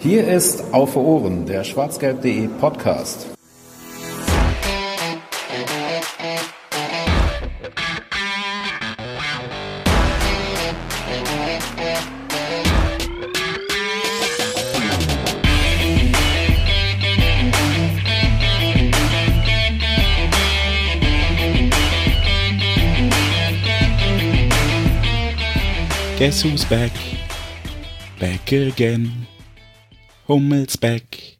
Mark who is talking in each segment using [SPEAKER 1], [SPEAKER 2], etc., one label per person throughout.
[SPEAKER 1] Hier ist Auf Ohren, der schwarzgelb.de Podcast.
[SPEAKER 2] Guess who's back? Back again. Hummel's back.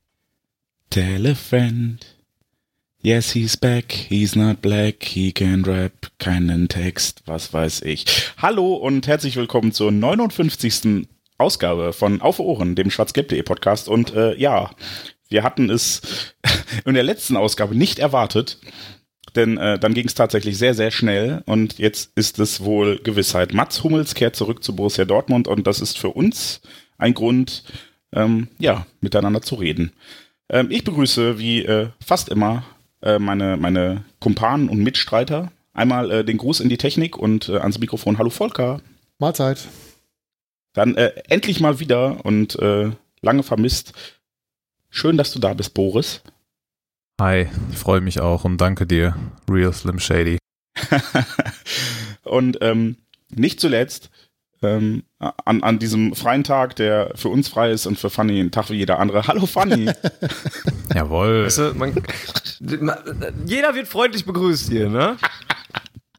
[SPEAKER 2] Tell a friend. Yes, he's back. He's not black. He can rap. Keinen Text. Was weiß ich. Hallo und herzlich willkommen zur 59. Ausgabe von Auf Ohren, dem schwarzgelb.de Podcast. Und äh, ja, wir hatten es in der letzten Ausgabe nicht erwartet, denn äh, dann ging es tatsächlich sehr, sehr schnell und jetzt ist es wohl Gewissheit. Mats Hummels kehrt zurück zu Borussia Dortmund und das ist für uns ein Grund, ähm, ja, miteinander zu reden. Ähm, ich begrüße wie äh, fast immer äh, meine, meine Kumpanen und Mitstreiter. Einmal äh, den Gruß in die Technik und äh, ans Mikrofon. Hallo Volker.
[SPEAKER 3] Mahlzeit.
[SPEAKER 2] Dann äh, endlich mal wieder und äh, lange vermisst. Schön, dass du da bist, Boris.
[SPEAKER 4] Hi, ich freue mich auch und danke dir, Real Slim Shady.
[SPEAKER 2] und ähm, nicht zuletzt ähm, an, an diesem freien Tag, der für uns frei ist und für Fanny ein Tag wie jeder andere. Hallo Fanny.
[SPEAKER 4] Jawohl.
[SPEAKER 5] Weißt du, man, man, jeder wird freundlich begrüßt hier, ne?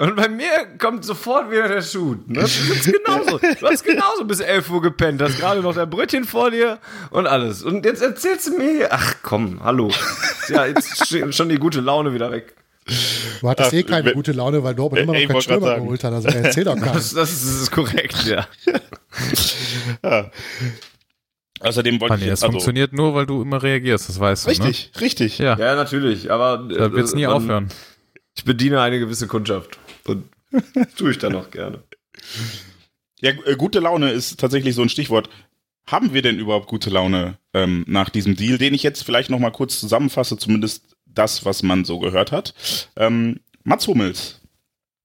[SPEAKER 5] Und bei mir kommt sofort wieder der Schuh. Ne? Das ist genauso. Du hast genauso bis 11 Uhr gepennt, hast gerade noch dein Brötchen vor dir und alles. Und jetzt erzählst du mir ach komm, hallo. Ja, jetzt ist schon die gute Laune wieder weg.
[SPEAKER 3] Du hattest eh keine gute Laune, weil Dortmund immer noch keinen Stürmer geholt hat. Also erzähl doch gar
[SPEAKER 5] Das,
[SPEAKER 3] nicht.
[SPEAKER 5] das, ist, das ist korrekt, ja.
[SPEAKER 2] ja. Außerdem wollte
[SPEAKER 4] Fanny,
[SPEAKER 2] ich
[SPEAKER 4] es
[SPEAKER 2] jetzt, also,
[SPEAKER 4] funktioniert nur, weil du immer reagierst, das weißt du,
[SPEAKER 2] Richtig, richtig.
[SPEAKER 4] ne? Ja,
[SPEAKER 5] Ja, natürlich, aber äh,
[SPEAKER 4] da wird's nie
[SPEAKER 5] man-
[SPEAKER 4] aufhören.
[SPEAKER 5] Ich bediene eine gewisse Kundschaft. Und tue ich dann auch gerne.
[SPEAKER 2] Ja, äh, gute Laune ist tatsächlich so ein Stichwort. Haben wir denn überhaupt gute Laune ähm, nach diesem Deal, den ich jetzt vielleicht noch mal kurz zusammenfasse, zumindest das, was man so gehört hat. Ähm, Mats Hummels,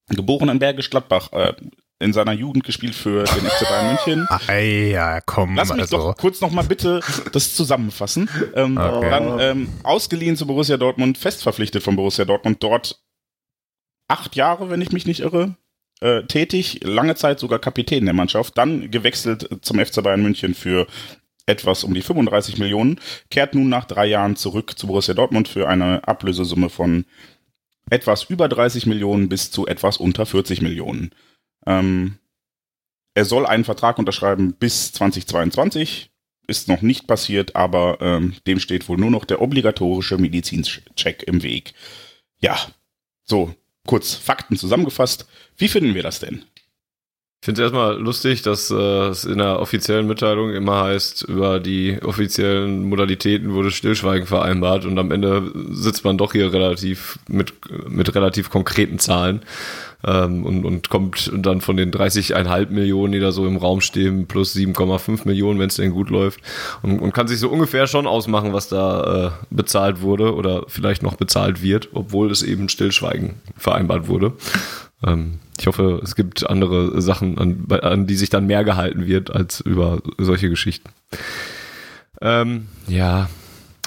[SPEAKER 2] geboren in Bergisch Gladbach, äh, in seiner Jugend gespielt für den FC Bayern München.
[SPEAKER 4] Ah, ja, komm,
[SPEAKER 2] Lass mich
[SPEAKER 4] also.
[SPEAKER 2] doch kurz noch mal bitte das zusammenfassen. Ähm,
[SPEAKER 4] Okay.
[SPEAKER 2] Dann ähm, ausgeliehen zu Borussia Dortmund, fest verpflichtet von Borussia Dortmund, dort acht Jahre, wenn ich mich nicht irre, äh, tätig, lange Zeit sogar Kapitän der Mannschaft, dann gewechselt zum FC Bayern München für etwas um die 35 Millionen, kehrt nun nach drei Jahren zurück zu Borussia Dortmund für eine Ablösesumme von etwas über 30 Millionen bis zu etwas unter 40 Millionen. Ähm, er soll einen Vertrag unterschreiben bis 2022. Ist noch nicht passiert, aber ähm, dem steht wohl nur noch der obligatorische Medizincheck im Weg. Ja, so, kurz Fakten zusammengefasst. Wie finden wir das denn?
[SPEAKER 5] Ich finde es erstmal lustig, dass äh, es in der offiziellen Mitteilung immer heißt, über die offiziellen Modalitäten wurde Stillschweigen vereinbart und am Ende sitzt man doch hier relativ mit, mit relativ konkreten Zahlen ähm, und, und kommt dann von den 30,5 Millionen, die da so im Raum stehen, plus 7,5 Millionen, wenn es denn gut läuft und, und kann sich so ungefähr schon ausmachen, was da äh, bezahlt wurde oder vielleicht noch bezahlt wird, obwohl es eben Stillschweigen vereinbart wurde. Ähm, ich hoffe, es gibt andere Sachen, an, an die sich dann mehr gehalten wird als über solche Geschichten. Ähm, ja,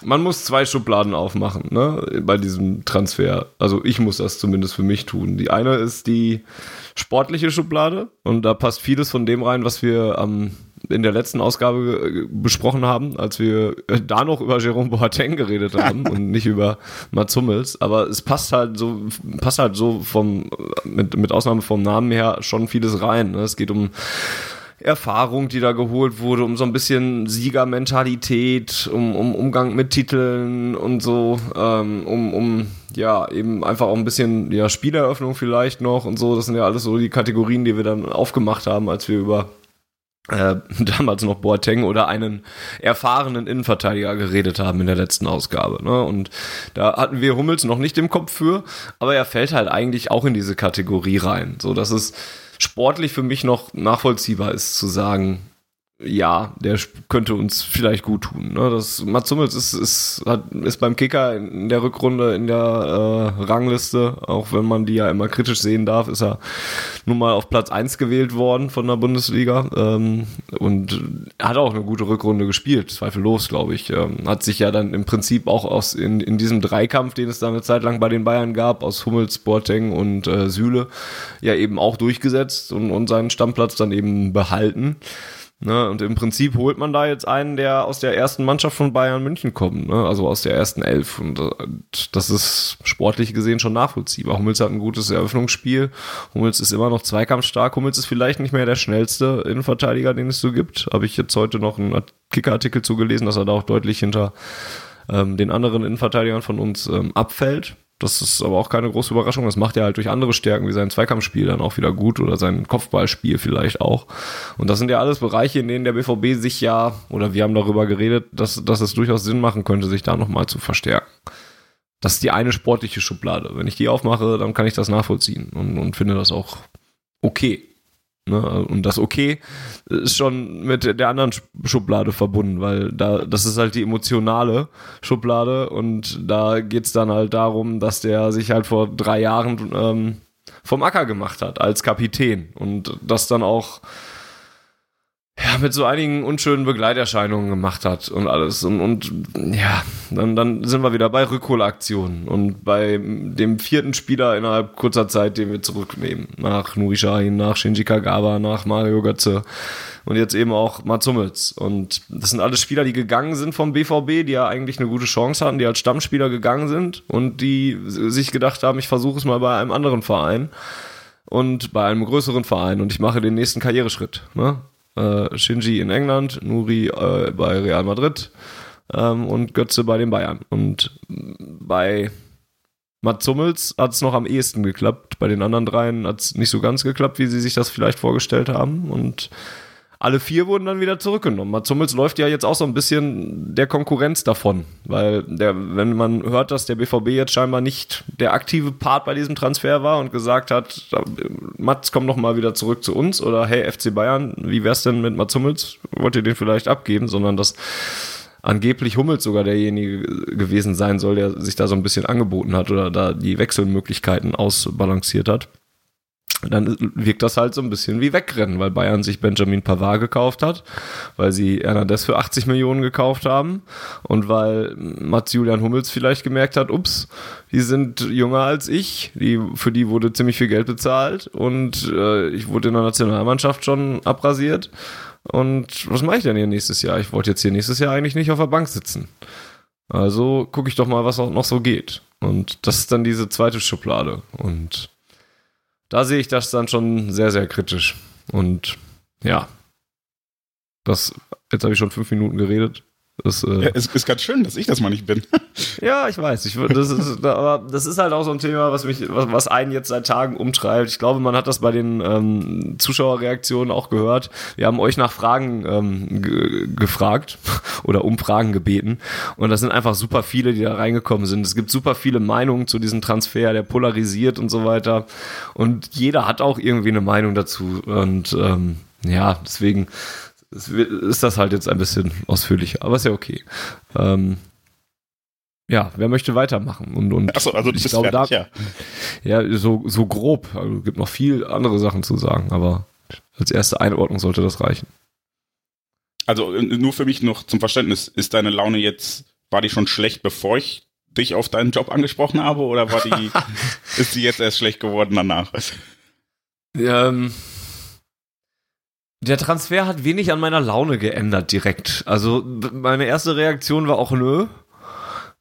[SPEAKER 5] man muss zwei Schubladen aufmachen, ne, bei diesem Transfer. Also ich muss das zumindest für mich tun. Die eine ist die sportliche Schublade und da passt vieles von dem rein, was wir am in der letzten Ausgabe äh, besprochen haben, als wir äh, da noch über Jerome Boateng geredet haben und nicht über Mats Hummels. Aber es passt halt so, passt halt so vom, mit, mit Ausnahme vom Namen her schon vieles rein. Ne? Es geht um Erfahrung, die da geholt wurde, um so ein bisschen Siegermentalität, um, um Umgang mit Titeln und so, ähm, um, um ja, eben einfach auch ein bisschen ja, Spieleröffnung vielleicht noch und so. Das sind ja alles so die Kategorien, die wir dann aufgemacht haben, als wir über äh, damals noch Boateng oder einen erfahrenen Innenverteidiger geredet haben in der letzten Ausgabe. Ne? Und da hatten wir Hummels noch nicht im Kopf für, aber er fällt halt eigentlich auch in diese Kategorie rein, so dass es sportlich für mich noch nachvollziehbar ist zu sagen, ja, der könnte uns vielleicht gut tun. Ne? Das, Mats Hummels ist, ist, hat, ist beim Kicker in der Rückrunde in der äh, Rangliste, auch wenn man die ja immer kritisch sehen darf, ist er nun mal auf Platz 1 gewählt worden von der Bundesliga ähm, und hat auch eine gute Rückrunde gespielt, zweifellos, glaube ich. Ähm, hat sich ja dann im Prinzip auch aus in, in diesem Dreikampf, den es da eine Zeit lang bei den Bayern gab, aus Hummels, Boateng und äh, Süle, ja eben auch durchgesetzt und, und seinen Stammplatz dann eben behalten. Ne, und im Prinzip holt man da jetzt einen, der aus der ersten Mannschaft von Bayern München kommt, ne? also aus der ersten Elf. Und, äh, das ist sportlich gesehen schon nachvollziehbar. Hummels hat ein gutes Eröffnungsspiel. Hummels ist immer noch zweikampfstark. Hummels ist vielleicht nicht mehr der schnellste Innenverteidiger, den es so gibt. Habe ich jetzt heute noch einen Kicker-Artikel zugelesen, dass er da auch deutlich hinter ähm, den anderen Innenverteidigern von uns ähm, abfällt. Das ist aber auch keine große Überraschung. Das macht er halt durch andere Stärken wie sein Zweikampfspiel dann auch wieder gut oder sein Kopfballspiel vielleicht auch. Und das sind ja alles Bereiche, in denen der BVB sich ja, oder wir haben darüber geredet, dass, dass es durchaus Sinn machen könnte, sich da nochmal zu verstärken. Das ist die eine sportliche Schublade. Wenn ich die aufmache, dann kann ich das nachvollziehen und, und finde das auch okay. Ne? Und das okay ist schon mit der anderen Schublade verbunden, weil da, das ist halt die emotionale Schublade und da geht's dann halt darum, dass der sich halt vor drei Jahren ähm, vom Acker gemacht hat als Kapitän und das dann auch mit so einigen unschönen Begleiterscheinungen gemacht hat und alles. Und, und ja, dann, dann sind wir wieder bei Rückholaktionen und bei dem vierten Spieler innerhalb kurzer Zeit, den wir zurücknehmen. Nach Nuri Sahin, nach Shinji Kagawa, nach Mario Götze und jetzt eben auch Mats Hummels. Und das sind alles Spieler, die gegangen sind vom BVB, die ja eigentlich eine gute Chance hatten, die als Stammspieler gegangen sind und die sich gedacht haben, ich versuche es mal bei einem anderen Verein und bei einem größeren Verein und ich mache den nächsten Karriereschritt. Ne? Äh, Shinji in England, Nuri äh, bei Real Madrid ähm, und Götze bei den Bayern. Und bei Mats Hummels hat es noch am ehesten geklappt. Bei den anderen dreien hat es nicht so ganz geklappt, wie sie sich das vielleicht vorgestellt haben. Und alle vier wurden dann wieder zurückgenommen. Mats Hummels läuft ja jetzt auch so ein bisschen der Konkurrenz davon, weil der, wenn man hört, dass der BVB jetzt scheinbar nicht der aktive Part bei diesem Transfer war und gesagt hat, Mats, komm noch mal wieder zurück zu uns oder hey FC Bayern, wie wär's denn mit Mats Hummels? Wollt ihr den vielleicht abgeben? Sondern dass angeblich Hummels sogar derjenige gewesen sein soll, der sich da so ein bisschen angeboten hat oder da die Wechselmöglichkeiten ausbalanciert hat dann wirkt das halt so ein bisschen wie Wegrennen, weil Bayern sich Benjamin Pavard gekauft hat, weil sie Hernandez für 80 Millionen gekauft haben und weil Mats Julian Hummels vielleicht gemerkt hat, ups, die sind jünger als ich, die, für die wurde ziemlich viel Geld bezahlt und äh, ich wurde in der Nationalmannschaft schon abrasiert und was mache ich denn hier nächstes Jahr? Ich wollte jetzt hier nächstes Jahr eigentlich nicht auf der Bank sitzen. Also gucke ich doch mal, was auch noch so geht. Und das ist dann diese zweite Schublade und da sehe ich das dann schon sehr, sehr kritisch. Und ja, das, jetzt habe ich schon fünf Minuten geredet. Das, äh,
[SPEAKER 2] ja, es ist ganz schön, dass ich das mal nicht bin.
[SPEAKER 5] ja, ich weiß. Ich, das, ist, aber das ist halt auch so ein Thema, was mich, was, was einen jetzt seit Tagen umtreibt. Ich glaube, man hat das bei den ähm, Zuschauerreaktionen auch gehört. Wir haben euch nach Fragen ähm, gefragt oder um Fragen gebeten. Und das sind einfach super viele, die da reingekommen sind. Es gibt super viele Meinungen zu diesem Transfer, der polarisiert und so weiter. Und jeder hat auch irgendwie eine Meinung dazu. Und ähm, ja, deswegen ist das halt jetzt ein bisschen ausführlicher, aber ist ja okay. Ähm, ja, wer möchte weitermachen? Und, und
[SPEAKER 2] Achso, also
[SPEAKER 5] ich glaube, da,
[SPEAKER 2] ja.
[SPEAKER 5] ja, so, so grob. Also gibt noch viel andere Sachen zu sagen, aber als erste Einordnung sollte das reichen.
[SPEAKER 2] Also nur für mich noch zum Verständnis, ist deine Laune jetzt, war die schon schlecht, bevor ich dich auf deinen Job angesprochen habe, oder war die, ist die jetzt erst schlecht geworden danach?
[SPEAKER 5] Ähm, der Transfer hat wenig an meiner Laune geändert direkt. Also meine erste Reaktion war auch nö.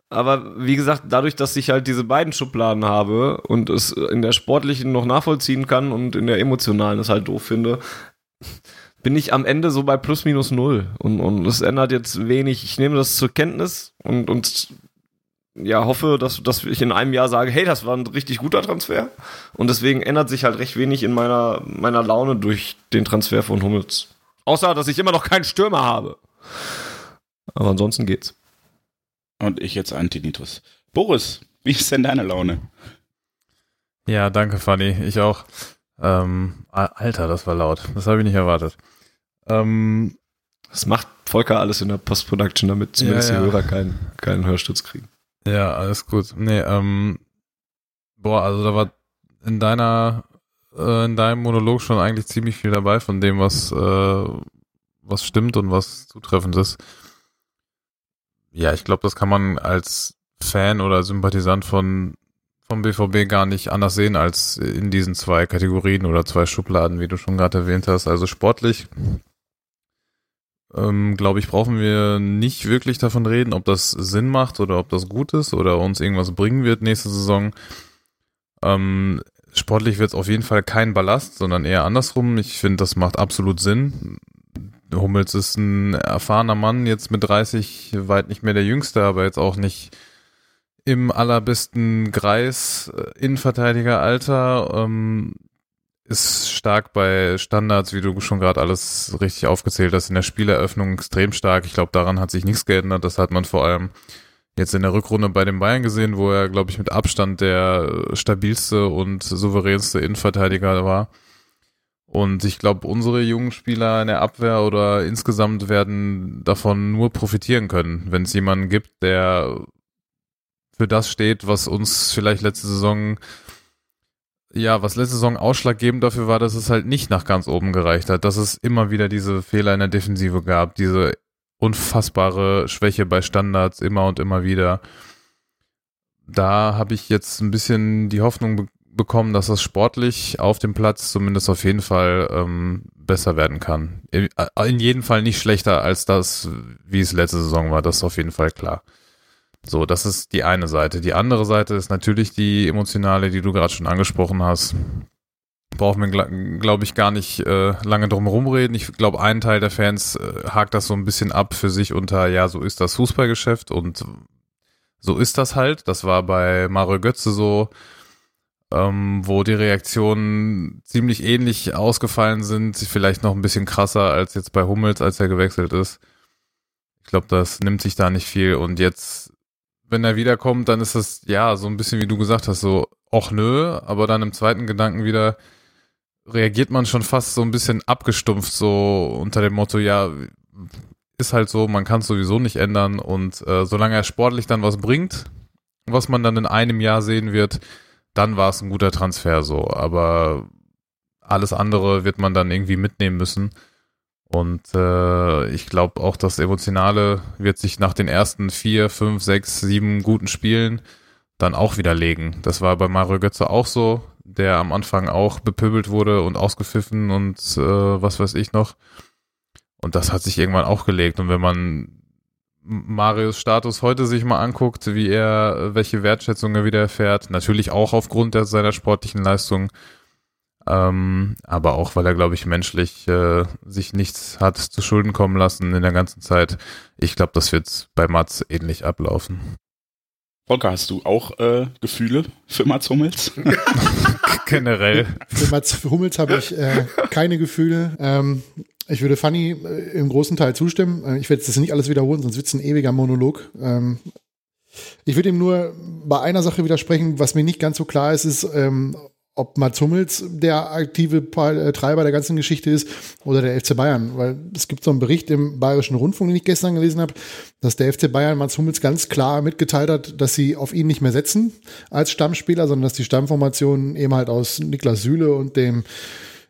[SPEAKER 5] Aber wie gesagt, dadurch, dass ich halt diese beiden Schubladen habe und es in der sportlichen noch nachvollziehen kann und in der emotionalen es halt doof finde, bin ich am Ende so bei plus minus null. Und, und es ändert jetzt wenig. Ich nehme das zur Kenntnis und, und ja, hoffe, dass, dass ich in einem Jahr sage, hey, das war ein richtig guter Transfer. Und deswegen ändert sich halt recht wenig in meiner, meiner Laune durch den Transfer von Hummels. Außer, dass ich immer noch keinen Stürmer habe. Aber ansonsten geht's.
[SPEAKER 2] Und ich jetzt Antinitus. Boris, wie ist denn deine Laune?
[SPEAKER 4] Ja, danke, Fanny. Ich auch. Ähm, Alter, das war laut. Das habe ich nicht erwartet. Ähm,
[SPEAKER 5] Das macht Volker alles in der Post-Production, damit zumindest
[SPEAKER 4] Ja, ja.
[SPEAKER 5] die Hörer keinen, keinen Hörsturz kriegen.
[SPEAKER 4] Ja, alles gut. Nee, ähm, boah, also da war in deiner, äh, in deinem Monolog schon eigentlich ziemlich viel dabei von dem, was, äh, was stimmt und was zutreffend ist. Ja, ich glaube, das kann man als Fan oder Sympathisant von vom BVB gar nicht anders sehen als in diesen zwei Kategorien oder zwei Schubladen, wie du schon gerade erwähnt hast. Also sportlich, ähm, glaube ich, brauchen wir nicht wirklich davon reden, ob das Sinn macht oder ob das gut ist oder uns irgendwas bringen wird nächste Saison. Ähm, sportlich wird es auf jeden Fall kein Ballast, sondern eher andersrum. Ich finde, das macht absolut Sinn. Hummels ist ein erfahrener Mann, jetzt mit 30, weit nicht mehr der Jüngste, aber jetzt auch nicht im allerbesten Greis, äh, Innenverteidigeralter, ähm, ist stark bei Standards, wie du schon gerade alles richtig aufgezählt hast, in der Spieleröffnung extrem stark. Ich glaube, daran hat sich nichts geändert. Das hat man vor allem jetzt in der Rückrunde bei den Bayern gesehen, wo er, glaube ich, mit Abstand der stabilste und souveränste Innenverteidiger war. Und ich glaube, unsere jungen Spieler in der Abwehr oder insgesamt werden davon nur profitieren können, wenn es jemanden gibt, der für das steht, was uns vielleicht letzte Saison, ja, was letzte Saison ausschlaggebend dafür war, dass es halt nicht nach ganz oben gereicht hat, dass es immer wieder diese Fehler in der Defensive gab, diese unfassbare Schwäche bei Standards immer und immer wieder. Da habe ich jetzt ein bisschen die Hoffnung be bekommen, dass das sportlich auf dem Platz zumindest auf jeden Fall ähm, besser werden kann. In, in jedem Fall nicht schlechter als das, wie es letzte Saison war, das ist auf jeden Fall klar. So, das ist die eine Seite. Die andere Seite ist natürlich die emotionale, die du gerade schon angesprochen hast. Brauchen wir, glaube glaub ich, gar nicht äh, lange drum rumreden. Ich glaube, ein Teil der Fans äh, hakt das so ein bisschen ab für sich unter, ja, so ist das Fußballgeschäft und so ist das halt. Das war bei Mario Götze so, ähm, wo die Reaktionen ziemlich ähnlich ausgefallen sind, vielleicht noch ein bisschen krasser als jetzt bei Hummels, als er gewechselt ist. Ich glaube, das nimmt sich da nicht viel und jetzt wenn er wiederkommt, dann ist das, ja, so ein bisschen wie du gesagt hast, so, och nö, aber dann im zweiten Gedanken wieder reagiert man schon fast so ein bisschen abgestumpft, so unter dem Motto, ja, ist halt so, man kann es sowieso nicht ändern und äh, solange er sportlich dann was bringt, was man dann in einem Jahr sehen wird, dann war es ein guter Transfer so, aber alles andere wird man dann irgendwie mitnehmen müssen. Und äh, ich glaube auch, das Emotionale wird sich nach den ersten vier, fünf, sechs, sieben guten Spielen dann auch widerlegen. Das war bei Mario Götze auch so, der am Anfang auch bepöbelt wurde und ausgepfiffen und äh, was weiß ich noch. Und das hat sich irgendwann auch gelegt. Und wenn man Marios Status heute sich mal anguckt, wie er, welche Wertschätzung er wieder erfährt, natürlich auch aufgrund der, seiner sportlichen Leistung, ähm, aber auch, weil er, glaube ich, menschlich äh, sich nichts hat zu Schulden kommen lassen in der ganzen Zeit. Ich glaube, das wird bei Mats ähnlich ablaufen.
[SPEAKER 2] Volker, hast du auch äh, Gefühle für Mats Hummels?
[SPEAKER 4] Generell.
[SPEAKER 3] Für Mats Hummels habe ich äh, keine Gefühle. Ähm, ich würde Fanny äh, im großen Teil zustimmen. Äh, ich werde das nicht alles wiederholen, sonst wird es ein ewiger Monolog. Ähm, ich würde ihm nur bei einer Sache widersprechen, was mir nicht ganz so klar ist, ist, ähm, ob Mats Hummels der aktive äh, Treiber der ganzen Geschichte ist oder der FC Bayern. Weil es gibt so einen Bericht im Bayerischen Rundfunk, den ich gestern gelesen habe, dass der FC Bayern Mats Hummels ganz klar mitgeteilt hat, dass sie auf ihn nicht mehr setzen als Stammspieler, sondern dass die Stammformation eben halt aus Niklas Süle und dem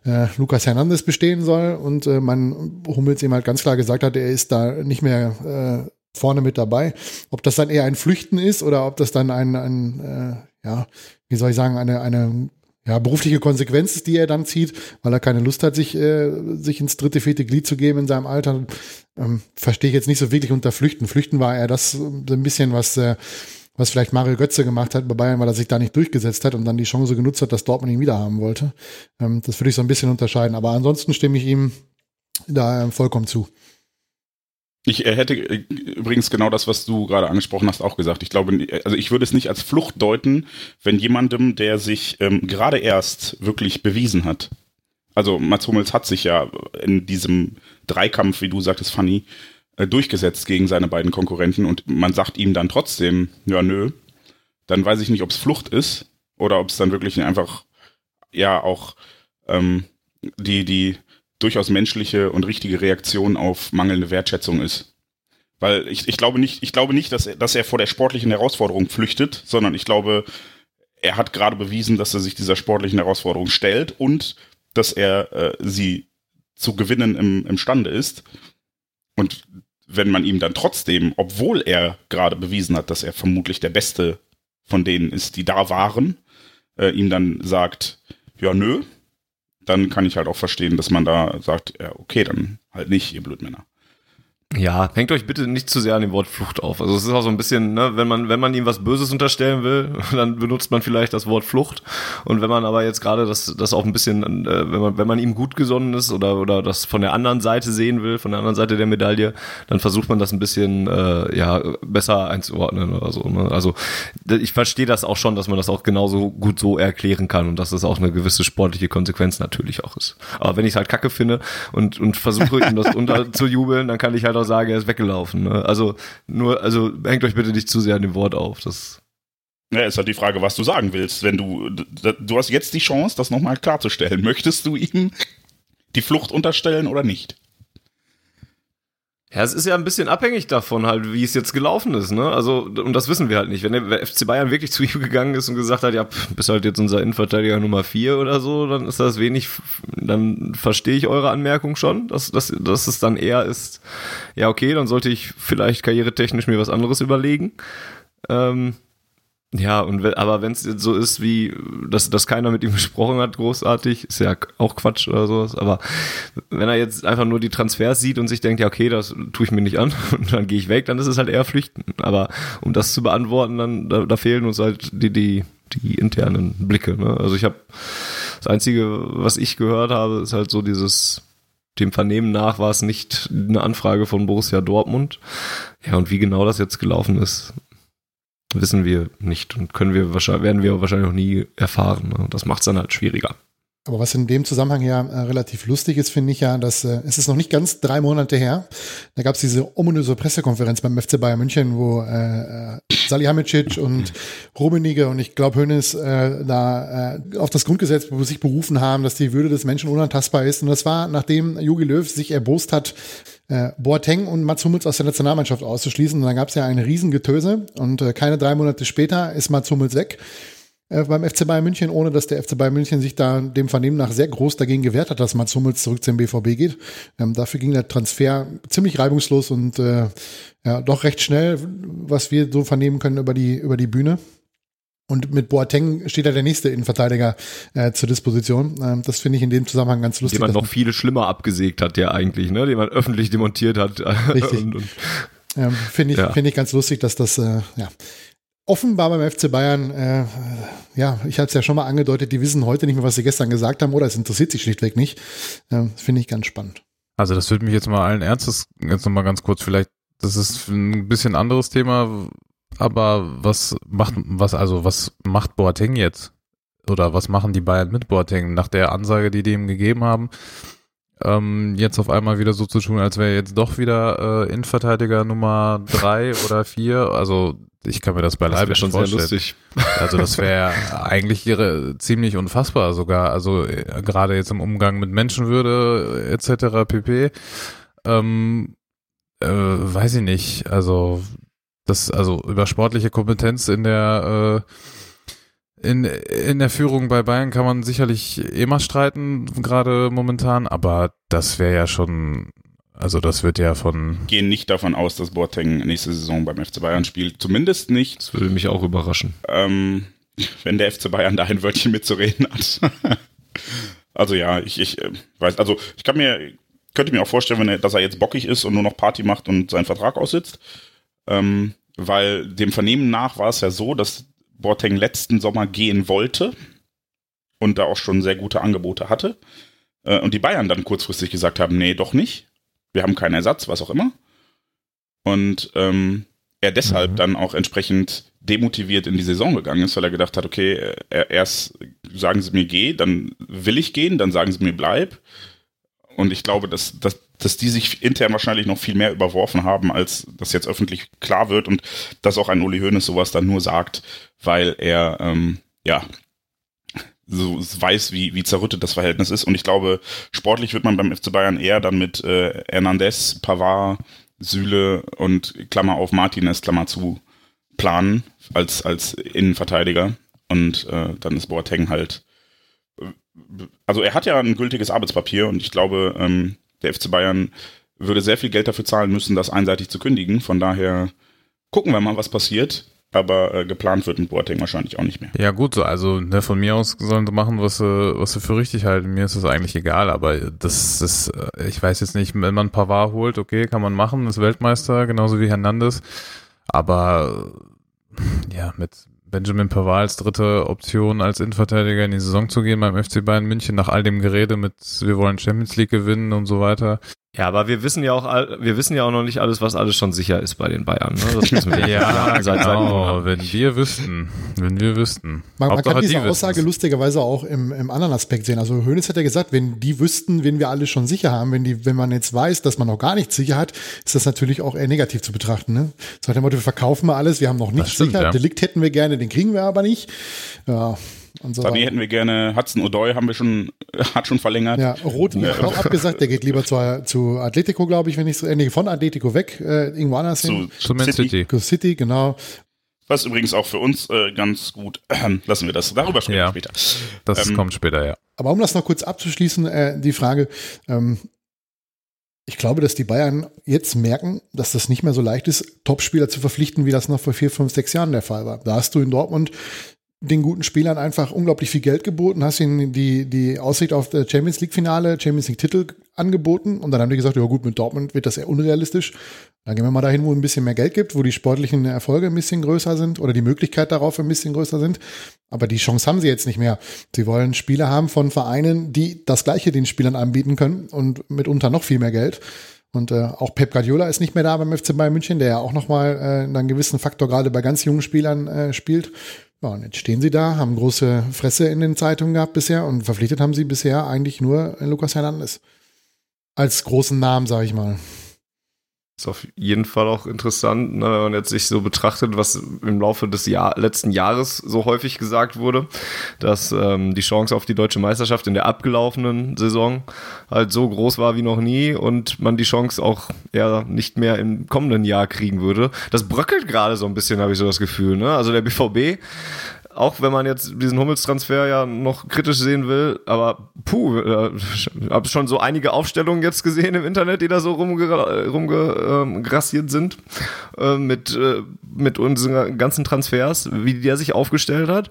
[SPEAKER 3] äh, Lukas Hernandez bestehen soll. Und äh, man Hummels eben halt ganz klar gesagt hat, er ist da nicht mehr äh, vorne mit dabei. Ob das dann eher ein Flüchten ist oder ob das dann ein, ein äh, ja, wie soll ich sagen, eine, eine ja, berufliche Konsequenz ist, die er dann zieht, weil er keine Lust hat, sich, äh, sich ins dritte, vierte Glied zu geben in seinem Alter, ähm, verstehe ich jetzt nicht so wirklich unter Flüchten. Flüchten war eher das so ein bisschen, was, äh, was vielleicht Mario Götze gemacht hat bei Bayern, weil er sich da nicht durchgesetzt hat und dann die Chance genutzt hat, dass Dortmund ihn wieder haben wollte. Ähm, das würde ich so ein bisschen unterscheiden. Aber ansonsten stimme ich ihm da äh, vollkommen zu.
[SPEAKER 2] Ich äh, hätte äh, übrigens genau das, was du gerade angesprochen hast, auch gesagt. Ich glaube, also ich würde es nicht als Flucht deuten, wenn jemandem, der sich ähm, gerade erst wirklich bewiesen hat. Also Mats Hummels hat sich ja in diesem Dreikampf, wie du sagtest, Fanny, äh, durchgesetzt gegen seine beiden Konkurrenten und man sagt ihm dann trotzdem, ja nö, dann weiß ich nicht, ob es Flucht ist oder ob es dann wirklich einfach ja auch ähm, die die durchaus menschliche und richtige Reaktion auf mangelnde Wertschätzung ist. Weil ich, ich glaube nicht, ich glaube nicht, dass er, dass er vor der sportlichen Herausforderung flüchtet, sondern ich glaube, er hat gerade bewiesen, dass er sich dieser sportlichen Herausforderung stellt und dass er äh, sie zu gewinnen im, imstande ist. Und wenn man ihm dann trotzdem, obwohl er gerade bewiesen hat, dass er vermutlich der Beste von denen ist, die da waren, äh, ihm dann sagt, ja, nö, dann kann ich halt auch verstehen, dass man da sagt, ja, okay, dann halt nicht, ihr Blödmänner.
[SPEAKER 5] Ja, hängt euch bitte nicht zu sehr an dem Wort Flucht auf. Also es ist auch so ein bisschen, ne, wenn man, wenn man ihm was Böses unterstellen will, dann benutzt man vielleicht das Wort Flucht. Und wenn man aber jetzt gerade das, das auch ein bisschen, äh, wenn man, wenn man ihm gut gesonnen ist oder, oder das von der anderen Seite sehen will, von der anderen Seite der Medaille, dann versucht man das ein bisschen, äh, ja, besser einzuordnen oder so. Ne? Also ich verstehe das auch schon, dass man das auch genauso gut so erklären kann und dass das auch eine gewisse sportliche Konsequenz natürlich auch ist. Aber wenn ich es halt kacke finde und, und versuche ihm das unterzujubeln, dann kann ich halt auch sagen, er ist weggelaufen. Ne? Also nur, also hängt euch bitte nicht zu sehr an dem Wort auf. Das
[SPEAKER 2] ja, ist halt die Frage, was du sagen willst. Wenn du, du hast jetzt die Chance, das nochmal klarzustellen. Möchtest du ihm die Flucht unterstellen oder nicht?
[SPEAKER 5] Ja, es ist ja ein bisschen abhängig davon halt, wie es jetzt gelaufen ist, ne? Also, und das wissen wir halt nicht. Wenn der FC Bayern wirklich zu ihm gegangen ist und gesagt hat, ja, bist halt jetzt unser Innenverteidiger Nummer vier oder so, dann ist das wenig, dann verstehe ich eure Anmerkung schon, dass, dass, dass es dann eher ist, ja, okay, dann sollte ich vielleicht karrieretechnisch mir was anderes überlegen. Ähm, ja, und aber wenn es so ist, wie dass, dass keiner mit ihm gesprochen hat, großartig, ist ja auch Quatsch oder sowas. Aber wenn er jetzt einfach nur die Transfers sieht und sich denkt, ja, okay, das tue ich mir nicht an und dann gehe ich weg, dann ist es halt eher Flüchten. Aber um das zu beantworten, dann da, da fehlen uns halt die, die, die internen Blicke. Ne? Also ich habe das Einzige, was ich gehört habe, ist halt so dieses dem Vernehmen nach war es nicht eine Anfrage von Borussia Dortmund. Ja, und wie genau das jetzt gelaufen ist, wissen wir nicht und können wir wahrscheinlich, werden wir wahrscheinlich noch nie erfahren. Ne? Das macht es dann halt schwieriger.
[SPEAKER 3] Aber was in dem Zusammenhang ja äh, relativ lustig ist, finde ich ja, dass äh, es ist noch nicht ganz drei Monate her. Da gab es diese ominöse Pressekonferenz beim FC Bayern München, wo äh, äh, Salihamidzic und Rummenigge und ich glaube Hönes äh, da äh, auf das Grundgesetz sich berufen haben, dass die Würde des Menschen unantastbar ist. Und das war, nachdem Jogi Löw sich erbost hat, äh, Boateng und Mats Hummels aus der Nationalmannschaft auszuschließen. Und dann gab es ja ein Riesengetöse und äh, keine drei Monate später ist Mats Hummels weg beim FC Bayern München, ohne dass der FC Bayern München sich da dem Vernehmen nach sehr groß dagegen gewehrt hat, dass Mats Hummels zurück zum BVB geht. Ähm, dafür ging der Transfer ziemlich reibungslos und äh, ja, doch recht schnell, was wir so vernehmen können über die, über die Bühne. Und mit Boateng steht da der nächste Innenverteidiger äh, zur Disposition. Ähm, das finde ich in dem Zusammenhang ganz lustig.
[SPEAKER 5] Den man noch viele schlimmer abgesägt hat, ja eigentlich, ne? Den man öffentlich demontiert hat.
[SPEAKER 3] Richtig. und, und, ähm, finde ich, ja. finde ich ganz lustig, dass das, äh, ja. Offenbar beim FC Bayern, äh, ja, ich hatte es ja schon mal angedeutet, die wissen heute nicht mehr, was sie gestern gesagt haben, oder es interessiert sich schlichtweg nicht. Äh, finde ich ganz spannend.
[SPEAKER 4] Also das würde mich jetzt mal allen Ernstes, jetzt nochmal ganz kurz vielleicht, das ist ein bisschen anderes Thema, aber was macht, was, also, was macht Boateng jetzt? Oder was machen die Bayern mit Boateng nach der Ansage, die die ihm gegeben haben? Ähm, jetzt auf einmal wieder so zu tun, als wäre jetzt doch wieder äh, Innenverteidiger Nummer drei oder vier. Also ich kann mir das beileibe
[SPEAKER 5] das schon vorstellen. sehr lustig.
[SPEAKER 4] Also das wäre eigentlich ihre, ziemlich unfassbar sogar. Also äh, gerade jetzt im Umgang mit Menschenwürde etc. pp. Ähm, äh, weiß ich nicht. Also das, also über sportliche Kompetenz in der äh, in, in der Führung bei Bayern kann man sicherlich immer streiten, gerade momentan, aber das wäre ja schon, also das wird ja von.
[SPEAKER 2] Gehen nicht davon aus, dass Boateng nächste Saison beim FC Bayern spielt. Zumindest nicht.
[SPEAKER 5] Das würde mich auch überraschen.
[SPEAKER 2] Ähm, wenn der FC Bayern da ein Wörtchen mitzureden hat. also ja, ich, ich äh, weiß, also ich kann mir, könnte mir auch vorstellen, wenn er, dass er jetzt bockig ist und nur noch Party macht und seinen Vertrag aussitzt. Ähm, weil dem Vernehmen nach war es ja so, dass Boateng letzten Sommer gehen wollte und da auch schon sehr gute Angebote hatte. Äh, und die Bayern dann kurzfristig gesagt haben, nee, doch nicht. Wir haben keinen Ersatz, was auch immer. Und ähm, er deshalb mhm. dann auch entsprechend demotiviert in die Saison gegangen ist, weil er gedacht hat, okay, erst sagen sie mir geh, dann will ich gehen, dann sagen sie mir bleib. Und ich glaube, dass, dass, dass die sich intern wahrscheinlich noch viel mehr überworfen haben, als das jetzt öffentlich klar wird und dass auch ein Uli Hoeneß sowas dann nur sagt, weil er, ähm, ja, so weiß, wie, wie zerrüttet das Verhältnis ist. Und ich glaube, sportlich wird man beim FC Bayern eher dann mit äh, Hernandez, Pavard, Süle und Klammer auf Martinez, Klammer zu, planen als, als Innenverteidiger. Und äh, dann ist Boateng halt. äh, Also er hat ja ein gültiges Arbeitspapier und ich glaube, ähm, der FC Bayern würde sehr viel Geld dafür zahlen müssen, das einseitig zu kündigen. Von daher gucken wir mal, was passiert. Aber äh, geplant wird mit Boateng wahrscheinlich auch nicht mehr.
[SPEAKER 4] Ja gut, so, also ne, von mir aus sollen sie machen, was sie, was sie für richtig halten. Mir ist das eigentlich egal, aber das ist, äh, ich weiß jetzt nicht, wenn man Pavard holt, okay, kann man machen, ist Weltmeister, genauso wie Hernandez. Aber ja, mit Benjamin Pavard als dritte Option als Innenverteidiger in die Saison zu gehen beim FC Bayern München nach all dem Gerede mit wir wollen Champions League gewinnen und so weiter.
[SPEAKER 5] Ja, aber wir wissen ja auch, wir wissen ja auch noch nicht alles, was alles schon sicher ist bei den Bayern. Ne? Das wissen wir
[SPEAKER 4] Ja,
[SPEAKER 5] seit, seit
[SPEAKER 4] genau, wenn wir wüssten, wenn wir wüssten.
[SPEAKER 3] Man, man kann diese
[SPEAKER 4] die
[SPEAKER 3] Aussage
[SPEAKER 4] wissen's.
[SPEAKER 3] lustigerweise auch im, im anderen Aspekt sehen. Also Hönes hat ja gesagt, wenn die wüssten, wen wir alle schon sicher haben, wenn die, wenn man jetzt weiß, dass man noch gar nichts sicher hat, ist das natürlich auch eher negativ zu betrachten. Ne? So nach dem Motto, wir verkaufen mal alles, wir haben noch nichts
[SPEAKER 4] stimmt,
[SPEAKER 3] sicher.
[SPEAKER 4] ja.
[SPEAKER 3] Delikt hätten wir gerne, den kriegen wir aber nicht. Ja, und so
[SPEAKER 2] Sané hätten wir gerne, Hudson Odoi haben wir schon, hat schon verlängert.
[SPEAKER 3] Ja, Rot hat auch abgesagt, der geht lieber zu, zu Atletico, glaube ich, wenn ich so, äh, nee, von Atletico weg, äh, irgendwo anders hin.
[SPEAKER 2] Zu
[SPEAKER 4] Man City.
[SPEAKER 3] Go City, genau.
[SPEAKER 2] Was übrigens auch für uns äh, ganz gut, äh, lassen wir das, darüber sprechen
[SPEAKER 4] Ja.
[SPEAKER 2] später.
[SPEAKER 4] Das
[SPEAKER 2] Ähm,
[SPEAKER 4] kommt später, ja.
[SPEAKER 3] Aber um das noch kurz abzuschließen, äh, die Frage, ähm, ich glaube, dass die Bayern jetzt merken, dass das nicht mehr so leicht ist, Topspieler zu verpflichten, wie das noch vor vier, fünf, sechs Jahren der Fall war. Da hast du in Dortmund den guten Spielern einfach unglaublich viel Geld geboten, hast ihnen die, die Aussicht auf das Champions League Finale, Champions League Titel angeboten und dann haben die gesagt, ja gut, mit Dortmund wird das eher unrealistisch. Dann gehen wir mal dahin, wo ein bisschen mehr Geld gibt, wo die sportlichen Erfolge ein bisschen größer sind oder die Möglichkeit darauf ein bisschen größer sind. Aber die Chance haben sie jetzt nicht mehr. Sie wollen Spieler haben von Vereinen, die das Gleiche den Spielern anbieten können und mitunter noch viel mehr Geld. Und äh, auch Pep Guardiola ist nicht mehr da beim FC Bayern München, der ja auch nochmal äh, einen gewissen Faktor gerade bei ganz jungen Spielern äh, spielt. Ja, und jetzt stehen sie da, haben große Fresse in den Zeitungen gehabt bisher und verpflichtet haben sie bisher eigentlich nur äh, Lukas Hernandez. Als großen Namen, sage ich mal.
[SPEAKER 5] Ist auf jeden Fall auch interessant, ne, wenn man jetzt sich so betrachtet, was im Laufe des Jahr, letzten Jahres so häufig gesagt wurde, dass ähm, die Chance auf die deutsche Meisterschaft in der abgelaufenen Saison halt so groß war wie noch nie und man die Chance auch ja nicht mehr im kommenden Jahr kriegen würde. Das bröckelt gerade so ein bisschen, habe ich so das Gefühl. Ne? Also der BVB auch wenn man jetzt diesen Hummels-Transfer ja noch kritisch sehen will, aber puh, äh, habe schon so einige Aufstellungen jetzt gesehen im Internet, die da so rumgegrassiert rumge, ähm, grassiert sind äh, mit, äh, mit unseren ganzen Transfers, wie der sich aufgestellt hat.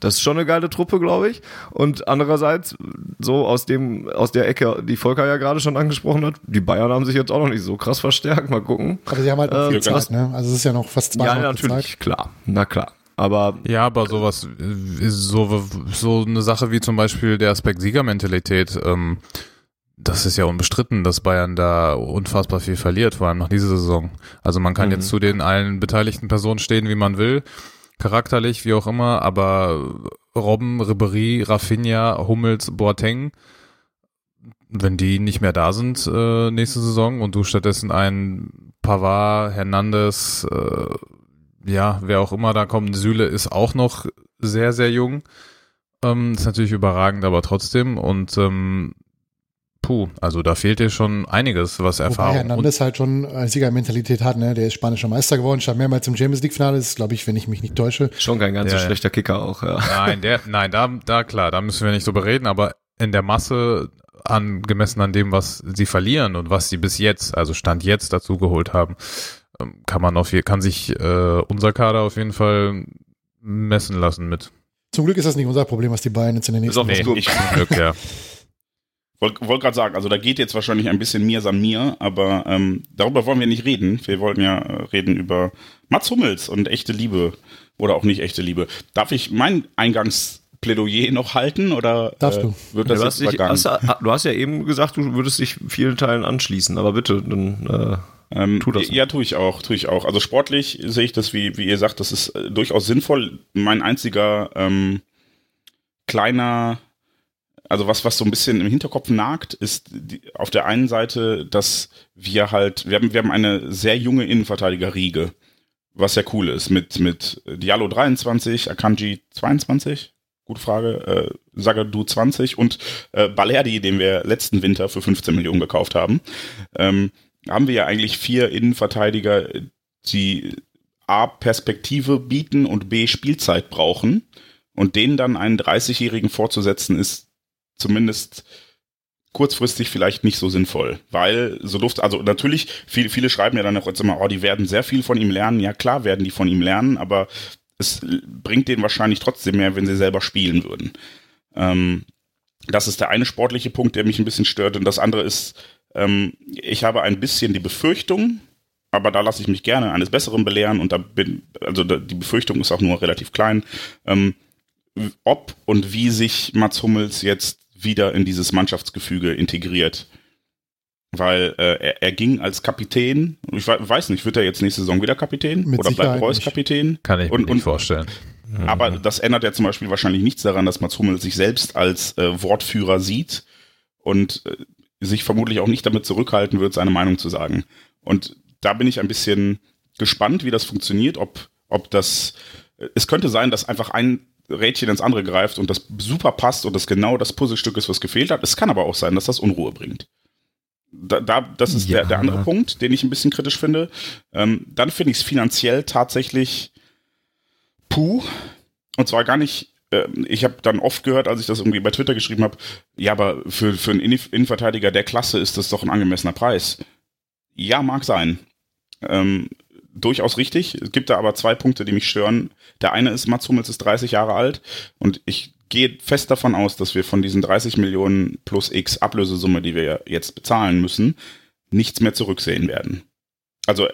[SPEAKER 5] Das ist schon eine geile Truppe, glaube ich. Und andererseits, so aus dem, aus der Ecke, die Volker ja gerade schon angesprochen hat, die Bayern haben sich jetzt auch noch nicht so krass verstärkt. Mal gucken.
[SPEAKER 3] Aber sie haben halt noch
[SPEAKER 5] Ähm,
[SPEAKER 3] viel Zeit,
[SPEAKER 5] was-
[SPEAKER 3] ne? Also es ist ja noch fast zwei
[SPEAKER 5] Ja,
[SPEAKER 3] Monate Zeit.
[SPEAKER 5] natürlich, klar. Na klar. Aber
[SPEAKER 4] Ja, aber sowas, äh, so, so eine Sache wie zum Beispiel der Aspekt Siegermentalität, ähm, das ist ja unbestritten, dass Bayern da unfassbar viel verliert, vor allem nach dieser Saison. Also man kann
[SPEAKER 5] Mhm.
[SPEAKER 4] jetzt zu den allen beteiligten Personen stehen, wie man will, charakterlich, wie auch immer, aber Robben, Ribery, Rafinha, Hummels, Boateng, wenn die nicht mehr da sind äh, nächste Saison und du stattdessen einen Pavard, Hernandez, äh, ja, wer auch immer da kommt, Süle ist auch noch sehr, sehr jung. Ähm, ist natürlich überragend, aber trotzdem. Und ähm, puh, also da fehlt dir schon einiges, was
[SPEAKER 3] Wobei
[SPEAKER 4] Erfahrung. Und,
[SPEAKER 3] Hernandez halt schon äh, Siegermentalität hat, ne? Der ist spanischer Meister geworden, stand mehrmals im Champions League Finale, das ist, glaube ich, wenn ich mich nicht täusche.
[SPEAKER 5] schon kein ganz so schlechter Kicker auch, ja.
[SPEAKER 4] nein, der, nein, da, da klar, da müssen wir nicht drüber reden, aber in der Masse an, gemessen an dem, was sie verlieren und was sie bis jetzt, also Stand jetzt dazu geholt haben, kann man auf kann sich äh, unser Kader auf jeden Fall messen lassen mit.
[SPEAKER 3] Zum Glück ist das nicht unser Problem, was die Bayern jetzt in den
[SPEAKER 5] Ist
[SPEAKER 3] nächsten
[SPEAKER 5] auch
[SPEAKER 2] Nee,
[SPEAKER 5] nicht gut.
[SPEAKER 2] ich
[SPEAKER 4] Glück, ja.
[SPEAKER 2] wollte wollt gerade sagen, also da geht jetzt wahrscheinlich ein bisschen mir san mir, aber ähm, darüber wollen wir nicht reden. Wir wollten ja äh, reden über Mats Hummels und echte Liebe oder auch nicht echte Liebe. Darf ich mein Eingangsplädoyer noch halten oder
[SPEAKER 3] Darfst
[SPEAKER 2] äh,
[SPEAKER 3] du.
[SPEAKER 2] wird
[SPEAKER 5] Du
[SPEAKER 2] das
[SPEAKER 5] hast,
[SPEAKER 2] jetzt
[SPEAKER 5] dich,
[SPEAKER 2] übergangen?
[SPEAKER 5] hast, ja- du hast ja eben gesagt, du würdest dich vielen Teilen anschließen, aber bitte, dann äh,
[SPEAKER 2] Ähm,
[SPEAKER 5] Tu das.
[SPEAKER 2] Ja, tue ich auch, tue ich auch. Also sportlich sehe ich das, wie, wie ihr sagt, das ist äh, durchaus sinnvoll. Mein einziger ähm, kleiner, also was, was so ein bisschen im Hinterkopf nagt, ist die, auf der einen Seite, dass wir halt, wir haben, wir haben eine sehr junge Innenverteidiger-Riege, was ja cool ist, mit, mit Diallo 23, Akanji 22, Gute Frage. Äh, Sagadu 20 und äh, Balerdi, den wir letzten Winter für 15 Millionen gekauft haben. Ähm, haben wir ja eigentlich vier Innenverteidiger, die A, Perspektive bieten und B, Spielzeit brauchen. Und denen dann einen 30-Jährigen vorzusetzen, ist zumindest kurzfristig vielleicht nicht so sinnvoll, weil so Luft, also natürlich, viele, viele schreiben ja dann auch jetzt immer, oh, die werden sehr viel von ihm lernen. Ja, klar werden die von ihm lernen, aber es bringt denen wahrscheinlich trotzdem mehr, wenn sie selber spielen würden. Ähm, das ist der eine sportliche Punkt, der mich ein bisschen stört. Und das andere ist, ähm, ich habe ein bisschen die Befürchtung, aber da lasse ich mich gerne eines Besseren belehren und da bin, also da, die Befürchtung ist auch nur relativ klein, ähm, ob und wie sich Mats Hummels jetzt wieder in dieses Mannschaftsgefüge integriert. Weil äh, er, er ging als Kapitän, ich weiß nicht, wird er jetzt nächste Saison wieder Kapitän?
[SPEAKER 3] Mit
[SPEAKER 2] oder
[SPEAKER 3] Sicherheit
[SPEAKER 2] bleibt Reus. Kapitän?
[SPEAKER 4] Kann ich mir
[SPEAKER 2] Und-
[SPEAKER 4] nicht
[SPEAKER 2] und-
[SPEAKER 4] vorstellen.
[SPEAKER 2] Aber das ändert ja zum Beispiel wahrscheinlich nichts daran, dass Mats Hummels sich selbst als äh, Wortführer sieht und äh, sich vermutlich auch nicht damit zurückhalten wird, seine Meinung zu sagen. Und da bin ich ein bisschen gespannt, wie das funktioniert, ob, ob das, es könnte sein, dass einfach ein Rädchen ins andere greift und das super passt und das genau das Puzzlestück ist, was gefehlt hat. Es kann aber auch sein, dass das Unruhe bringt. Da, da, das ist
[SPEAKER 4] Ja.
[SPEAKER 2] der, der andere Punkt, den ich ein bisschen kritisch finde. Ähm, dann finde ich es finanziell tatsächlich puh. Und zwar gar nicht, äh, ich habe dann oft gehört, als ich das irgendwie bei Twitter geschrieben habe, ja, aber für, für einen Innen- Innenverteidiger der Klasse ist das doch ein angemessener Preis. Ja, mag sein. Ähm, durchaus richtig. Es gibt da aber zwei Punkte, die mich stören. Der eine ist, Mats Hummels ist 30 Jahre alt und ich gehe fest davon aus, dass wir von diesen 30 Millionen plus X Ablösesumme, die wir jetzt bezahlen müssen, nichts mehr zurücksehen werden. Also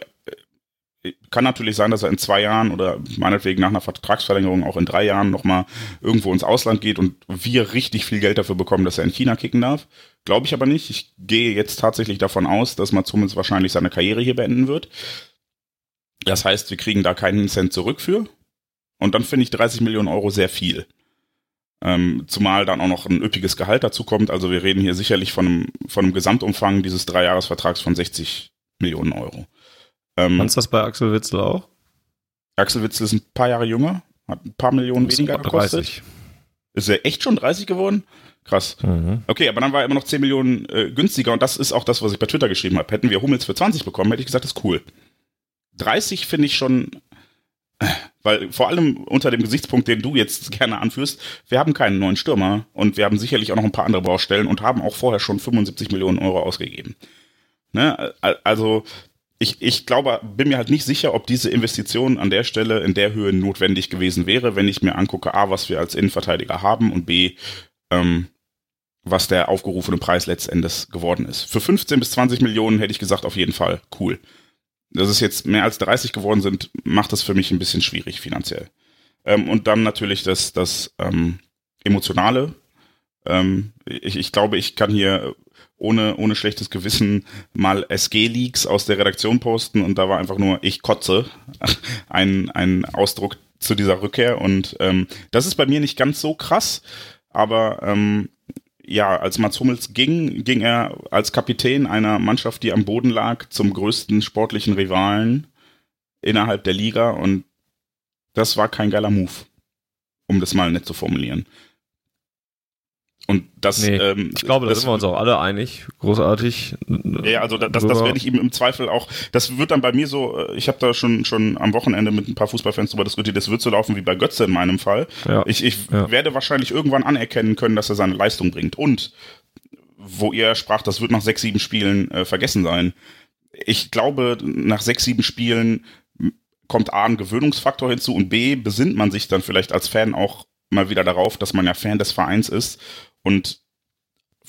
[SPEAKER 2] kann natürlich sein, dass er in zwei Jahren oder meinetwegen nach einer Vertragsverlängerung auch in drei Jahren nochmal irgendwo ins Ausland geht und wir richtig viel Geld dafür bekommen, dass er in China kicken darf. Glaube ich aber nicht. Ich gehe jetzt tatsächlich davon aus, dass Mats Hummels wahrscheinlich seine Karriere hier beenden wird. Das heißt, wir kriegen da keinen Cent zurück für. Und dann finde ich 30 Millionen Euro sehr viel. Ähm, zumal dann auch noch ein üppiges Gehalt dazu kommt. Also wir reden hier sicherlich von einem, von einem Gesamtumfang dieses Dreijahresvertrags von 60 Millionen Euro. Ähm,
[SPEAKER 5] Kannst du das bei Axel Witzel auch?
[SPEAKER 2] Axel Witzel ist ein paar Jahre jünger, hat ein paar Millionen weniger gekostet.
[SPEAKER 5] 30.
[SPEAKER 2] Ist er echt schon 30 geworden? Krass.
[SPEAKER 5] Mhm.
[SPEAKER 2] Okay, aber dann war er immer noch 10 Millionen äh, günstiger und das ist auch das, was ich bei Twitter geschrieben habe. Hätten wir Hummels für 20 bekommen, hätte ich gesagt, das ist cool. 30 finde ich schon, äh, weil vor allem unter dem Gesichtspunkt, den du jetzt gerne anführst, wir haben keinen neuen Stürmer und wir haben sicherlich auch noch ein paar andere Baustellen und haben auch vorher schon 75 Millionen Euro ausgegeben. Ne? Al- Also ich, ich glaube, bin mir halt nicht sicher, ob diese Investition an der Stelle in der Höhe notwendig gewesen wäre, wenn ich mir angucke, A, was wir als Innenverteidiger haben und B, ähm, was der aufgerufene Preis letztendlich geworden ist. Für 15 bis 20 Millionen hätte ich gesagt, auf jeden Fall cool. Dass es jetzt mehr als 30 geworden sind, macht das für mich ein bisschen schwierig finanziell. Ähm, und dann natürlich das, das ähm, Emotionale. Ähm, ich, ich glaube, ich kann hier ohne, ohne schlechtes Gewissen mal SG-Leaks aus der Redaktion posten und da war einfach nur ich kotze ein, ein Ausdruck zu dieser Rückkehr und ähm, das ist bei mir nicht ganz so krass, aber ähm, ja, als Mats Hummels ging, ging er als Kapitän einer Mannschaft, die am Boden lag, zum größten sportlichen Rivalen innerhalb der Liga und das war kein geiler Move, um das mal nett zu formulieren. Und das,
[SPEAKER 5] Nee,
[SPEAKER 2] ähm,
[SPEAKER 5] Ich glaube, da
[SPEAKER 2] das
[SPEAKER 5] sind wir uns auch alle einig. Großartig.
[SPEAKER 2] ja, also da- das, das
[SPEAKER 5] Drüber.
[SPEAKER 2] werde ich ihm im Zweifel auch, das wird dann bei mir so, äh, ich habe da schon schon am Wochenende mit ein paar Fußballfans drüber diskutiert, das wird so laufen wie bei Götze in meinem Fall.
[SPEAKER 5] Ja.
[SPEAKER 2] Ich, ich
[SPEAKER 5] Ja.
[SPEAKER 2] werde wahrscheinlich irgendwann anerkennen können, dass er seine Leistung bringt. Und wo ihr sprach, das wird nach sechs, sieben Spielen äh, vergessen sein. Ich glaube, nach sechs, sieben Spielen kommt A ein Gewöhnungsfaktor hinzu und B besinnt man sich dann vielleicht als Fan auch mal wieder darauf, dass man ja Fan des Vereins ist und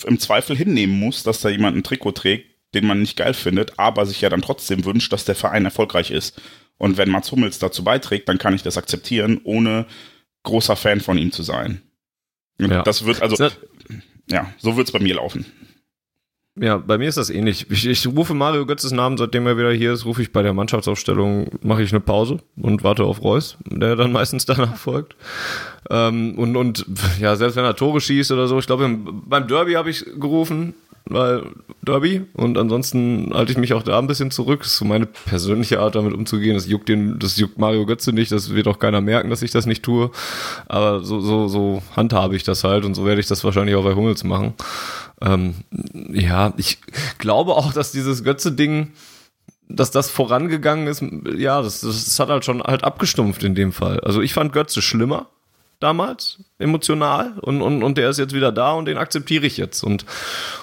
[SPEAKER 2] im Zweifel hinnehmen muss, dass da jemand ein Trikot trägt, den man nicht geil findet, aber sich ja dann trotzdem wünscht, dass der Verein erfolgreich ist. Und wenn Mats Hummels dazu beiträgt, dann kann ich das akzeptieren, ohne großer Fan von ihm zu sein.
[SPEAKER 5] Ja.
[SPEAKER 2] Das wird, also, ja, so wird es bei mir laufen.
[SPEAKER 5] Ja, bei mir ist das ähnlich. Ich, ich rufe Mario Götzes Namen, seitdem er wieder hier ist, rufe ich bei der Mannschaftsaufstellung, mache ich eine Pause und warte auf Reus, der dann meistens danach folgt. Ähm, und, und ja, selbst wenn er Tore schießt oder so, ich glaube, im- beim Derby habe ich gerufen, weil Derby und ansonsten halte ich mich auch da ein bisschen zurück. Das ist so meine persönliche Art, damit umzugehen. Das juckt den, das juckt Mario Götze nicht, das wird auch keiner merken, dass ich das nicht tue. Aber so, so, so handhabe ich das halt und so werde ich das wahrscheinlich auch bei Hummels machen. Ähm, ja, ich glaube auch, dass dieses Götze-Ding, dass das vorangegangen ist, ja, das, das hat halt schon halt abgestumpft in dem Fall. Also ich fand Götze schlimmer damals, emotional, und, und, und der ist jetzt wieder da und den akzeptiere ich jetzt. Und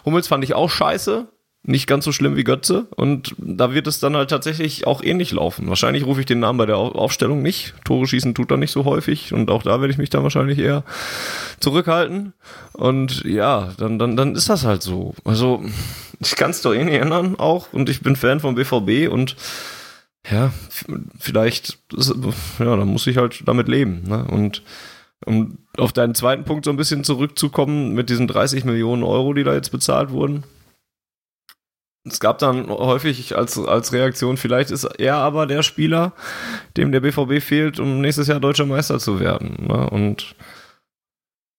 [SPEAKER 5] Hummels fand ich auch scheiße, nicht ganz so schlimm wie Götze. Und da wird es dann halt tatsächlich auch ähnlich laufen. Wahrscheinlich rufe ich den Namen bei der Aufstellung nicht. Tore schießen tut er nicht so häufig. Und auch da werde ich mich dann wahrscheinlich eher zurückhalten. Und ja, dann, dann, dann ist das halt so. Also, ich kann es doch eh nicht ändern auch. Und ich bin Fan vom BVB und ja, vielleicht, ja, dann muss ich halt damit leben. Ne? Und um auf deinen zweiten Punkt so ein bisschen zurückzukommen mit diesen 30 Millionen Euro, die da jetzt bezahlt wurden. Es gab dann häufig als, als Reaktion, vielleicht ist er aber der Spieler, dem der BVB fehlt, um nächstes Jahr deutscher Meister zu werden. Ne? Und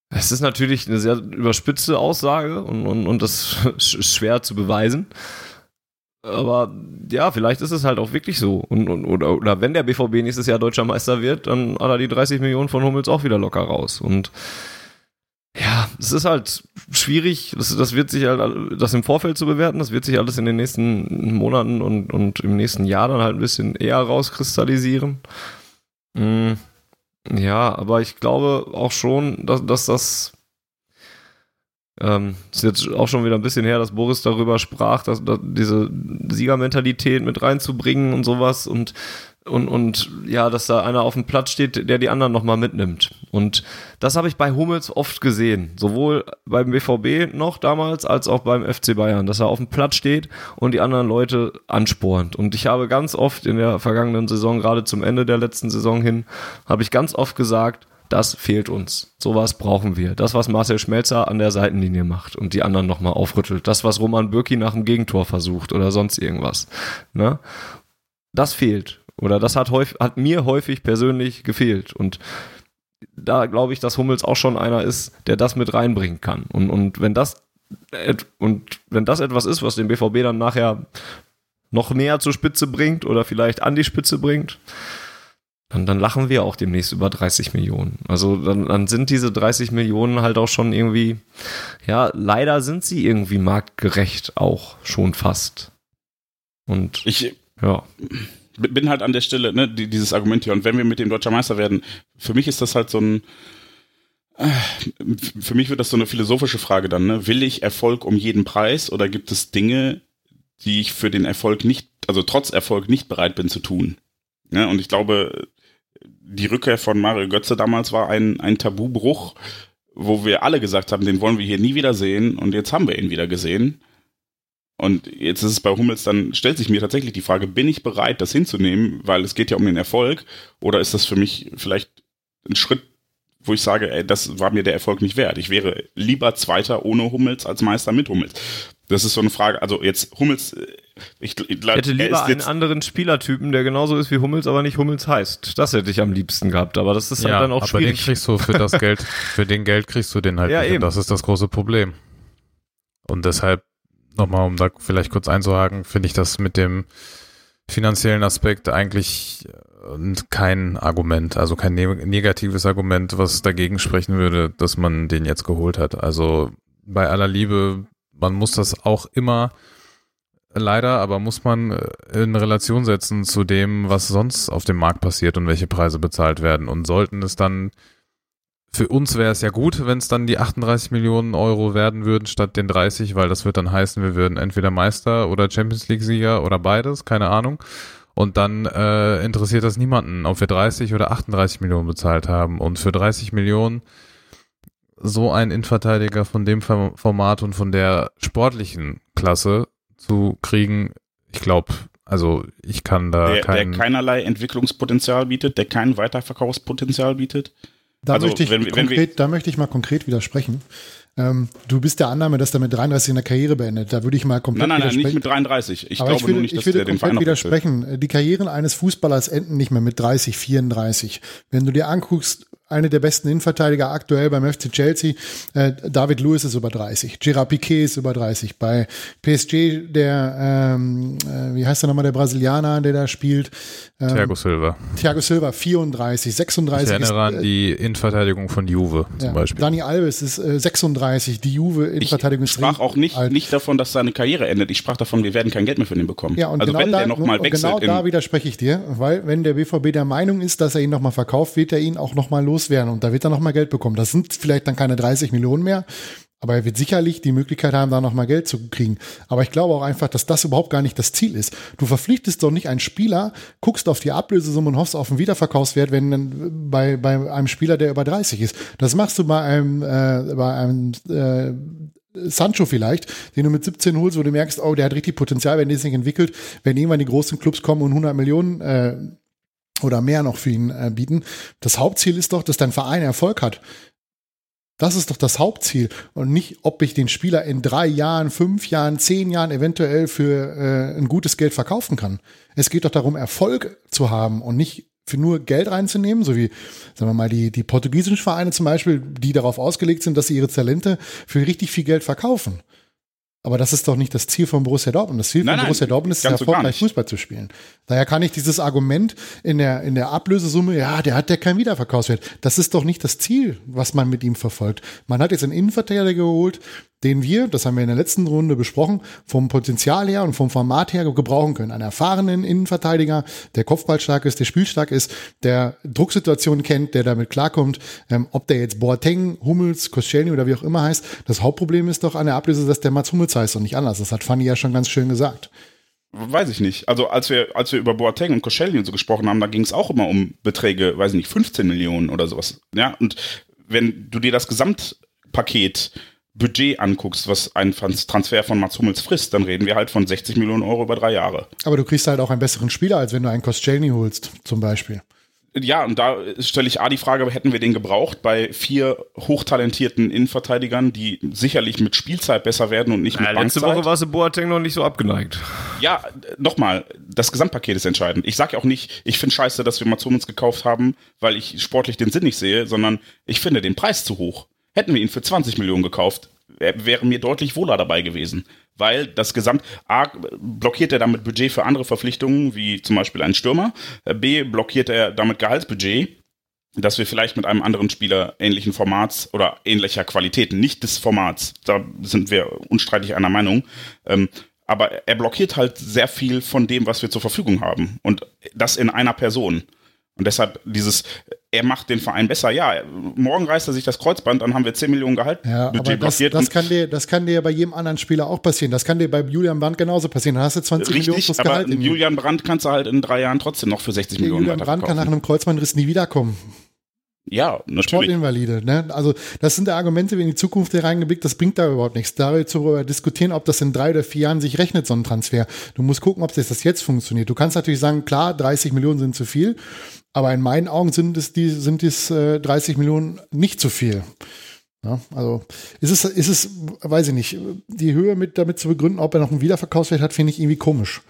[SPEAKER 5] es ist natürlich eine sehr überspitzte Aussage und, und, und das ist schwer zu beweisen. Aber ja, vielleicht ist es halt auch wirklich so. Und, und, oder, oder wenn der BVB nächstes Jahr deutscher Meister wird, dann hat er die 30 Millionen von Hummels auch wieder locker raus. Und ja, es ist halt schwierig, das, das wird sich halt, das im Vorfeld zu bewerten, das wird sich alles in den nächsten Monaten und, und im nächsten Jahr dann halt ein bisschen eher rauskristallisieren. Mm, ja, aber ich glaube auch schon, dass, dass das ähm, ist jetzt auch schon wieder ein bisschen her, dass Boris darüber sprach, dass, dass diese Siegermentalität mit reinzubringen und sowas und und, und ja, dass da einer auf dem Platz steht, der die anderen nochmal mitnimmt. Und das habe ich bei Hummels oft gesehen. Sowohl beim BVB noch damals, als auch beim FC Bayern, dass er auf dem Platz steht und die anderen Leute anspornt. Und ich habe ganz oft in der vergangenen Saison, gerade zum Ende der letzten Saison hin, habe ich ganz oft gesagt, das fehlt uns. Sowas brauchen wir. Das, was Marcel Schmelzer an der Seitenlinie macht und die anderen nochmal aufrüttelt. Das, was Roman Bürki nach dem Gegentor versucht oder sonst irgendwas. Ne? Das fehlt. Oder das hat, häufig, hat mir häufig persönlich gefehlt. Und da glaube ich, dass Hummels auch schon einer ist, der das mit reinbringen kann. Und, und wenn das und wenn das etwas ist, was den BVB dann nachher noch näher zur Spitze bringt oder vielleicht an die Spitze bringt, dann, dann lachen wir auch demnächst über 30 Millionen. Also dann, dann sind diese 30 Millionen halt auch schon irgendwie, ja, leider sind sie irgendwie marktgerecht auch schon fast. Und
[SPEAKER 2] ich, ja. Bin halt an der Stelle, ne, dieses Argument hier, und wenn wir mit dem Deutscher Meister werden, für mich ist das halt so ein, äh, für mich wird das so eine philosophische Frage dann, ne? Will ich Erfolg um jeden Preis oder gibt es Dinge, die ich für den Erfolg nicht, also trotz Erfolg nicht bereit bin zu tun? Ja, und ich glaube, die Rückkehr von Mario Götze damals war ein, ein Tabubruch, wo wir alle gesagt haben, den wollen wir hier nie wieder sehen und jetzt haben wir ihn wieder gesehen. Und jetzt ist es bei Hummels, dann stellt sich mir tatsächlich die Frage, bin ich bereit, das hinzunehmen, weil es geht ja um den Erfolg, oder ist das für mich vielleicht ein Schritt, wo ich sage, ey, das war mir der Erfolg nicht wert. Ich wäre lieber Zweiter ohne Hummels als Meister mit Hummels. Das ist so eine Frage, also jetzt Hummels, äh,
[SPEAKER 5] ich, ich hätte lieber einen anderen Spielertypen, der genauso ist wie Hummels, aber nicht Hummels heißt. Das hätte ich am liebsten gehabt, aber das ist halt ja, dann auch aber schwierig.
[SPEAKER 4] Den kriegst du für das Geld, für den Geld kriegst du den halt ja, nicht. Eben. Und das ist das große Problem. Und deshalb, nochmal, um da vielleicht kurz einzuhaken, finde ich das mit dem finanziellen Aspekt eigentlich äh, kein Argument, also kein ne negatives Argument, was dagegen sprechen würde, dass man den jetzt geholt hat. Also bei aller Liebe man muss das auch immer leider, aber muss man äh, in Relation setzen zu dem, was sonst auf dem Markt passiert und welche Preise bezahlt werden. Und sollten es dann, für uns wäre es ja gut, wenn es dann die 38 Millionen Euro werden würden statt den 30, weil das wird dann heißen, wir würden entweder Meister oder Champions League-Sieger oder beides, keine Ahnung. Und dann äh, interessiert das niemanden, ob wir 30 oder 38 Millionen bezahlt haben. Und für 30 Millionen so einen Innenverteidiger von dem Format und von der sportlichen Klasse zu kriegen, ich glaube, also ich kann da
[SPEAKER 2] der, kein der keinerlei Entwicklungspotenzial bietet, der kein Weiterverkaufspotenzial bietet.
[SPEAKER 3] Da, also, möchte ich wenn, konkret, wenn da möchte ich mal konkret widersprechen. Ähm, du bist der Annahme, dass er mit 33 in der Karriere beendet. Da würde ich mal komplett
[SPEAKER 2] nein, nein, nein, nicht mit 33. Ich Aber glaube ich würde, nur nicht, dass ich würde
[SPEAKER 3] der den Verein widersprechen. Die Karrieren eines Fußballers enden nicht mehr mit 30, 34. Wenn du dir anguckst, eine der besten Innenverteidiger aktuell beim FC Chelsea. Äh, David Lewis ist über 30, Gerard Piquet ist über 30. Bei PSG der, ähm, äh, wie heißt der nochmal, der Brasilianer, der da spielt?
[SPEAKER 4] Ähm, Thiago Silva.
[SPEAKER 3] Thiago Silva, 34, 36.
[SPEAKER 4] Ich erinnere ist, äh, an die Innenverteidigung von Juve zum ja, Beispiel.
[SPEAKER 3] Dani Alves ist äh, 36. 35, die Juve in Verteidigung.
[SPEAKER 2] Ich sprach auch nicht, nicht davon, dass seine Karriere endet. Ich sprach davon, wir werden kein Geld mehr für den bekommen.
[SPEAKER 3] Ja, und also genau wenn da, der nochmal wechselt. Genau da widerspreche ich dir, weil wenn der BVB der Meinung ist, dass er ihn nochmal verkauft, wird er ihn auch nochmal loswerden und da wird er nochmal Geld bekommen. Das sind vielleicht dann keine 30 Millionen mehr, aber er wird sicherlich die Möglichkeit haben, da nochmal Geld zu kriegen. Aber ich glaube auch einfach, dass das überhaupt gar nicht das Ziel ist. Du verpflichtest doch nicht einen Spieler, guckst auf die Ablösesumme und hoffst auf einen Wiederverkaufswert, wenn bei, bei einem Spieler, der über 30 ist. Das machst du bei einem, äh, bei einem äh, Sancho vielleicht, den du mit 17 holst, wo du merkst, oh, der hat richtig Potenzial, wenn der sich entwickelt, wenn irgendwann die großen Clubs kommen und 100 Millionen äh, oder mehr noch für ihn äh, bieten. Das Hauptziel ist doch, dass dein Verein Erfolg hat. Das ist doch das Hauptziel und nicht, ob ich den Spieler in drei Jahren, fünf Jahren, zehn Jahren eventuell für äh, ein gutes Geld verkaufen kann. Es geht doch darum, Erfolg zu haben und nicht für nur Geld reinzunehmen, so wie, sagen wir mal, die, die portugiesischen Vereine zum Beispiel, die darauf ausgelegt sind, dass sie ihre Talente für richtig viel Geld verkaufen. Aber das ist doch nicht das Ziel von Borussia Dortmund. Das Ziel
[SPEAKER 2] nein,
[SPEAKER 3] von
[SPEAKER 2] nein,
[SPEAKER 3] Borussia Dortmund ist, erfolgreich so Fußball zu spielen. Daher kann ich dieses Argument in der, in der Ablösesumme, ja, der hat ja keinen Wiederverkaufswert. Das ist doch nicht das Ziel, was man mit ihm verfolgt. Man hat jetzt einen Innenverteidiger geholt, den wir, das haben wir in der letzten Runde besprochen, vom Potenzial her und vom Format her gebrauchen können. Einen erfahrenen Innenverteidiger, der kopfballstark ist, der spielstark ist, der Drucksituationen kennt, der damit klarkommt. Ähm, ob der jetzt Boateng, Hummels, Koscielny oder wie auch immer heißt, das Hauptproblem ist doch an der Ablöse, dass der Mats Hummels heißt und nicht anders. Das hat Fanny ja schon ganz schön gesagt.
[SPEAKER 2] Weiß ich nicht. Also als wir, als wir über Boateng und Koscielny und so gesprochen haben, da ging es auch immer um Beträge, weiß ich nicht, 15 Millionen oder sowas. Ja, und wenn du dir das Gesamtpaket Budget anguckst, was ein Transfer von Mats Hummels frisst, dann reden wir halt von 60 Millionen Euro über drei Jahre.
[SPEAKER 3] Aber du kriegst halt auch einen besseren Spieler, als wenn du einen Koscielny holst, zum Beispiel.
[SPEAKER 2] Ja, und da stelle ich A die Frage, hätten wir den gebraucht bei vier hochtalentierten Innenverteidigern, die sicherlich mit Spielzeit besser werden und nicht mit
[SPEAKER 5] ja, Letzte Woche war es Boateng noch nicht so abgeneigt.
[SPEAKER 2] Ja, nochmal, das Gesamtpaket ist entscheidend. Ich sage ja auch nicht, ich finde scheiße, dass wir Mats Hummels gekauft haben, weil ich sportlich den Sinn nicht sehe, sondern ich finde den Preis zu hoch. Hätten wir ihn für 20 Millionen gekauft, wäre mir deutlich wohler dabei gewesen. Weil das Gesamt, A, blockiert er damit Budget für andere Verpflichtungen, wie zum Beispiel einen Stürmer. B, blockiert er damit Gehaltsbudget, dass wir vielleicht mit einem anderen Spieler ähnlichen Formats oder ähnlicher Qualitäten, nicht des Formats, da sind wir unstreitig einer Meinung, ähm, aber er blockiert halt sehr viel von dem, was wir zur Verfügung haben. Und das in einer Person. Und deshalb dieses, er macht den Verein besser. Ja, morgen reißt er sich das Kreuzband, dann haben wir 10 Millionen Gehalt.
[SPEAKER 3] Ja, aber das, das, kann dir, das kann dir bei jedem anderen Spieler auch passieren. Das kann dir bei Julian Brandt genauso passieren. Dann hast du 20 Richtig, Millionen plus
[SPEAKER 2] aber Gehalt. Julian Brandt kannst du halt in drei Jahren trotzdem noch für 60 Millionen
[SPEAKER 3] Julian Brandt kann nach einem Kreuzbandriss nie wiederkommen.
[SPEAKER 2] Ja, natürlich.
[SPEAKER 3] Sportinvalide. Ne? Also das sind die Argumente, wenn in die Zukunft hereingeblickt, das bringt da überhaupt nichts. Da zu diskutieren, ob das in drei oder vier Jahren sich rechnet, so ein Transfer. Du musst gucken, ob das jetzt funktioniert. Du kannst natürlich sagen, klar, 30 Millionen sind zu viel, aber in meinen Augen sind es die, sind es äh, 30 Millionen nicht zu viel. Ja, also ist es, ist es, weiß ich nicht, die Höhe mit damit zu begründen, ob er noch einen Wiederverkaufswert hat, finde ich irgendwie komisch.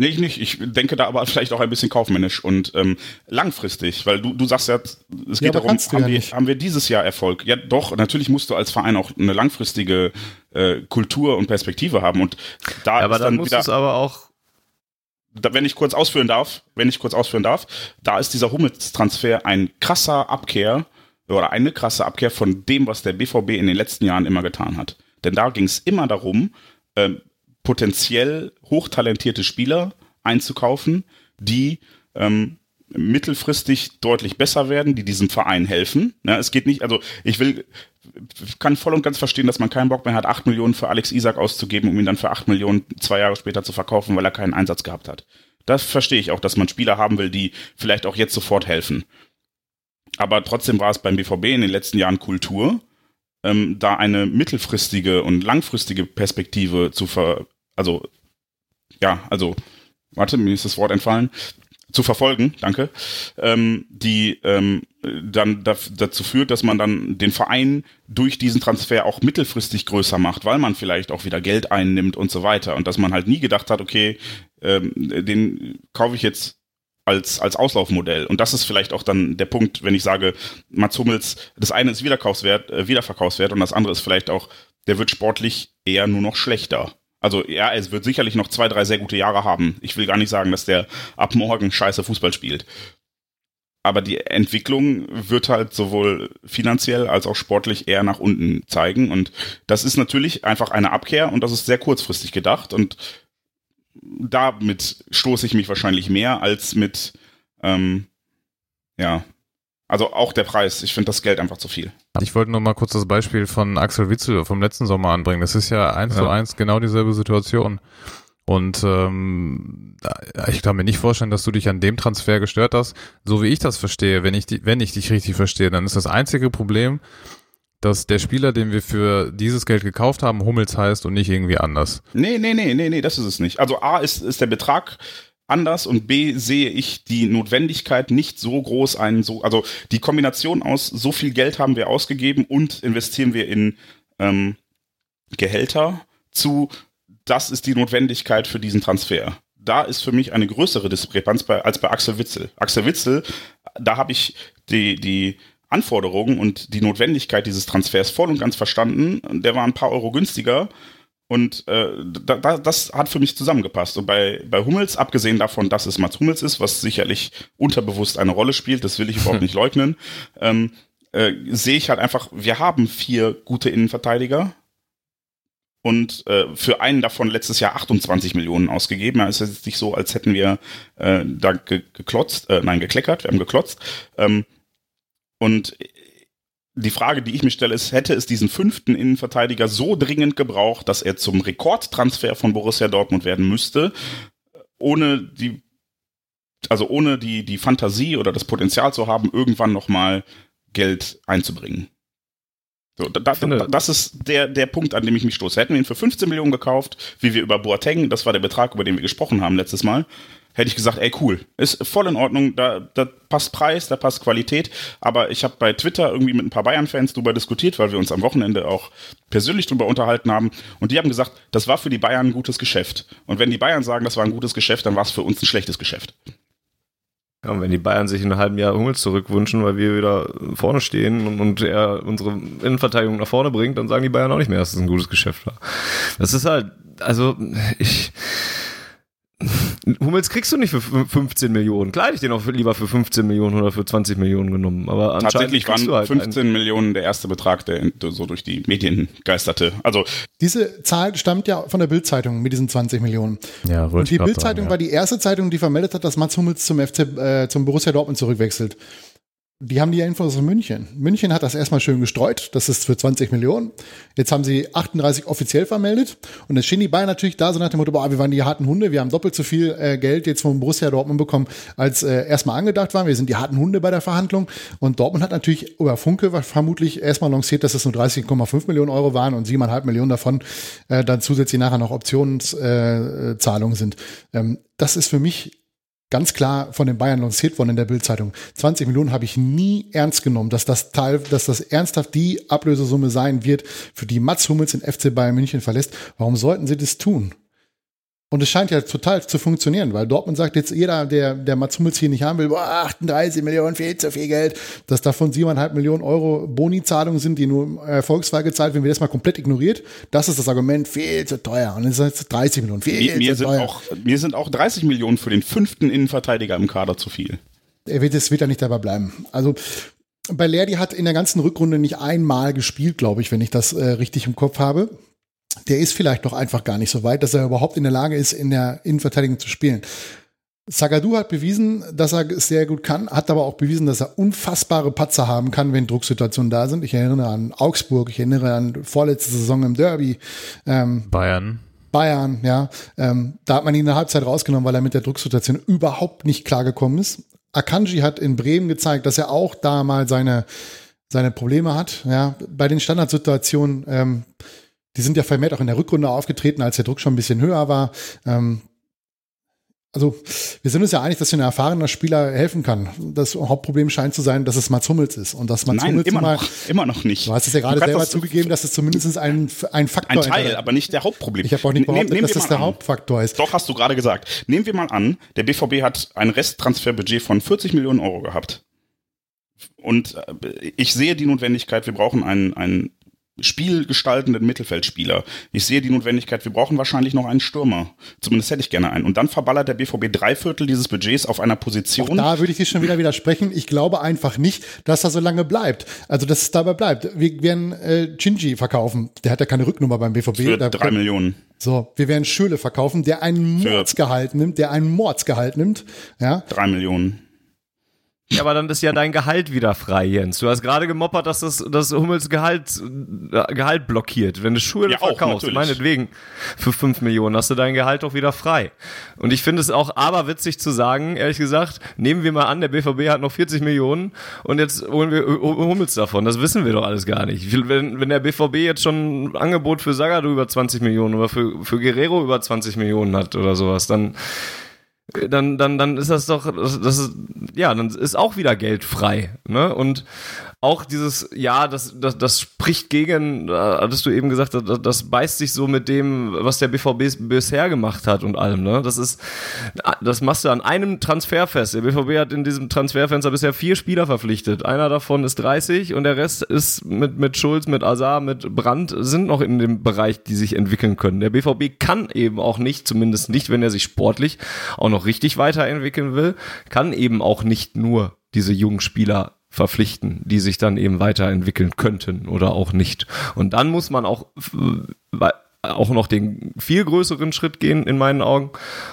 [SPEAKER 2] Nee, ich nicht. Ich denke da aber vielleicht auch ein bisschen kaufmännisch und ähm, langfristig, weil du, du sagst ja, es geht ja, darum, haben, ja wir, haben wir dieses Jahr Erfolg? Ja, doch, natürlich musst du als Verein auch eine langfristige äh, Kultur und Perspektive haben und da
[SPEAKER 5] ja, aber ist dann, dann musst wieder, aber auch
[SPEAKER 2] da, wenn ich kurz ausführen darf, wenn ich kurz ausführen darf, da ist dieser Hummels-Transfer ein krasser Abkehr oder eine krasse Abkehr von dem, was der BVB in den letzten Jahren immer getan hat. Denn da ging es immer darum, ähm, potenziell hochtalentierte Spieler einzukaufen, die ähm, mittelfristig deutlich besser werden, die diesem Verein helfen. Ja, es geht nicht, also ich will, kann voll und ganz verstehen, dass man keinen Bock mehr hat, acht Millionen für Alex Isak auszugeben, um ihn dann für acht Millionen zwei Jahre später zu verkaufen, weil er keinen Einsatz gehabt hat. Das verstehe ich auch, dass man Spieler haben will, die vielleicht auch jetzt sofort helfen. Aber trotzdem war es beim BVB in den letzten Jahren Kultur, ähm, da eine mittelfristige und langfristige Perspektive zu ver, also ja, also warte, mir ist das Wort entfallen, zu verfolgen, danke, ähm, die ähm, dann dazu führt, dass man dann den Verein durch diesen Transfer auch mittelfristig größer macht, weil man vielleicht auch wieder Geld einnimmt und so weiter. Und dass man halt nie gedacht hat, okay, ähm, den kaufe ich jetzt als, als Auslaufmodell. Und das ist vielleicht auch dann der Punkt, wenn ich sage, Mats Hummels, das eine ist Wiederkaufswert, äh, Wiederverkaufswert und das andere ist vielleicht auch, der wird sportlich eher nur noch schlechter. Also ja, es wird sicherlich noch zwei, drei sehr gute Jahre haben. Ich will gar nicht sagen, dass der ab morgen scheiße Fußball spielt. Aber die Entwicklung wird halt sowohl finanziell als auch sportlich eher nach unten zeigen. Und das ist natürlich einfach eine Abkehr und das ist sehr kurzfristig gedacht. Und damit stoße ich mich wahrscheinlich mehr als mit, ähm, ja, also auch der Preis. Ich finde das Geld einfach zu viel.
[SPEAKER 4] Ich wollte noch mal kurz das Beispiel von Axel Witzel vom letzten Sommer anbringen. Das ist ja eins ja. zu eins genau dieselbe Situation. Und ähm, ich kann mir nicht vorstellen, dass du dich an dem Transfer gestört hast. So wie ich das verstehe, wenn ich, die, wenn ich dich richtig verstehe, dann ist das einzige Problem, dass der Spieler, den wir für dieses Geld gekauft haben, Hummels heißt und nicht irgendwie anders.
[SPEAKER 2] Nee, nee, nee, nee, nee, das ist es nicht. Also A ist, ist der Betrag anders und B sehe ich die Notwendigkeit nicht so groß einen so also die Kombination aus so viel Geld haben wir ausgegeben und investieren wir in ähm, Gehälter zu das ist die Notwendigkeit für diesen Transfer. Da ist für mich eine größere Diskrepanz bei, als bei Axel Witzel. Axel Witzel, da habe ich die die Anforderungen und die Notwendigkeit dieses Transfers voll und ganz verstanden. Der war ein paar Euro günstiger und äh, da, da, das hat für mich zusammengepasst. Und bei, bei Hummels, abgesehen davon, dass es Mats Hummels ist, was sicherlich unterbewusst eine Rolle spielt, das will ich überhaupt nicht leugnen, ähm, äh, sehe ich halt einfach, wir haben vier gute Innenverteidiger. Und äh, für einen davon letztes Jahr 28 Millionen ausgegeben. Ja, ist jetzt nicht so, als hätten wir äh, da ge geklotzt, äh, nein, gekleckert, wir haben geklotzt. Ähm, und die Frage, die ich mir stelle, ist, hätte es diesen fünften Innenverteidiger so dringend gebraucht, dass er zum Rekordtransfer von Borussia Dortmund werden müsste, ohne die, also ohne die, die Fantasie oder das Potenzial zu haben, irgendwann nochmal Geld einzubringen? So, da, da, das ist der, der Punkt, an dem ich mich stoße. Hätten wir ihn für 15 Millionen gekauft, wie wir über Boateng, das war der Betrag, über den wir gesprochen haben letztes Mal, hätte ich gesagt, ey cool, ist voll in Ordnung, da, da passt Preis, da passt Qualität, aber ich habe bei Twitter irgendwie mit ein paar Bayern-Fans drüber diskutiert, weil wir uns am Wochenende auch persönlich drüber unterhalten haben. Und die haben gesagt, das war für die Bayern ein gutes Geschäft. Und wenn die Bayern sagen, das war ein gutes Geschäft, dann war es für uns ein schlechtes Geschäft.
[SPEAKER 5] Ja, und wenn die Bayern sich in einem halben Jahr Hummels zurückwünschen, weil wir wieder vorne stehen und, und er unsere Innenverteidigung nach vorne bringt, dann sagen die Bayern auch nicht mehr, dass es ein gutes Geschäft war. Das ist halt, also ich, Hummels kriegst du nicht für 15 Millionen. Klar ich den auch lieber für 15 Millionen oder für 20 Millionen genommen. Aber
[SPEAKER 2] tatsächlich waren halt 15 Millionen der erste Betrag, der so durch die Medien geisterte. Also
[SPEAKER 3] diese Zahl stammt ja von der Bildzeitung mit diesen 20 Millionen. Ja, Und die Bildzeitung ja. war die erste Zeitung, die vermeldet hat, dass Mats Hummels zum FC, äh, zum Borussia Dortmund zurückwechselt. Die haben die Infos aus München. München hat das erstmal schön gestreut. Das ist für 20 Millionen. Jetzt haben sie 38 offiziell vermeldet. Und jetzt stehen die Bayern natürlich da, so nach dem Motto, boah, wir waren die harten Hunde. Wir haben doppelt so viel äh, Geld jetzt vom Borussia Dortmund bekommen, als äh, erstmal angedacht waren. Wir sind die harten Hunde bei der Verhandlung. Und Dortmund hat natürlich über Funke vermutlich erstmal lanciert, dass es nur 30,5 Millionen Euro waren und 7,5 Millionen davon äh, dann zusätzlich nachher noch Optionszahlungen äh, sind. Ähm, das ist für mich ganz klar von den Bayern lanciert worden in der Bildzeitung. 20 Millionen habe ich nie ernst genommen, dass das Teil, dass das ernsthaft die Ablösesumme sein wird, für die Mats Hummels den FC Bayern München verlässt. Warum sollten sie das tun? Und es scheint ja total zu funktionieren, weil Dortmund sagt jetzt jeder, der, der Mats Hummels hier nicht haben will, boah, 38 Millionen, viel zu viel Geld, dass davon 7,5 Millionen Euro Boni-Zahlungen sind, die nur im Erfolgsfall gezahlt werden, wird das mal komplett ignoriert. Das ist das Argument, viel zu teuer. Und dann ist es 30 Millionen, viel
[SPEAKER 2] mir, mir
[SPEAKER 3] zu teuer.
[SPEAKER 2] Auch, mir sind auch 30 Millionen für den fünften Innenverteidiger im Kader zu viel.
[SPEAKER 3] Er wird, es wird ja nicht dabei bleiben. Also, bei Lerdi hat in der ganzen Rückrunde nicht einmal gespielt, glaube ich, wenn ich das äh, richtig im Kopf habe der ist vielleicht noch einfach gar nicht so weit, dass er überhaupt in der Lage ist, in der Innenverteidigung zu spielen. Sagadu hat bewiesen, dass er es sehr gut kann, hat aber auch bewiesen, dass er unfassbare Patzer haben kann, wenn Drucksituationen da sind. Ich erinnere an Augsburg, ich erinnere an vorletzte Saison im Derby.
[SPEAKER 4] Ähm, Bayern.
[SPEAKER 3] Bayern, ja. Ähm, da hat man ihn in der Halbzeit rausgenommen, weil er mit der Drucksituation überhaupt nicht klargekommen ist. Akanji hat in Bremen gezeigt, dass er auch da mal seine, seine Probleme hat. Ja, bei den Standardsituationen ähm, die sind ja vermehrt auch in der Rückrunde aufgetreten, als der Druck schon ein bisschen höher war. Ähm, also wir sind uns ja einig, dass ein erfahrener Spieler helfen kann. Das Hauptproblem scheint zu sein, dass es Mats Hummels ist. Und dass Mats
[SPEAKER 2] Nein,
[SPEAKER 3] Hummels
[SPEAKER 2] immer
[SPEAKER 3] mal,
[SPEAKER 2] noch, immer noch nicht.
[SPEAKER 3] du hast es ja gerade selber
[SPEAKER 2] das-
[SPEAKER 3] zugegeben, dass es zumindest ein, ein Faktor
[SPEAKER 2] Ein Teil,
[SPEAKER 3] ist.
[SPEAKER 2] aber nicht der Hauptproblem.
[SPEAKER 3] Ich habe auch nicht
[SPEAKER 2] Nehm-
[SPEAKER 3] behauptet,
[SPEAKER 2] nehmen
[SPEAKER 3] dass das der
[SPEAKER 2] an.
[SPEAKER 3] Hauptfaktor ist.
[SPEAKER 2] Doch, hast du gerade gesagt. Nehmen wir mal an, der BVB hat ein Resttransferbudget von 40 Millionen Euro gehabt. Und äh, ich sehe die Notwendigkeit, wir brauchen einen, einen spielgestaltenden Mittelfeldspieler. Ich sehe die Notwendigkeit, wir brauchen wahrscheinlich noch einen Stürmer. Zumindest hätte ich gerne einen. Und dann verballert der BVB drei Viertel dieses Budgets auf einer Position.
[SPEAKER 3] Da würde ich dir schon wieder widersprechen. Ich glaube einfach nicht, dass er so lange bleibt. Also, dass es dabei bleibt. Wir werden äh, Chinji verkaufen. Der hat ja keine Rücknummer beim BVB.
[SPEAKER 2] für
[SPEAKER 3] Da-
[SPEAKER 2] drei Millionen.
[SPEAKER 3] So, wir werden Schöle verkaufen, der einen Mordsgehalt nimmt, der einen Mordsgehalt nimmt. Ja,
[SPEAKER 2] Drei Millionen.
[SPEAKER 5] Ja, aber dann ist ja dein Gehalt wieder frei, Jens. Du hast gerade gemoppert, dass das, das Hummels Gehalt, äh, Gehalt blockiert. Wenn du Schuhe
[SPEAKER 2] Ja, auch,
[SPEAKER 5] verkaufst,
[SPEAKER 2] natürlich.
[SPEAKER 5] meinetwegen, für 5 Millionen hast du dein Gehalt doch wieder frei. Und ich finde es auch aberwitzig zu sagen, ehrlich gesagt, nehmen wir mal an, der BVB hat noch 40 Millionen und jetzt holen wir Hu- Hummels davon. Das wissen wir doch alles gar nicht. Wenn, wenn der BVB jetzt schon ein Angebot für Sagadu über 20 Millionen oder für, für Guerrero über 20 Millionen hat oder sowas, dann dann, dann, dann ist das doch, das, ist, ja, dann ist auch wieder Geld frei. Ne? Und auch dieses, ja, das, das, das spricht gegen, äh, hattest du eben gesagt, das, das beißt sich so mit dem, was der BVB bisher gemacht hat und allem. Ne? Das ist, das machst du an einem Transferfest. Der BVB hat in diesem Transferfenster bisher vier Spieler verpflichtet. Einer davon ist 30 und der Rest ist mit, mit Schulz, mit Azar, mit Brandt, sind noch in dem Bereich, die sich entwickeln können. Der BVB kann eben auch nicht, zumindest nicht, wenn er sich sportlich auch noch richtig weiterentwickeln will, kann eben auch nicht nur diese jungen Spieler verpflichten, die sich dann eben weiterentwickeln könnten oder auch nicht. Und dann muss man auch äh, auch noch den viel größeren Schritt gehen in meinen Augen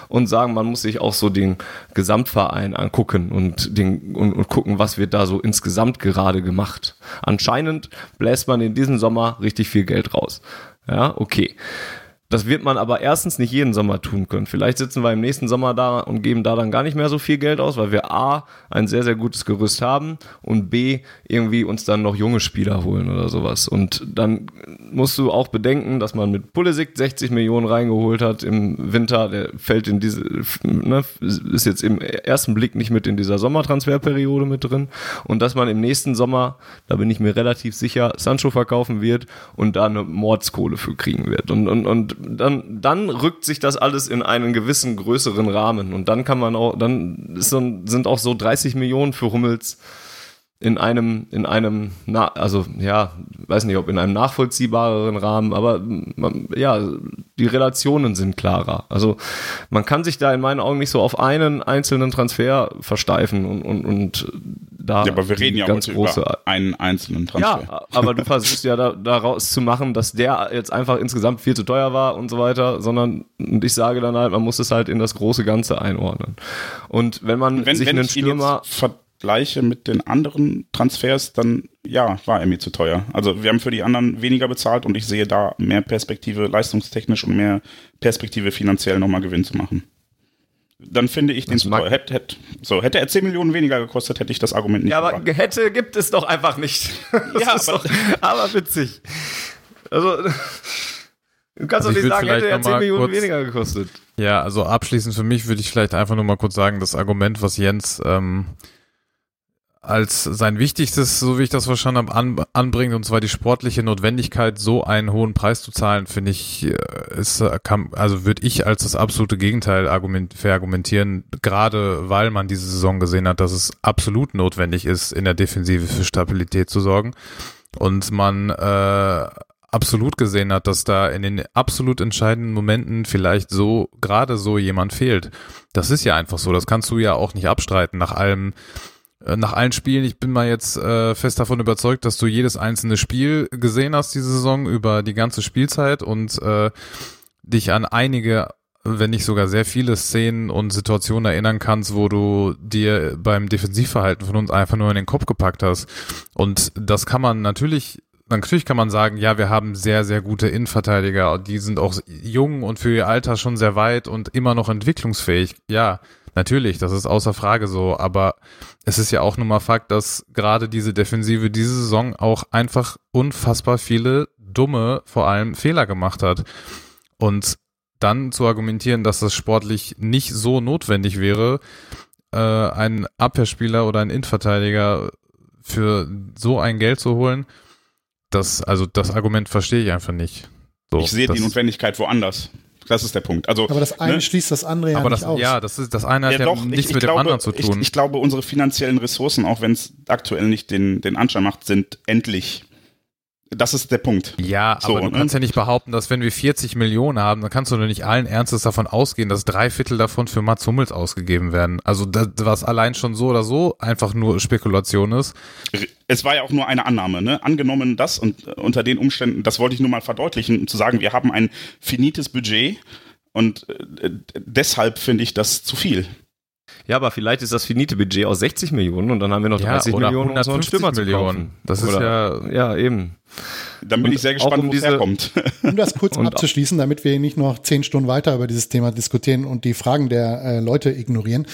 [SPEAKER 5] und sagen, man muss sich auch so den Gesamtverein angucken und den und, und gucken, was wird da so insgesamt gerade gemacht. Anscheinend bläst man in diesem Sommer richtig viel Geld raus. Ja, okay. Das wird man aber erstens nicht jeden Sommer tun können. Vielleicht sitzen wir im nächsten Sommer da und geben da dann gar nicht mehr so viel Geld aus, weil wir A, ein sehr, sehr gutes Gerüst haben und B, irgendwie uns dann noch junge Spieler holen oder sowas. Und dann musst du auch bedenken, dass man mit Pulisic 60 Millionen reingeholt hat im Winter. Der fällt in diese, ne, ist jetzt im ersten Blick nicht mit in dieser Sommertransferperiode mit drin. Und dass man im nächsten Sommer, da bin ich mir relativ sicher, Sancho verkaufen wird und da eine Mordskohle für kriegen wird. Und, und, und dann, dann rückt sich das alles in einen gewissen größeren Rahmen. Und dann kann man auch, dann so, sind auch so 30 Millionen für Hummels in einem, in einem, na, also ja, weiß nicht, ob in einem nachvollziehbareren Rahmen, aber man, ja, die Relationen sind klarer. Also man kann sich da in meinen Augen nicht so auf einen einzelnen Transfer versteifen und, und, und da
[SPEAKER 2] Ja, aber wir reden ja
[SPEAKER 5] ganz große
[SPEAKER 2] über einen einzelnen Transfer.
[SPEAKER 5] ja, aber du versuchst ja da, daraus zu machen, dass der jetzt einfach insgesamt viel zu teuer war und so weiter, sondern und ich sage dann halt, man muss es halt in das große Ganze einordnen. Und wenn man
[SPEAKER 2] wenn,
[SPEAKER 5] sich
[SPEAKER 2] wenn
[SPEAKER 5] einen Stürmer
[SPEAKER 2] vergleiche mit den anderen Transfers, dann ja, war er mir zu teuer. Also wir haben für die anderen weniger bezahlt und ich sehe da mehr Perspektive leistungstechnisch und mehr Perspektive finanziell nochmal Gewinn zu machen. Dann finde ich den zu teuer. Hätte, hätte, so, hätte er 10 Millionen weniger gekostet, hätte ich das Argument nicht
[SPEAKER 5] Ja, aber
[SPEAKER 2] gebracht.
[SPEAKER 5] hätte gibt es doch einfach nicht. Das
[SPEAKER 2] Ja,
[SPEAKER 5] ist
[SPEAKER 2] aber-
[SPEAKER 5] doch, aber witzig. Also du kannst
[SPEAKER 4] Also
[SPEAKER 5] doch
[SPEAKER 4] ich
[SPEAKER 5] nicht sagen, hätte er
[SPEAKER 4] noch
[SPEAKER 5] 10
[SPEAKER 4] mal
[SPEAKER 5] Millionen
[SPEAKER 4] kurz-
[SPEAKER 5] weniger gekostet.
[SPEAKER 4] Ja, also abschließend für mich würde ich vielleicht einfach nur mal kurz sagen, das Argument, was Jens ähm, als sein wichtigstes, so wie ich das verstanden habe, an, anbringt, und zwar die sportliche Notwendigkeit, so einen hohen Preis zu zahlen, finde ich, äh, ist, äh, kann, also würde ich als das absolute Gegenteil argument, verargumentieren, gerade weil man diese Saison gesehen hat, dass es absolut notwendig ist, in der Defensive für Stabilität zu sorgen und man äh, absolut gesehen hat, dass da in den absolut entscheidenden Momenten vielleicht so gerade so jemand fehlt. Das ist ja einfach so. Das kannst du ja auch nicht abstreiten nach allem nach allen Spielen. Ich bin mal jetzt äh, fest davon überzeugt, dass du jedes einzelne Spiel gesehen hast diese Saison über die ganze Spielzeit und äh, dich an einige wenn nicht sogar sehr viele Szenen und Situationen erinnern kannst, wo du dir beim Defensivverhalten von uns einfach nur in den Kopf gepackt hast. Und das kann man natürlich natürlich kann man sagen, ja, wir haben sehr, sehr gute Innenverteidiger. Die sind auch jung und für ihr Alter schon sehr weit und immer noch entwicklungsfähig. Ja, natürlich, das ist außer Frage so. Aber es ist ja auch nun mal Fakt, dass gerade diese Defensive diese Saison auch einfach unfassbar viele dumme, vor allem Fehler gemacht hat. Und dann zu argumentieren, dass das sportlich nicht so notwendig wäre, äh, einen Abwehrspieler oder einen Innenverteidiger für so ein Geld zu holen, das, also das Argument verstehe ich einfach nicht. So,
[SPEAKER 2] ich sehe die Notwendigkeit woanders. Das ist der Punkt. Also,
[SPEAKER 3] Aber das eine
[SPEAKER 2] ne?
[SPEAKER 3] schließt das andere ja
[SPEAKER 4] aber
[SPEAKER 3] nicht
[SPEAKER 4] das,
[SPEAKER 3] aus.
[SPEAKER 4] ja, das ist das eine hat ja,
[SPEAKER 2] Ja, doch,
[SPEAKER 4] nichts
[SPEAKER 2] ich, ich
[SPEAKER 4] mit
[SPEAKER 2] glaube,
[SPEAKER 4] dem anderen zu tun.
[SPEAKER 2] Ich, ich glaube, unsere finanziellen Ressourcen, auch wenn es aktuell nicht den, den Anschein macht, sind endlich. Das ist der Punkt.
[SPEAKER 4] Ja,
[SPEAKER 2] So,
[SPEAKER 4] aber du kannst ja nicht behaupten, dass wenn wir 40 Millionen haben, dann kannst du doch nicht allen Ernstes davon ausgehen, dass drei Viertel davon für Mats Hummels ausgegeben werden. Also das, was allein schon so oder so einfach nur Spekulation ist.
[SPEAKER 2] Es war ja auch nur eine Annahme, ne? Angenommen das und äh, unter den Umständen, das wollte ich nur mal verdeutlichen, um zu sagen, wir haben ein finites Budget und äh, deshalb finde ich das zu viel.
[SPEAKER 5] Ja, aber vielleicht ist das finite Budget aus 60 Millionen und dann haben wir noch 30
[SPEAKER 4] oder
[SPEAKER 5] Millionen, um so einen
[SPEAKER 4] 150
[SPEAKER 5] Stürmer
[SPEAKER 4] Millionen. Das ist
[SPEAKER 5] Oder, ja, eben.
[SPEAKER 2] Dann bin
[SPEAKER 5] Und
[SPEAKER 2] ich sehr gespannt,
[SPEAKER 5] um
[SPEAKER 2] wo es herkommt.
[SPEAKER 3] Um das kurz
[SPEAKER 5] Und-
[SPEAKER 3] abzuschließen, damit wir nicht noch zehn Stunden weiter über dieses Thema diskutieren und die Fragen der äh, Leute ignorieren.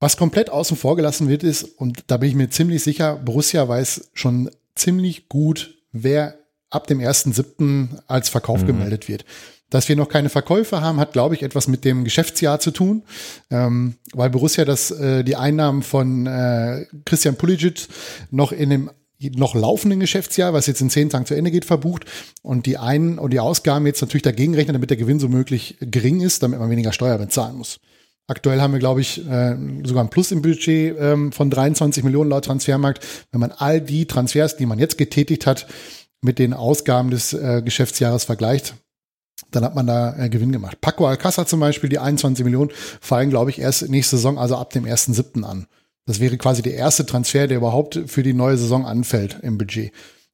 [SPEAKER 3] Was komplett außen vor gelassen wird, ist, und da bin ich mir ziemlich sicher, Borussia weiß schon ziemlich gut, wer ab dem 1.7. als Verkauf
[SPEAKER 5] Mhm.
[SPEAKER 3] gemeldet wird. Dass wir noch keine Verkäufe haben, hat, glaube ich, etwas mit dem Geschäftsjahr zu tun, ähm, weil Borussia das, äh, die Einnahmen von äh, Christian Pulisic noch in dem noch laufenden Geschäftsjahr, was jetzt in zehn Tagen zu Ende geht, verbucht und die Ein- und die Ausgaben jetzt natürlich dagegen rechnen, damit der Gewinn so möglich gering ist, damit man weniger Steuer bezahlen muss. Aktuell haben wir, glaube ich, äh, sogar ein Plus im Budget ähm, von 23 Millionen laut Transfermarkt. Wenn man all die Transfers, die man jetzt getätigt hat, mit den Ausgaben des äh, Geschäftsjahres vergleicht, dann hat man da äh, Gewinn gemacht. Paco Alcázar zum Beispiel, die 21 Millionen, fallen, glaube ich, erst nächste Saison, also ab dem 1.7. an. Das wäre quasi der erste Transfer, der überhaupt für die neue Saison anfällt im Budget.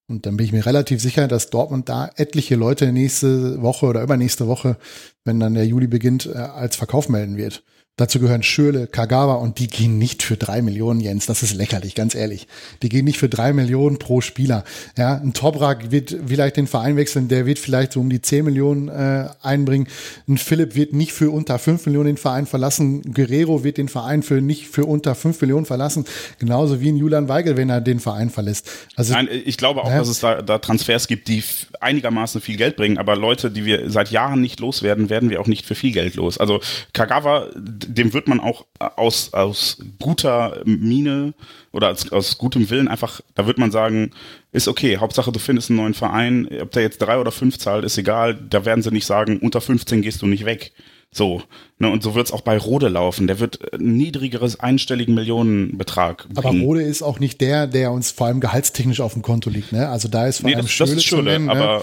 [SPEAKER 3] Und dann bin ich mir relativ sicher, dass Dortmund da etliche Leute nächste Woche oder übernächste Woche, wenn dann der Juli beginnt, äh, als Verkauf melden wird. Dazu gehören Schürle, Kagawa und die gehen nicht für drei Millionen, Jens. Das ist lächerlich, ganz ehrlich. Die gehen nicht für drei Millionen pro Spieler. Ja, ein Toprak wird vielleicht den Verein wechseln, der wird vielleicht so um die zehn Millionen äh, einbringen. Ein Philipp wird nicht für unter fünf Millionen den Verein verlassen. Guerrero wird den Verein für nicht für unter fünf Millionen verlassen. Genauso wie ein Julian Weigel, wenn er den Verein verlässt. Also
[SPEAKER 2] Nein, ich glaube auch,
[SPEAKER 3] Ja.
[SPEAKER 2] dass es da, da Transfers gibt, die einigermaßen viel Geld bringen, aber Leute, die wir seit Jahren nicht loswerden, werden wir auch nicht für viel Geld los. Also Kagawa, dem wird man auch aus, aus guter Mine oder aus, aus gutem Willen einfach, da wird man sagen, ist okay, Hauptsache du findest einen neuen Verein, ob der jetzt drei oder fünf zahlt, ist egal, da werden sie nicht sagen, unter 15 gehst du nicht weg. So, ne, und so wird's auch bei Rode laufen. Der wird niedrigeres einstelligen Millionenbetrag
[SPEAKER 3] Aber
[SPEAKER 2] bringen.
[SPEAKER 3] Rode ist auch nicht der, der uns vor allem gehaltstechnisch auf dem Konto liegt. Ne? Also da ist vor
[SPEAKER 2] nee,
[SPEAKER 3] allem
[SPEAKER 2] das, das ist
[SPEAKER 3] zu
[SPEAKER 2] Schule,
[SPEAKER 3] nennen, ne?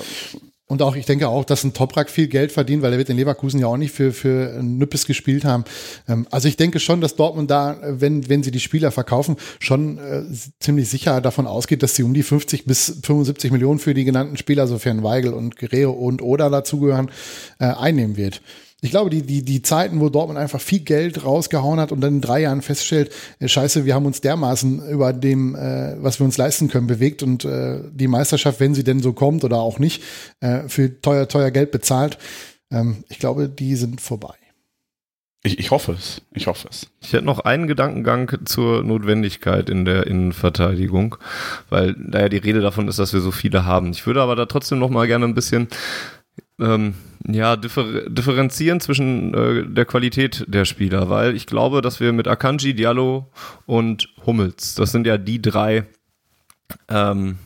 [SPEAKER 3] Und auch, ich denke auch, dass ein Toprak viel Geld verdient, weil er wird in Leverkusen ja auch nicht für, für Nüppes gespielt haben. Ähm, also ich denke schon, dass Dortmund da, wenn, wenn sie die Spieler verkaufen, schon äh, ziemlich sicher davon ausgeht, dass sie um die 50 bis 75 Millionen für die genannten Spieler, sofern Weigel und Guerrero und Oder dazugehören, äh, einnehmen wird. Ich glaube, die, die, die Zeiten, wo Dortmund einfach viel Geld rausgehauen hat und dann in drei Jahren feststellt, äh, scheiße, wir haben uns dermaßen über dem, äh, was wir uns leisten können, bewegt und äh, die Meisterschaft, wenn sie denn so kommt oder auch nicht, äh, für teuer, teuer Geld bezahlt. Ähm, ich glaube, die sind vorbei.
[SPEAKER 2] Ich, ich hoffe es. Ich hoffe es.
[SPEAKER 5] Ich hätte noch einen Gedankengang zur Notwendigkeit in der Innenverteidigung, weil da ja die Rede davon ist, dass wir so viele haben. Ich würde aber da trotzdem noch mal gerne ein bisschen ähm, ja, differ differenzieren zwischen äh, der Qualität der Spieler, weil ich glaube, dass wir mit Akanji, Diallo und Hummels, das sind ja die drei ähm,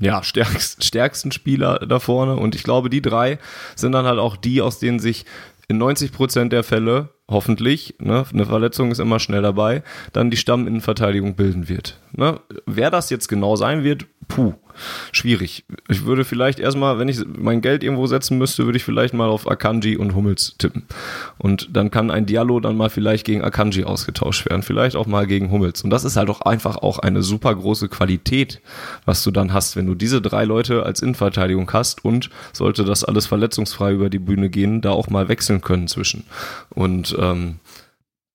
[SPEAKER 5] ja, stärkst, stärksten Spieler da vorne. Und ich glaube, die drei sind dann halt auch die, aus denen sich in 90 Prozent der Fälle hoffentlich, ne, eine Verletzung ist immer schnell dabei, dann die Stamminnenverteidigung bilden wird. Ne? Wer das jetzt genau sein wird, puh, schwierig. Ich würde vielleicht erstmal, wenn ich mein Geld irgendwo setzen müsste, würde ich vielleicht mal auf Akanji und Hummels tippen. Und dann kann ein Diallo dann mal vielleicht gegen Akanji ausgetauscht werden, vielleicht auch mal gegen Hummels. Und das ist halt auch einfach auch eine super große Qualität, was du dann hast, wenn du diese drei Leute als Innenverteidigung hast und sollte das alles verletzungsfrei über die Bühne gehen, da auch mal wechseln können zwischen. Und ähm,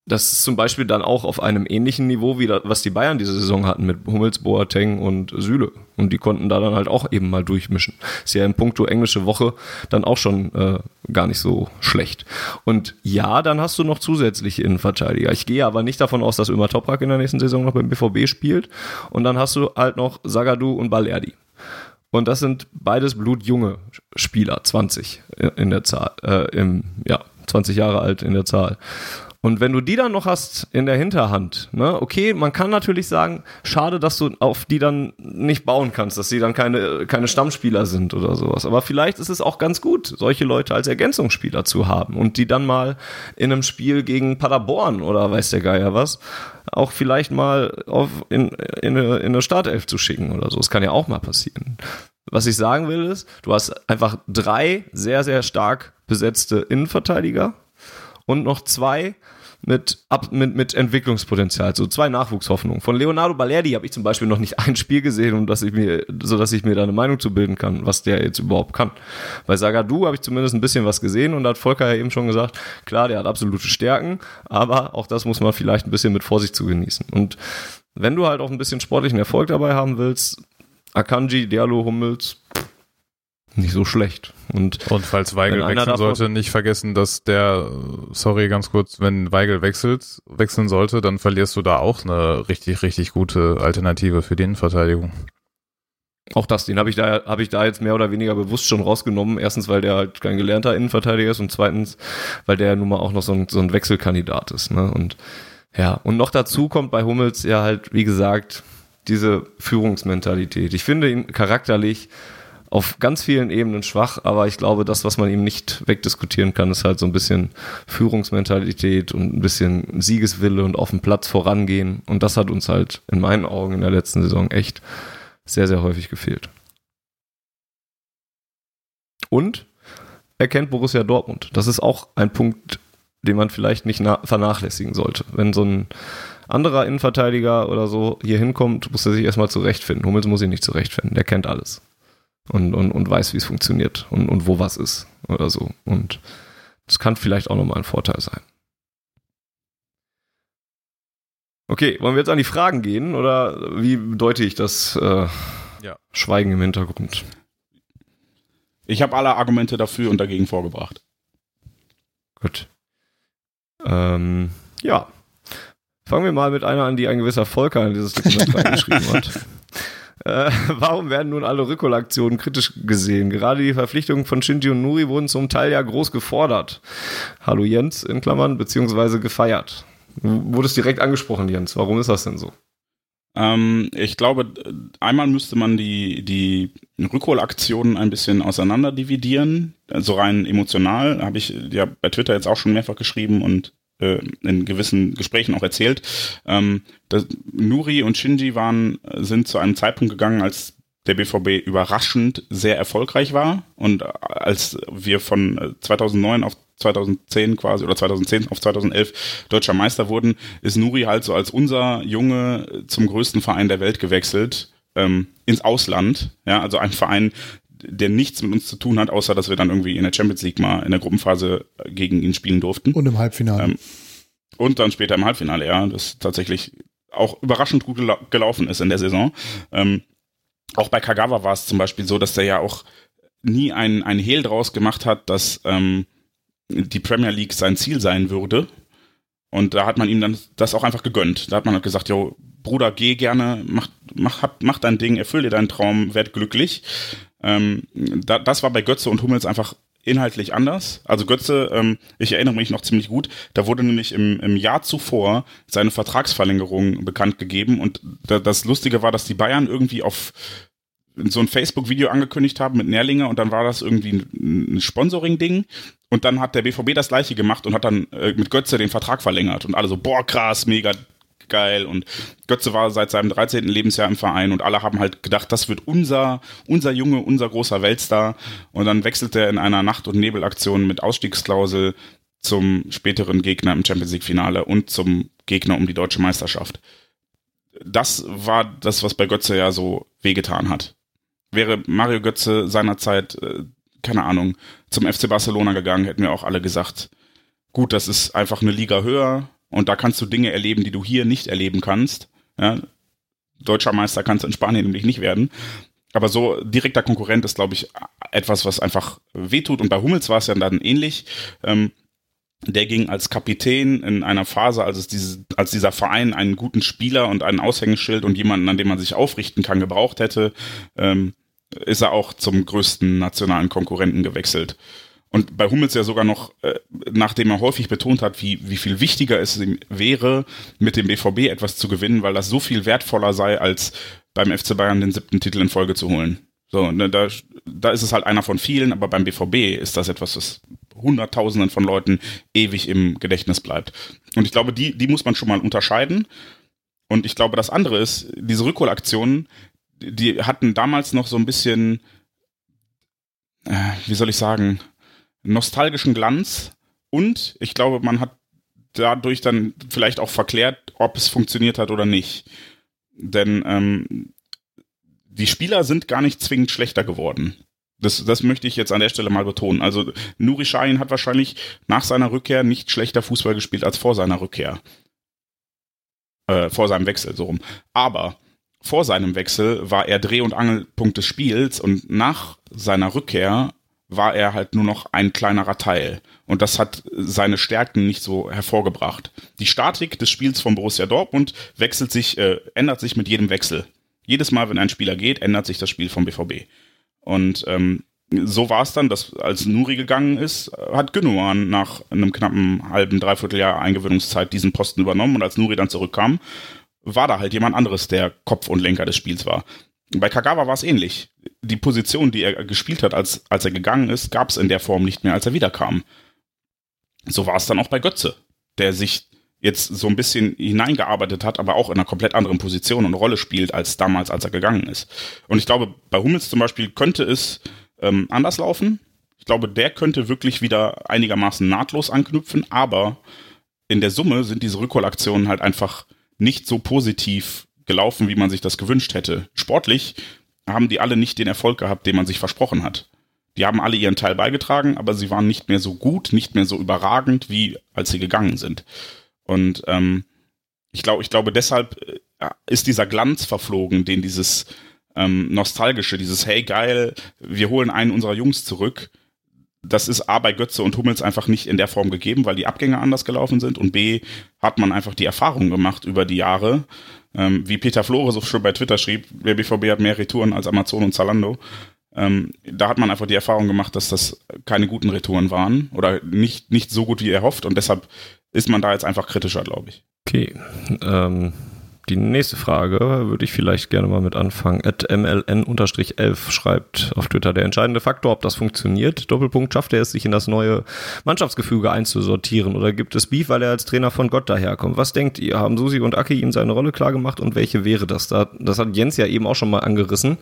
[SPEAKER 5] das ist zum Beispiel dann auch auf einem ähnlichen Niveau, wie das, was die Bayern diese Saison hatten mit Hummels, Boateng und Süle. Und die konnten da dann halt auch eben mal durchmischen. Ist ja in puncto englische Woche dann auch schon äh, gar nicht so schlecht. Und ja, dann hast du noch zusätzliche Innenverteidiger. Ich gehe aber nicht davon aus, dass Ömer Toprak in der nächsten Saison noch beim BVB spielt. Und dann hast du halt noch Sagadu und Balerdi. Und das sind beides blutjunge Spieler, 20 in der Zahl, äh, im, ja, 20 Jahre alt in der Zahl. Und wenn du die dann noch hast in der Hinterhand, ne, okay, man kann natürlich sagen, schade, dass du auf die dann nicht bauen kannst, dass sie dann keine, keine Stammspieler sind oder sowas. Aber vielleicht ist es auch ganz gut, solche Leute als Ergänzungsspieler zu haben und die dann mal in einem Spiel gegen Paderborn oder weiß der Geier was, auch vielleicht mal auf, in, in, eine, in eine Startelf zu schicken oder so. Das kann ja auch mal passieren. Was ich sagen will ist, du hast einfach drei sehr, sehr stark besetzte Innenverteidiger und noch zwei mit, ab, mit, mit Entwicklungspotenzial, so zwei Nachwuchshoffnungen. Von Leonardo Balerdi habe ich zum Beispiel noch nicht ein Spiel gesehen, um dass ich mir, so dass ich mir da eine Meinung zu bilden kann, was der jetzt überhaupt kann. Bei Sagadu habe ich zumindest ein bisschen was gesehen und da hat Volker ja eben schon gesagt, klar, der hat absolute Stärken, aber auch das muss man vielleicht ein bisschen mit Vorsicht zu genießen. Und wenn du halt auch ein bisschen sportlichen Erfolg dabei haben willst, Akanji, Diallo, Hummels, nicht so schlecht. Und,
[SPEAKER 4] und falls Weigel wechseln sollte, nicht vergessen, dass der, sorry, ganz kurz, wenn Weigel wechselt, wechseln sollte, dann verlierst du da auch eine richtig, richtig gute Alternative für die Innenverteidigung.
[SPEAKER 5] Auch das, den habe ich da, habe ich da jetzt mehr oder weniger bewusst schon rausgenommen. Erstens, weil der halt kein gelernter Innenverteidiger ist und zweitens, weil der nun mal auch noch so ein, so ein Wechselkandidat ist. Ne? Und ja, und noch dazu kommt bei Hummels ja halt, wie gesagt, diese Führungsmentalität. Ich finde ihn charakterlich auf ganz vielen Ebenen schwach, aber ich glaube, das, was man ihm nicht wegdiskutieren kann, ist halt so ein bisschen Führungsmentalität und ein bisschen Siegeswille und auf dem Platz vorangehen. Und das hat uns halt in meinen Augen in der letzten Saison echt sehr, sehr häufig gefehlt. Und er kennt Borussia Dortmund. Das ist auch ein Punkt, den man vielleicht nicht vernachlässigen sollte. Wenn so ein anderer Innenverteidiger oder so hier hinkommt, muss er sich erstmal zurechtfinden. Hummels muss sich nicht zurechtfinden. Der kennt alles und, und, und weiß, wie es funktioniert und, und wo was ist oder so. Und das kann vielleicht auch nochmal ein Vorteil sein. Okay, wollen wir jetzt an die Fragen gehen oder wie deute ich das äh, ja. Schweigen im Hintergrund?
[SPEAKER 2] Ich habe alle Argumente dafür und dagegen vorgebracht.
[SPEAKER 5] Gut. Ähm, ja. Fangen wir mal mit einer an, die ein gewisser Volker in dieses Dokument reingeschrieben hat. Äh, warum werden nun alle Rückholaktionen kritisch gesehen? Gerade die Verpflichtungen von Shinji und Nuri wurden zum Teil ja groß gefordert. Hallo Jens, in Klammern, beziehungsweise gefeiert. Wurde es direkt angesprochen, Jens. Warum ist das denn so?
[SPEAKER 2] Ähm, ich glaube, einmal müsste man die, die Rückholaktionen ein bisschen auseinander dividieren. Also rein emotional habe ich ja bei Twitter jetzt auch schon mehrfach geschrieben und äh, in gewissen Gesprächen auch erzählt. Ähm, das, Nuri und Shinji waren, sind zu einem Zeitpunkt gegangen, als der BVB überraschend sehr erfolgreich war und als wir von 2009 auf 2010 quasi oder 2010 auf 2011 deutscher Meister wurden, ist Nuri halt so als unser Junge zum größten Verein der Welt gewechselt ähm, ins Ausland. Ja, also ein Verein, der nichts mit uns zu tun hat, außer dass wir dann irgendwie in der Champions League mal in der Gruppenphase gegen ihn spielen durften.
[SPEAKER 3] Und im Halbfinale. Ähm,
[SPEAKER 2] und dann später im Halbfinale, ja, das tatsächlich auch überraschend gut gela gelaufen ist in der Saison. Ähm, auch bei Kagawa war es zum Beispiel so, dass der ja auch nie ein, ein Hehl draus gemacht hat, dass ähm, die Premier League sein Ziel sein würde. Und da hat man ihm dann das auch einfach gegönnt. Da hat man halt gesagt, jo, Bruder, geh gerne, mach, mach, mach dein Ding, erfüll dir deinen Traum, werd glücklich. Ähm, da, das war bei Götze und Hummels einfach inhaltlich anders. Also Götze, ähm, ich erinnere mich noch ziemlich gut, da wurde nämlich im, im Jahr zuvor seine Vertragsverlängerung bekannt gegeben und da, das Lustige war, dass die Bayern irgendwie auf so ein Facebook-Video angekündigt haben mit Nährlinger und dann war das irgendwie ein, ein Sponsoring-Ding und dann hat der BVB das gleiche gemacht und hat dann äh, mit Götze den Vertrag verlängert und alle so, boah krass, mega geil. Und Götze war seit seinem 13. Lebensjahr im Verein und alle haben halt gedacht, das wird unser, unser Junge, unser großer Weltstar. Und dann wechselt er in einer Nacht- und Nebelaktion mit Ausstiegsklausel zum späteren Gegner im Champions League Finale und zum Gegner um die deutsche Meisterschaft. Das war das, was bei Götze ja so wehgetan hat. Wäre Mario Götze seinerzeit, äh, keine Ahnung, zum FC Barcelona gegangen, hätten wir auch alle gesagt, gut, das ist einfach eine Liga höher, und da kannst du Dinge erleben, die du hier nicht erleben kannst. Ja, Deutscher Meister kannst du in Spanien nämlich nicht werden. Aber so direkter Konkurrent ist, glaube ich, etwas, was einfach wehtut. Und bei Hummels war es ja dann ähnlich. Ähm, der ging als Kapitän in einer Phase, als, es diese, als dieser Verein einen guten Spieler und einen Aushängeschild und jemanden, an dem man sich aufrichten kann, gebraucht hätte, ähm, ist er auch zum größten nationalen Konkurrenten gewechselt. Und bei Hummels ja sogar noch, äh, nachdem er häufig betont hat, wie, wie viel wichtiger es ihm wäre, mit dem BVB etwas zu gewinnen, weil das so viel wertvoller sei, als beim FC Bayern den siebten Titel in Folge zu holen. So, ne, da, da ist es halt einer von vielen, aber beim BVB ist das etwas, was Hunderttausenden von Leuten ewig im Gedächtnis bleibt. Und ich glaube, die, die muss man schon mal unterscheiden. Und ich glaube, das andere ist, diese Rückholaktionen, die hatten damals noch so ein bisschen, äh, wie soll ich sagen, nostalgischen Glanz. Und ich glaube, man hat dadurch dann vielleicht auch verklärt, ob es funktioniert hat oder nicht. Denn ähm, die Spieler sind gar nicht zwingend schlechter geworden. Das, das möchte ich jetzt an der Stelle mal betonen. Also Nuri Sahin hat wahrscheinlich nach seiner Rückkehr nicht schlechter Fußball gespielt als vor seiner Rückkehr. Äh, vor seinem Wechsel, so rum. Aber vor seinem Wechsel war er Dreh- und Angelpunkt des Spiels und nach seiner Rückkehr war er halt nur noch ein kleinerer Teil. Und das hat seine Stärken nicht so hervorgebracht. Die Statik des Spiels von Borussia Dortmund wechselt sich, äh, ändert sich mit jedem Wechsel. Jedes Mal, wenn ein Spieler geht, ändert sich das Spiel vom BVB. Und ähm, so war es dann, dass als Nuri gegangen ist, hat Gündogan nach einem knappen halben, dreiviertel Jahr Eingewöhnungszeit diesen Posten übernommen und als Nuri dann zurückkam, war da halt jemand anderes, der Kopf und Lenker des Spiels war. Bei Kagawa war es ähnlich. Die Position, die er gespielt hat, als, als er gegangen ist, gab es in der Form nicht mehr, als er wiederkam. So war es dann auch bei Götze, der sich jetzt so ein bisschen hineingearbeitet hat, aber auch in einer komplett anderen Position und Rolle spielt als damals, als er gegangen ist. Und ich glaube, bei Hummels zum Beispiel könnte es ähm, anders laufen. Ich glaube, der könnte wirklich wieder einigermaßen nahtlos anknüpfen, aber in der Summe sind diese Rückholaktionen halt einfach nicht so positiv gelaufen, wie man sich das gewünscht hätte. Sportlich haben die alle nicht den Erfolg gehabt, den man sich versprochen hat. Die haben alle ihren Teil beigetragen, aber sie waren nicht mehr so gut, nicht mehr so überragend, wie als sie gegangen sind. Und ähm, ich glaube, ich glaube, deshalb äh, ist dieser Glanz verflogen, den dieses ähm, nostalgische, dieses Hey geil, wir holen einen unserer Jungs zurück. Das ist A bei Götze und Hummels einfach nicht in der Form gegeben, weil die Abgänge anders gelaufen sind und B hat man einfach die Erfahrung gemacht über die Jahre, ähm, wie Peter Flore so schon bei Twitter schrieb, der BVB hat mehr Retouren als Amazon und Zalando. Ähm, da hat man einfach die Erfahrung gemacht, dass das keine guten Retouren waren oder nicht, nicht so gut wie er hofft und deshalb ist man da jetzt einfach kritischer, glaube ich.
[SPEAKER 5] Okay. Ähm, die nächste Frage würde ich vielleicht gerne mal mit anfangen. MLN-11 schreibt auf Twitter, der entscheidende Faktor, ob das funktioniert. Doppelpunkt, schafft er es, sich in das neue Mannschaftsgefüge einzusortieren oder gibt es Beef, weil er als Trainer von Gott daherkommt? Was denkt ihr? Haben Susi und Aki ihm seine Rolle klar gemacht und welche wäre das? Das hat Jens ja eben auch schon mal angerissen.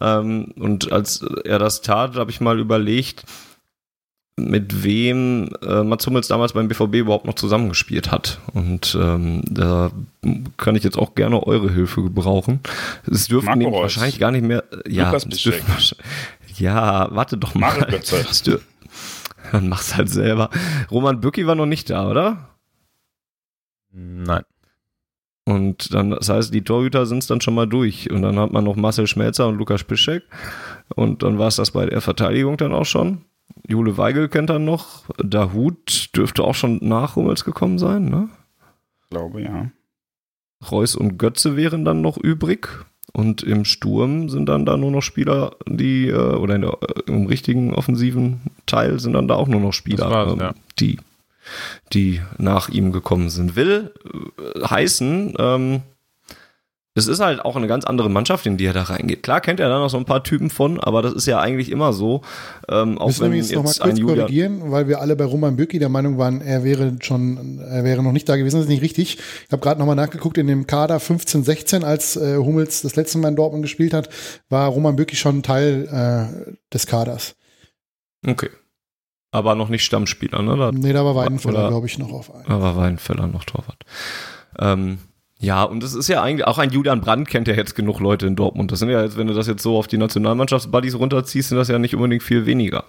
[SPEAKER 5] Ähm, und als er das tat, habe ich mal überlegt, mit wem äh, Mats Hummels damals beim BVB überhaupt noch zusammengespielt hat. Und ähm, da kann ich jetzt auch gerne eure Hilfe gebrauchen. Es dürften nämlich wahrscheinlich gar nicht mehr. Ja, es dürften, ja, warte doch mal. Dann mach's halt selber. Roman Bücki war noch nicht da, oder?
[SPEAKER 4] Nein.
[SPEAKER 5] Und dann, das heißt, die Torhüter sind es dann schon mal durch. Und dann hat man noch Marcel Schmelzer und Lukas Piszek. Und dann war es das bei der Verteidigung dann auch schon. Jule Weigel kennt er noch. Dahut dürfte auch schon nach Hummels gekommen sein, ne?
[SPEAKER 2] Ich glaube, ja.
[SPEAKER 5] Reus und Götze wären dann noch übrig. Und im Sturm sind dann da nur noch Spieler, die, äh, oder der, äh, im richtigen offensiven Teil sind dann da auch nur noch Spieler, ähm, ja. die, die nach ihm gekommen sind. Will äh, heißen, ähm, es ist halt auch eine ganz andere Mannschaft, in die er da reingeht. Klar kennt er da noch so ein paar Typen von, aber das ist ja eigentlich immer so. Ähm, auch
[SPEAKER 3] Müssen wenn wir jetzt, noch mal kurz korrigieren, weil wir alle bei Roman Bürki der Meinung waren, er wäre schon, er wäre noch nicht da gewesen. Das ist nicht richtig. Ich habe gerade nochmal nachgeguckt, in dem Kader 15, 16, als äh, Hummels das letzte Mal in Dortmund gespielt hat, war Roman Bürki schon Teil äh, des Kaders.
[SPEAKER 5] Okay. Aber noch nicht Stammspieler, ne? Da,
[SPEAKER 3] nee, da war Weidenfeller, glaube ich, noch auf
[SPEAKER 5] einen. Da war Weidenfeller noch Torwart. Ähm, ja, und das ist ja eigentlich, auch ein Julian Brandt kennt ja jetzt genug Leute in Dortmund. Das sind ja jetzt, wenn du das jetzt so auf die Nationalmannschaftsbuddies runterziehst, sind das ja nicht unbedingt viel weniger.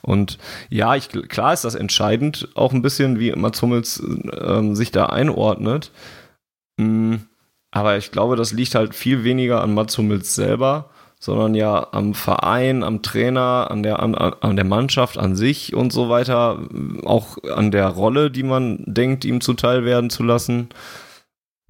[SPEAKER 5] Und ja, ich, klar ist das entscheidend, auch ein bisschen, wie Mats Hummels ähm, sich da einordnet. Mhm. Aber ich glaube, das liegt halt viel weniger an Mats Hummels selber, sondern ja am Verein, am Trainer, an der, an, an der Mannschaft an sich und so weiter, auch an der Rolle, die man denkt, ihm zuteil werden zu lassen.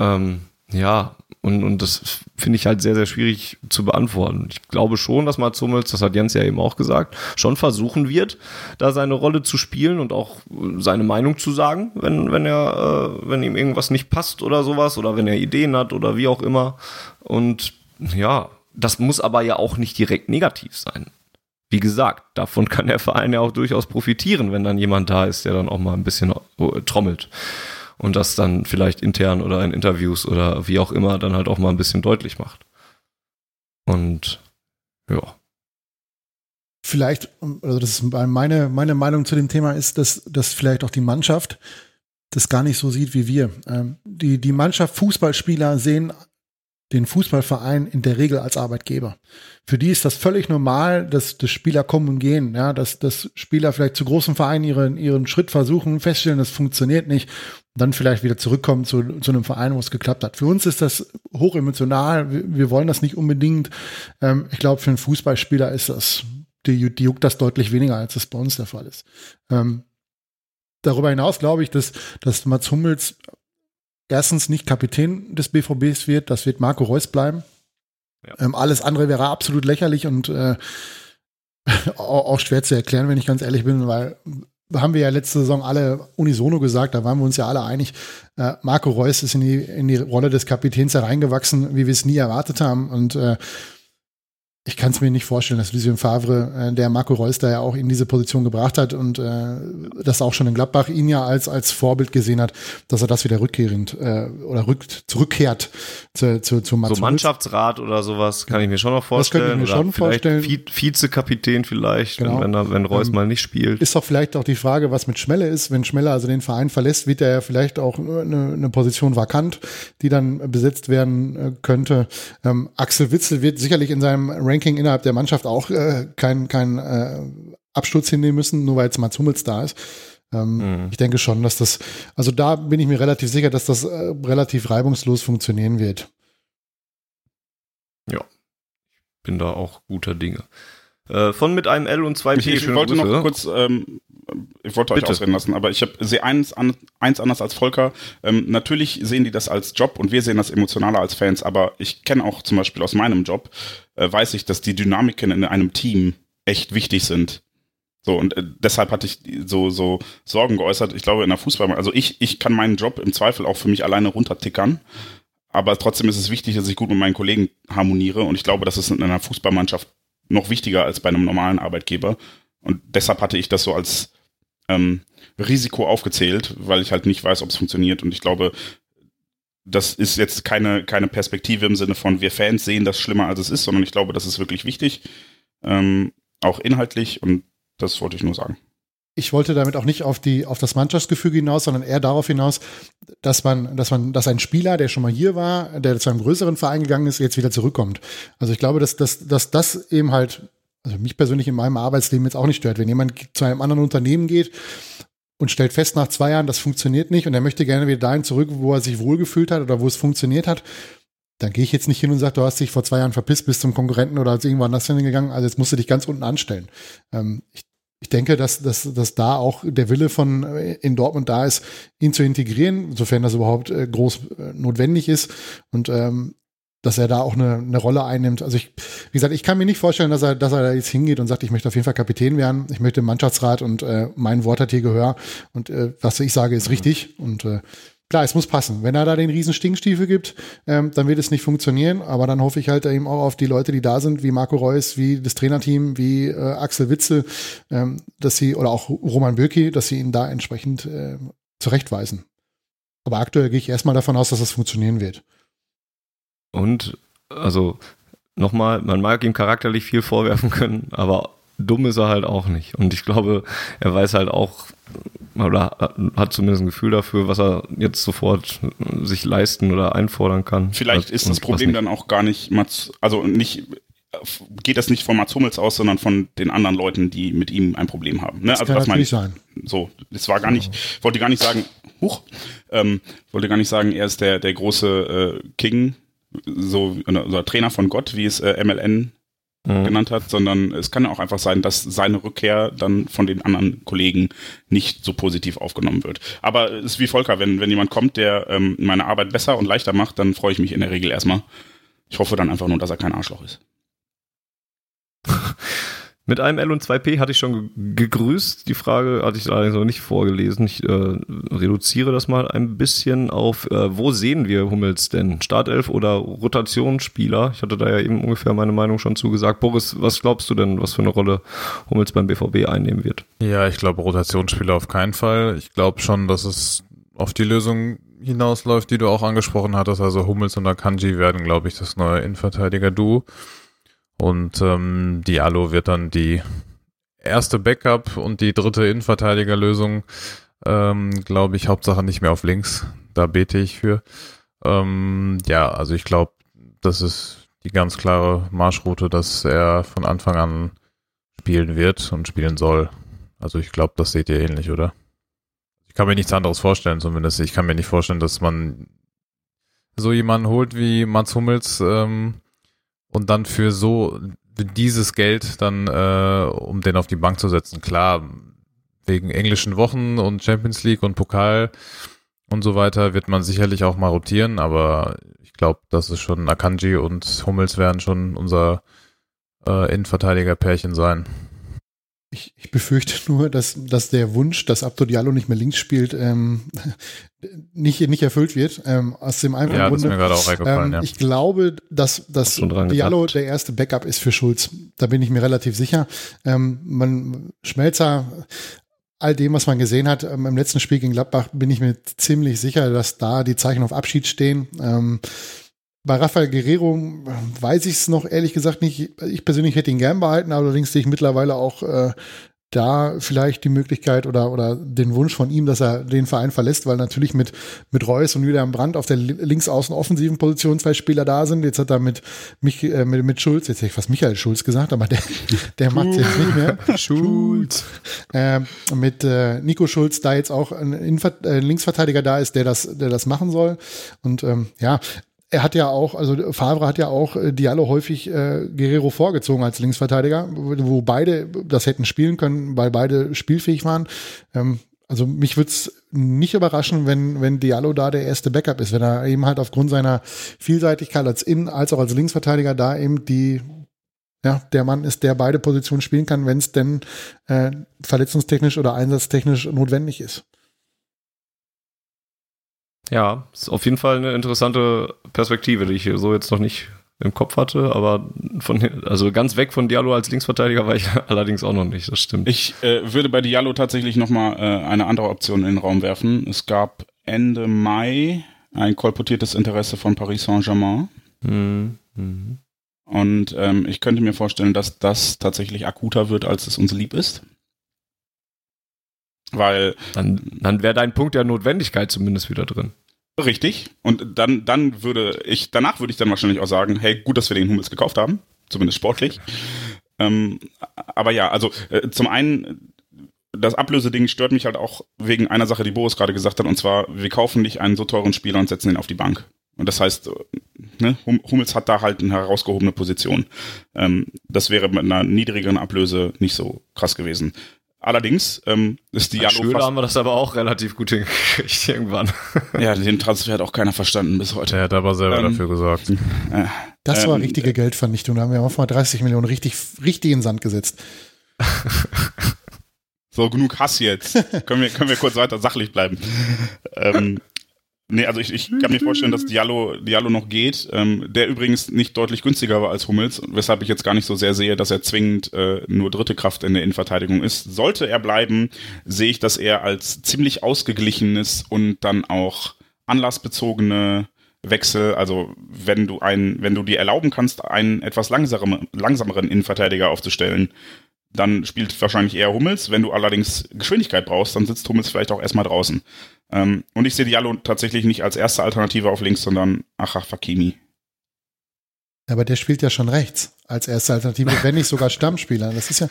[SPEAKER 5] Ähm, ja, Und, und das finde ich halt sehr, sehr schwierig zu beantworten. Ich glaube schon, dass Mats Hummels, das hat Jens ja eben auch gesagt, schon versuchen wird, da seine Rolle zu spielen und auch seine Meinung zu sagen, wenn, wenn er, äh, wenn ihm irgendwas nicht passt oder sowas oder wenn er Ideen hat oder wie auch immer. Und ja, das muss aber ja auch nicht direkt negativ sein. Wie gesagt, davon kann der Verein ja auch durchaus profitieren, wenn dann jemand da ist, der dann auch mal ein bisschen äh, trommelt und das dann vielleicht intern oder in Interviews oder wie auch immer dann halt auch mal ein bisschen deutlich macht. Und ja.
[SPEAKER 3] Vielleicht, also das ist meine, meine Meinung zu dem Thema ist, dass, dass vielleicht auch die Mannschaft das gar nicht so sieht wie wir. Ähm, die, die Mannschaft, Fußballspieler sehen den Fußballverein in der Regel als Arbeitgeber. Für die ist das völlig normal, dass, dass Spieler kommen und gehen, ja, dass, dass Spieler vielleicht zu großen Vereinen ihren, ihren Schritt versuchen, feststellen, das funktioniert nicht, und dann vielleicht wieder zurückkommen zu, zu einem Verein, wo es geklappt hat. Für uns ist das hochemotional, wir, wir wollen das nicht unbedingt. Ähm, ich glaube, für einen Fußballspieler ist das, die, die juckt das deutlich weniger, als es bei uns der Fall ist. Ähm, darüber hinaus glaube ich, dass, dass Mats Hummels erstens nicht Kapitän des BVBs wird, das wird Marco Reus bleiben. Ja. Ähm, alles andere wäre absolut lächerlich und äh, auch schwer zu erklären, wenn ich ganz ehrlich bin, weil haben wir ja letzte Saison alle unisono gesagt, da waren wir uns ja alle einig. Äh, Marco Reus ist in die, in die Rolle des Kapitäns hereingewachsen, wie wir es nie erwartet haben. Und äh, ich kann es mir nicht vorstellen, dass Lucien Favre, äh, der Marco Reus da ja auch in diese Position gebracht hat und äh, das auch schon in Gladbach ihn ja als, als Vorbild gesehen hat, dass er das wieder rückkehrend äh, oder rückt, zurückkehrt zu, zu, zu
[SPEAKER 5] Mats So Mannschaftsrat oder sowas kann ich mir schon noch vorstellen. Das
[SPEAKER 3] könnte ich mir schon vorstellen.
[SPEAKER 5] Vizekapitän vielleicht, genau. wenn, er, wenn Reus ähm, mal nicht spielt.
[SPEAKER 3] Ist doch vielleicht auch die Frage, was mit Schmelle ist. Wenn Schmelle also den Verein verlässt, wird er ja vielleicht auch eine, eine Position vakant, die dann besetzt werden äh, könnte. Ähm, Axel Witzel wird sicherlich in seinem Ranking innerhalb der Mannschaft auch äh, keinen kein, äh, Absturz hinnehmen müssen, nur weil jetzt Mats Hummels da ist. Ähm, mhm. Ich denke schon, dass das, also da bin ich mir relativ sicher, dass das äh, relativ reibungslos funktionieren wird.
[SPEAKER 5] Ja, ich bin da auch guter Dinge. Äh, von mit einem L und zwei P.
[SPEAKER 2] Ich, ich wollte Grüße. noch kurz, ähm, ich wollte Bitte. euch ausreden lassen, aber ich sehe eins, an, eins anders als Volker. Ähm, natürlich sehen die das als Job und wir sehen das emotionaler als Fans, aber ich kenne auch zum Beispiel aus meinem Job, äh, weiß ich, dass die Dynamiken in einem Team echt wichtig sind. So, und äh, deshalb hatte ich so, so Sorgen geäußert. Ich glaube, in der Fußball, also ich, ich kann meinen Job im Zweifel auch für mich alleine runtertickern. Aber trotzdem ist es wichtig, dass ich gut mit meinen Kollegen harmoniere. Und ich glaube, das ist in einer Fußballmannschaft noch wichtiger als bei einem normalen Arbeitgeber. Und deshalb hatte ich das so als ähm, Risiko aufgezählt, weil ich halt nicht weiß, ob es funktioniert. Und ich glaube, das ist jetzt keine, keine Perspektive im Sinne von, wir Fans sehen das schlimmer, als es ist, sondern ich glaube, das ist wirklich wichtig, ähm, auch inhaltlich. Und das wollte ich nur sagen
[SPEAKER 3] ich wollte damit auch nicht auf die auf das Mannschaftsgefüge hinaus, sondern eher darauf hinaus, dass man, dass man, dass ein Spieler, der schon mal hier war, der zu einem größeren Verein gegangen ist, jetzt wieder zurückkommt. Also ich glaube, dass, dass, dass das eben halt, also mich persönlich in meinem Arbeitsleben jetzt auch nicht stört. Wenn jemand zu einem anderen Unternehmen geht und stellt fest nach zwei Jahren, das funktioniert nicht und er möchte gerne wieder dahin zurück, wo er sich wohlgefühlt hat oder wo es funktioniert hat, dann gehe ich jetzt nicht hin und sage, du hast dich vor zwei Jahren verpisst bis zum Konkurrenten oder als irgendwo anders hingegangen, also jetzt musst du dich ganz unten anstellen. Ähm, ich ich denke, dass, dass, dass da auch der Wille von äh, in Dortmund da ist, ihn zu integrieren, sofern das überhaupt äh, groß äh, notwendig ist und ähm, dass er da auch eine, eine Rolle einnimmt. Also ich, wie gesagt, ich kann mir nicht vorstellen, dass er, dass er da jetzt hingeht und sagt, ich möchte auf jeden Fall Kapitän werden, ich möchte im Mannschaftsrat und äh, mein Wort hat hier Gehör und äh, was ich sage ist richtig und äh, Klar, es muss passen. Wenn er da den riesen Stinkstiefel gibt, ähm, dann wird es nicht funktionieren. Aber dann hoffe ich halt eben auch auf die Leute, die da sind, wie Marco Reus, wie das Trainerteam, wie äh, Axel Witzel, ähm, dass sie, oder auch Roman Böki, dass sie ihn da entsprechend äh, zurechtweisen. Aber aktuell gehe ich erstmal davon aus, dass das funktionieren wird.
[SPEAKER 5] Und, also, nochmal, man mag ihm charakterlich viel vorwerfen können, aber dumm ist er halt auch nicht. Und ich glaube, er weiß halt auch, oder hat zumindest ein Gefühl dafür, was er jetzt sofort sich leisten oder einfordern kann.
[SPEAKER 2] Vielleicht ist das Problem dann auch gar nicht, also nicht, geht das nicht von Mats Hummels aus, sondern von den anderen Leuten, die mit ihm ein Problem haben. Ne?
[SPEAKER 3] Das also, kann natürlich sein.
[SPEAKER 2] So, es war gar nicht, wollte gar nicht sagen, huch, ähm, wollte gar nicht sagen, er ist der, der große äh, King, so, oder Trainer von Gott, wie es äh, MLN mhm. genannt hat, sondern es kann auch einfach sein, dass seine Rückkehr dann von den anderen Kollegen nicht so positiv aufgenommen wird. Aber es ist wie Volker, wenn, wenn jemand kommt, der ähm, meine Arbeit besser und leichter macht, dann freue ich mich in der Regel erstmal. Ich hoffe dann einfach nur, dass er kein Arschloch ist.
[SPEAKER 5] Mit einem L und 2P hatte ich schon gegrüßt. Die Frage hatte ich allerdings noch nicht vorgelesen. Ich äh, reduziere das mal ein bisschen auf, äh, wo sehen wir Hummels denn? Startelf oder Rotationsspieler? Ich hatte da ja eben ungefähr meine Meinung schon zugesagt. Boris, was glaubst du denn, was für eine Rolle Hummels beim BVB einnehmen wird?
[SPEAKER 4] Ja, ich glaube Rotationsspieler auf keinen Fall. Ich glaube schon, dass es auf die Lösung hinausläuft, die du auch angesprochen hattest. Also Hummels und Akanji werden, glaube ich, das neue Innenverteidiger-Duo. Und ähm, Diallo wird dann die erste Backup und die dritte Innenverteidigerlösung, ähm, glaube ich, Hauptsache nicht mehr auf links. Da bete ich für. Ähm, ja, also ich glaube, das ist die ganz klare Marschroute, dass er von Anfang an spielen wird und spielen soll. Also ich glaube, das seht ihr ähnlich, oder? Ich kann mir nichts anderes vorstellen, zumindest. Ich kann mir nicht vorstellen, dass man so jemanden holt wie Mats Hummels, ähm, und dann für so dieses Geld dann, äh, um den auf die Bank zu setzen, klar, wegen englischen Wochen und Champions League und Pokal und so weiter wird man sicherlich auch mal rotieren, aber ich glaube, das ist schon Akanji und Hummels werden schon unser äh, Innenverteidiger-Pärchen sein.
[SPEAKER 3] Ich, ich befürchte nur, dass, dass der Wunsch, dass Abdo Diallo nicht mehr links spielt, ähm, nicht, nicht erfüllt wird. Ähm, aus dem einfachen
[SPEAKER 4] ja,
[SPEAKER 3] Grunde.
[SPEAKER 4] Das ist mir gerade auch eingefallen,
[SPEAKER 3] ähm,
[SPEAKER 4] ja.
[SPEAKER 3] Ich glaube, dass, dass Diallo der erste Backup ist für Schulz. Da bin ich mir relativ sicher. Ähm, man, Schmelzer, all dem, was man gesehen hat ähm, im letzten Spiel gegen Gladbach, bin ich mir ziemlich sicher, dass da die Zeichen auf Abschied stehen. Ähm, bei Rafael Guerrero weiß ich es noch ehrlich gesagt nicht. Ich persönlich hätte ihn gern behalten, allerdings sehe ich mittlerweile auch äh, da vielleicht die Möglichkeit oder, oder den Wunsch von ihm, dass er den Verein verlässt, weil natürlich mit, mit Reus und Julian Brandt auf der linksaußen offensiven Position zwei Spieler da sind. Jetzt hat er mit, mich, äh, mit, mit Schulz, jetzt hätte ich fast Michael Schulz gesagt, aber der, der macht jetzt nicht mehr.
[SPEAKER 4] Schulz.
[SPEAKER 3] Äh, mit äh, Nico Schulz da jetzt auch ein, Inver äh, Linksverteidiger da ist, der das, der das machen soll. Und ähm, ja, er hat ja auch, also Favre hat ja auch äh, Diallo häufig äh, Guerrero vorgezogen als Linksverteidiger, wo beide das hätten spielen können, weil beide spielfähig waren. Ähm, also mich würde es nicht überraschen, wenn, wenn Diallo da der erste Backup ist, wenn er eben halt aufgrund seiner Vielseitigkeit als Innen- als auch als Linksverteidiger da eben die, ja, der Mann ist, der beide Positionen spielen kann, wenn es denn äh, verletzungstechnisch oder einsatztechnisch notwendig ist.
[SPEAKER 5] Ja, ist auf jeden Fall eine interessante Perspektive, die ich so jetzt noch nicht im Kopf hatte, aber von, also ganz weg von Diallo als Linksverteidiger war ich allerdings auch noch nicht, das stimmt.
[SPEAKER 2] Ich äh, würde bei Diallo tatsächlich nochmal äh, eine andere Option in den Raum werfen. Es gab Ende Mai ein kolportiertes Interesse von Paris Saint-Germain. Mhm. Mhm. Und ähm, ich könnte mir vorstellen, dass das tatsächlich akuter wird, als es uns lieb ist. Weil.
[SPEAKER 5] Dann, dann wäre dein Punkt der Notwendigkeit zumindest wieder drin.
[SPEAKER 2] Richtig. Und dann, dann würde ich, danach würde ich dann wahrscheinlich auch sagen, hey, gut, dass wir den Hummels gekauft haben. Zumindest sportlich. Ähm, aber ja, also äh, zum einen, das Ablöseding stört mich halt auch wegen einer Sache, die Boris gerade gesagt hat, und zwar, wir kaufen nicht einen so teuren Spieler und setzen ihn auf die Bank. Und das heißt, äh, ne, Hummels hat da halt eine herausgehobene Position. Ähm, das wäre mit einer niedrigeren Ablöse nicht so krass gewesen. Allerdings ähm, ist Diallo
[SPEAKER 5] Schöne fast haben wir das aber auch relativ gut hingekriegt irgendwann.
[SPEAKER 2] ja, den Transfer hat auch keiner verstanden bis heute.
[SPEAKER 4] Er hat aber selber ähm, dafür gesorgt. Äh,
[SPEAKER 3] das war ähm, richtige Geldvernichtung. Da haben wir auch mal 30 Millionen richtig, richtig in den Sand gesetzt.
[SPEAKER 2] so, genug Hass jetzt. können, wir, können wir kurz weiter sachlich bleiben. ähm, Nee, also ich, ich kann mir vorstellen, dass Diallo, Diallo noch geht, ähm, der übrigens nicht deutlich günstiger war als Hummels, weshalb ich jetzt gar nicht so sehr sehe, dass er zwingend äh, nur dritte Kraft in der Innenverteidigung ist. Sollte er bleiben, sehe ich das eher als ziemlich ausgeglichenes und dann auch anlassbezogene Wechsel, also wenn du einen, wenn du dir erlauben kannst, einen etwas langsameren, langsameren Innenverteidiger aufzustellen, dann spielt wahrscheinlich eher Hummels. Wenn du allerdings Geschwindigkeit brauchst, dann sitzt Hummels vielleicht auch erstmal draußen. Ähm, und ich sehe Diallo tatsächlich nicht als erste Alternative auf links, sondern Achraf Hakimi.
[SPEAKER 3] Aber der spielt ja schon rechts als erste Alternative, wenn nicht sogar Stammspieler. Das ist ja,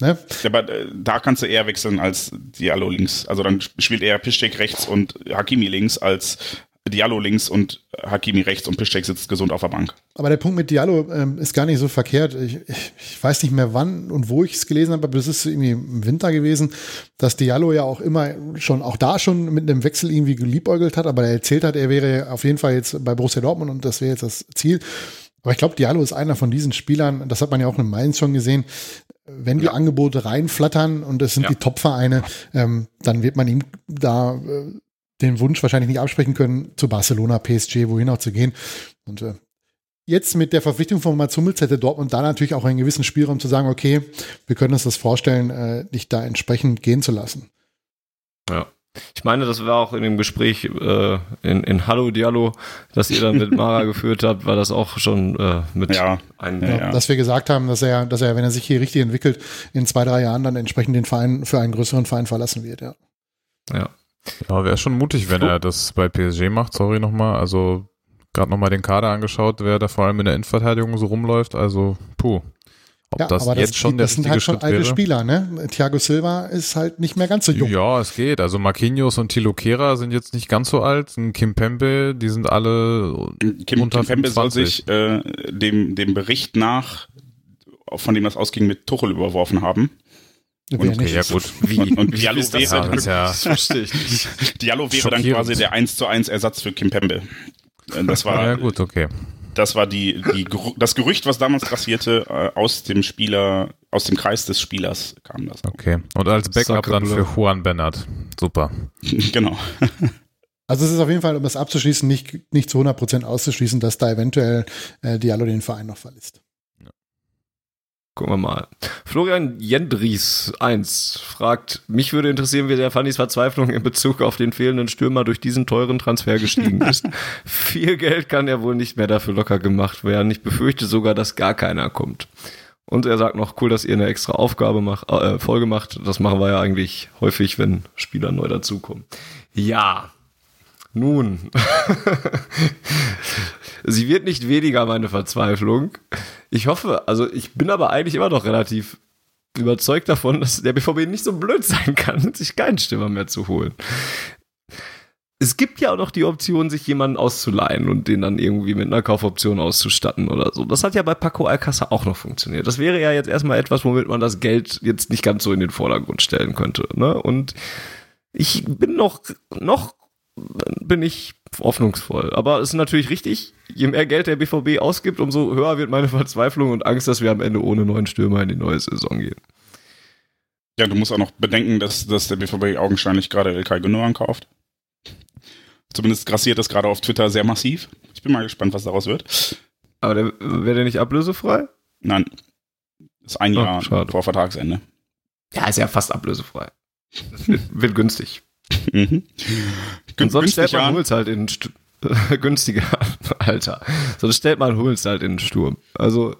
[SPEAKER 3] ne?
[SPEAKER 2] Aber äh, da kannst du eher wechseln als Diallo links. Also dann spielt eher Piszczek rechts und Hakimi links als Diallo links und Hakimi rechts und Piszczek sitzt gesund auf der Bank.
[SPEAKER 3] Aber der Punkt mit Diallo ähm, ist gar nicht so verkehrt. Ich, ich, ich weiß nicht mehr wann und wo ich es gelesen habe, aber das ist irgendwie im Winter gewesen, dass Diallo ja auch immer schon, auch da schon mit einem Wechsel irgendwie geliebäugelt hat, aber er erzählt hat, er wäre auf jeden Fall jetzt bei Borussia Dortmund und das wäre jetzt das Ziel. Aber ich glaube, Diallo ist einer von diesen Spielern, das hat man ja auch in Mainz schon gesehen, wenn die ja. Angebote reinflattern und es sind ja. die Top-Vereine, ähm, dann wird man ihm da äh, den Wunsch wahrscheinlich nicht absprechen können, zu Barcelona, PSG, wohin auch zu gehen. Und äh, jetzt mit der Verpflichtung von Mats Hummels hätte Dortmund da natürlich auch einen gewissen Spielraum zu sagen, okay, wir können uns das vorstellen, äh, dich da entsprechend gehen zu lassen.
[SPEAKER 5] Ja. Ich meine, das war auch in dem Gespräch äh, in, in Hallo Diallo, das ihr dann mit Mara geführt habt, war das auch schon äh, mit
[SPEAKER 3] ja, einem. Ja, ja. Dass wir gesagt haben, dass er, dass er, wenn er sich hier richtig entwickelt, in zwei, drei Jahren dann entsprechend den Verein für einen größeren Verein verlassen wird, ja.
[SPEAKER 4] Ja. Ja, wäre schon mutig, wenn er das bei PSG macht, sorry nochmal. Also gerade nochmal den Kader angeschaut, wer da vor allem in der Innenverteidigung so rumläuft. Also, puh.
[SPEAKER 3] Ob ja, das aber jetzt das, schon der das sind halt schon Schritt alte wäre? Spieler, ne? Thiago Silva ist halt nicht mehr ganz so jung.
[SPEAKER 4] Ja, es geht. Also Marquinhos und Tilo Kera sind jetzt nicht ganz so alt. Und Kim Pembe, die sind alle
[SPEAKER 2] Kim, unter Kim Pembe soll sich äh, dem, dem Bericht nach, von dem das ausging, mit Tuchel überworfen haben.
[SPEAKER 4] Und, okay, ja gut.
[SPEAKER 2] Wie? Und Diallo wäre, ja, das verstehe ich nicht. Diallo wäre dann quasi der 1 zu 1 Ersatz für Kim Pembe. Äh, das war,
[SPEAKER 4] ja gut, okay.
[SPEAKER 2] Das war die, die, das Gerücht, was damals passierte, äh, aus dem Spieler, aus dem Kreis des Spielers kam das.
[SPEAKER 4] Okay. Und als Backup dann für Juan Bernard. Super.
[SPEAKER 2] genau.
[SPEAKER 3] Also es ist auf jeden Fall, um das abzuschließen, nicht, nicht zu 100% auszuschließen, dass da eventuell äh, Diallo den Verein noch verlässt.
[SPEAKER 5] Gucken wir mal. Florian Jendries 1 fragt, mich würde interessieren, wie der Fannys Verzweiflung in Bezug auf den fehlenden Stürmer durch diesen teuren Transfer gestiegen ist. Viel Geld kann ja wohl nicht mehr dafür locker gemacht werden. Ich befürchte sogar, dass gar keiner kommt. Und er sagt noch, cool, dass ihr eine extra Aufgabe macht, äh, Folge macht. Das machen wir ja eigentlich häufig, wenn Spieler neu dazukommen. Ja. Nun. Sie wird nicht weniger, meine Verzweiflung. Ich hoffe, also ich bin aber eigentlich immer noch relativ überzeugt davon, dass der BVB nicht so blöd sein kann, sich keinen Stürmer mehr zu holen. Es gibt ja auch noch die Option, sich jemanden auszuleihen und den dann irgendwie mit einer Kaufoption auszustatten oder so. Das hat ja bei Paco Alcázar auch noch funktioniert. Das wäre ja jetzt erstmal etwas, womit man das Geld jetzt nicht ganz so in den Vordergrund stellen könnte. Ne? Und ich bin noch, noch bin ich hoffnungsvoll. Aber es ist natürlich richtig, je mehr Geld der BVB ausgibt, umso höher wird meine Verzweiflung und Angst, dass wir am Ende ohne neuen Stürmer in die neue Saison gehen.
[SPEAKER 2] Ja, du musst auch noch bedenken, dass, dass der BVB augenscheinlich gerade El Gündogan kauft. Zumindest grassiert das gerade auf Twitter sehr massiv. Ich bin mal gespannt, was daraus wird.
[SPEAKER 5] Aber wäre der nicht ablösefrei?
[SPEAKER 2] Nein. Ist ein Jahr schade. vor Vertragsende.
[SPEAKER 5] Ja, ist ja fast ablösefrei. Wird günstig. Mhm. Und sonst stellt man Huls halt in St günstiger, Alter. Sonst stellt man Huls halt in den Sturm. Also,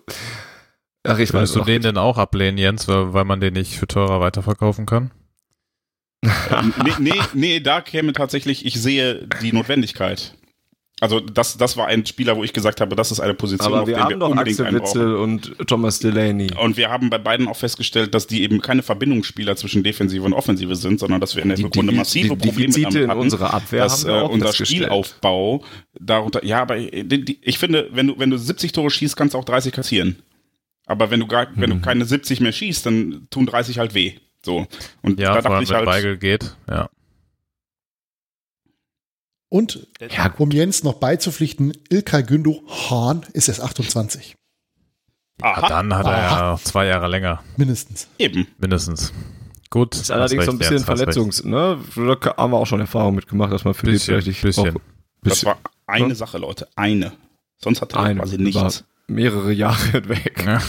[SPEAKER 4] ach, ich Würdest weiß du den denn auch ablehnen, Jens, weil, weil man den nicht für teurer weiterverkaufen kann?
[SPEAKER 2] Ähm, nee, nee, nee, da käme tatsächlich, ich sehe die Notwendigkeit. Also das, das war ein Spieler, wo ich gesagt habe, das ist eine Position,
[SPEAKER 5] Aber wir auf der wir doch unbedingt Axel Witzel und Thomas Delaney.
[SPEAKER 2] Und wir haben bei beiden auch festgestellt, dass die eben keine Verbindungsspieler zwischen Defensive und Offensive sind, sondern dass wir in der die, Rückrunde massive die, die Probleme
[SPEAKER 5] Defizite hatten, in unserer Abwehr
[SPEAKER 2] dass äh, unser Spielaufbau darunter. Ja, aber die, ich finde, wenn du wenn du 70 Tore schießt, kannst du auch 30 kassieren. Aber wenn du gar, wenn du hm. keine 70 mehr schießt, dann tun 30 halt weh. So.
[SPEAKER 4] Und ja, da dachte ich halt, Beigel geht, ja.
[SPEAKER 3] Und ja, um Jens noch beizupflichten, Ilkay Gündo Hahn ist erst 28.
[SPEAKER 4] Aha. dann hat er Aha. ja zwei Jahre länger.
[SPEAKER 3] Mindestens.
[SPEAKER 2] Eben.
[SPEAKER 4] Mindestens. Gut.
[SPEAKER 5] Ist allerdings so ein bisschen Verletzungs, ne? Da haben wir auch schon Erfahrung mitgemacht, dass man für
[SPEAKER 4] bisschen, die
[SPEAKER 2] vielleicht bisschen. Das war eine ne? Sache, Leute. Eine. Sonst hat er quasi nichts
[SPEAKER 5] mehrere Jahre hinweg. Ja.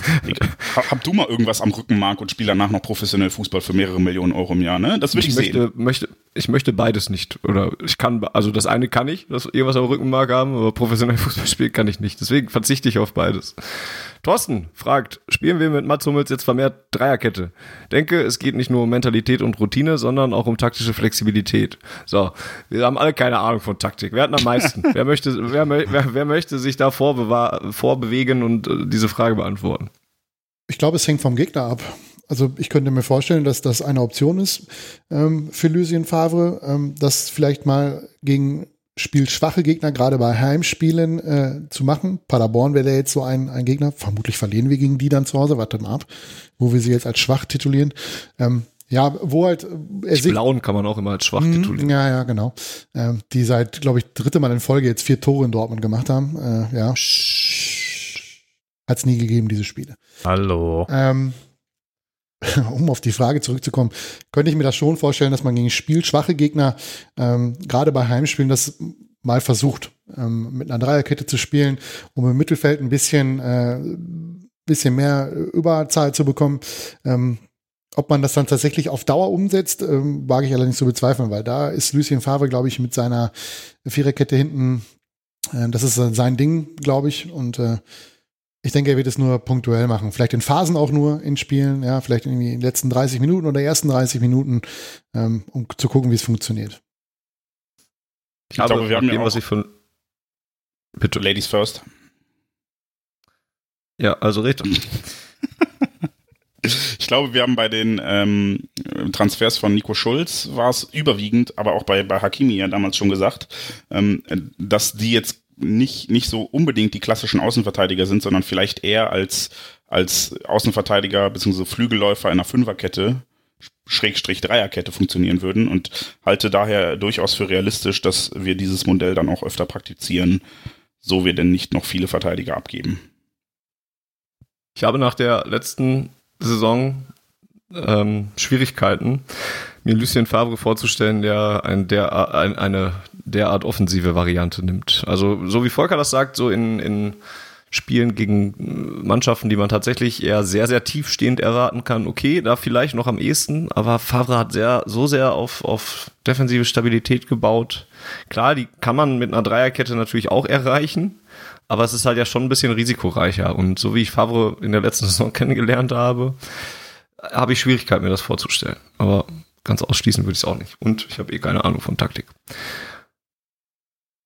[SPEAKER 2] Hab du mal irgendwas am Rückenmark und spiel danach noch professionell Fußball für mehrere Millionen Euro im Jahr, ne? Das will ich, ich
[SPEAKER 5] möchte,
[SPEAKER 2] sehen.
[SPEAKER 5] Möchte, ich möchte beides nicht. Oder ich kann, also das eine kann ich, das irgendwas am Rückenmark haben, aber professionell Fußball spielen kann ich nicht. Deswegen verzichte ich auf beides. Thorsten fragt, spielen wir mit Mats Hummels jetzt vermehrt Dreierkette? Denke, es geht nicht nur um Mentalität und Routine, sondern auch um taktische Flexibilität. So, wir haben alle keine Ahnung von Taktik. Wer hat am meisten? wer, möchte, wer, wer, wer möchte sich da vorbewegen und äh, diese Frage beantworten?
[SPEAKER 3] Ich glaube, es hängt vom Gegner ab. Also ich könnte mir vorstellen, dass das eine Option ist ähm, für Lucien Favre, ähm, das vielleicht mal gegen spielschwache Gegner gerade bei Heimspielen äh, zu machen. Paderborn wäre jetzt so ein, ein Gegner. Vermutlich verlieren wir gegen die dann zu Hause. Warten mal ab, wo wir sie jetzt als schwach titulieren. Ähm, ja, wo halt
[SPEAKER 5] äh, er die Blauen kann man auch immer als schwach mhm, titulieren.
[SPEAKER 3] Ja, ja, genau. Ähm, die seit, glaube ich, dritte Mal in Folge jetzt vier Tore in Dortmund gemacht haben. Äh, ja. Hat es nie gegeben, diese Spiele.
[SPEAKER 4] Hallo.
[SPEAKER 3] Ähm, um auf die Frage zurückzukommen, könnte ich mir das schon vorstellen, dass man gegen spielschwache Gegner, ähm, gerade bei Heimspielen, das mal versucht, ähm, mit einer Dreierkette zu spielen, um im Mittelfeld ein bisschen, äh, bisschen mehr Überzahl zu bekommen. Ähm, ob man das dann tatsächlich auf Dauer umsetzt, ähm, wage ich allerdings zu bezweifeln, weil da ist Lucien Favre, glaube ich, mit seiner Viererkette hinten, äh, das ist sein Ding, glaube ich, und äh, ich denke, er wird es nur punktuell machen. Vielleicht in Phasen auch nur in Spielen, ja, vielleicht irgendwie in den letzten 30 Minuten oder ersten 30 Minuten, ähm, um zu gucken, wie es funktioniert.
[SPEAKER 5] Ich glaube, Aber wir haben ja auch was ich von
[SPEAKER 2] Bitte. Ladies first.
[SPEAKER 5] Ja, also richtig.
[SPEAKER 2] ich glaube, wir haben bei den ähm, Transfers von Nico Schulz war es überwiegend, aber auch bei, bei Hakimi ja damals schon gesagt, ähm, dass die jetzt nicht, nicht so unbedingt die klassischen Außenverteidiger sind, sondern vielleicht eher als, als Außenverteidiger bzw. Flügelläufer einer Fünferkette, Schrägstrich Dreierkette funktionieren würden und halte daher durchaus für realistisch, dass wir dieses Modell dann auch öfter praktizieren, so wir denn nicht noch viele Verteidiger abgeben.
[SPEAKER 5] Ich habe nach der letzten Saison ähm, Schwierigkeiten, mir Lucien Favre vorzustellen, der, ein, der ein, eine derart offensive Variante nimmt. Also so wie Volker das sagt, so in, in Spielen gegen Mannschaften, die man tatsächlich eher sehr, sehr tiefstehend erwarten kann. Okay, da vielleicht noch am ehesten, aber Favre hat sehr, so sehr auf, auf defensive Stabilität gebaut. Klar, die kann man mit einer Dreierkette natürlich auch erreichen, aber es ist halt ja schon ein bisschen risikoreicher. Und so wie ich Favre in der letzten Saison kennengelernt habe, habe ich Schwierigkeiten, mir das vorzustellen. Aber ganz ausschließen würde ich es auch nicht. Und ich habe eh keine Ahnung von Taktik.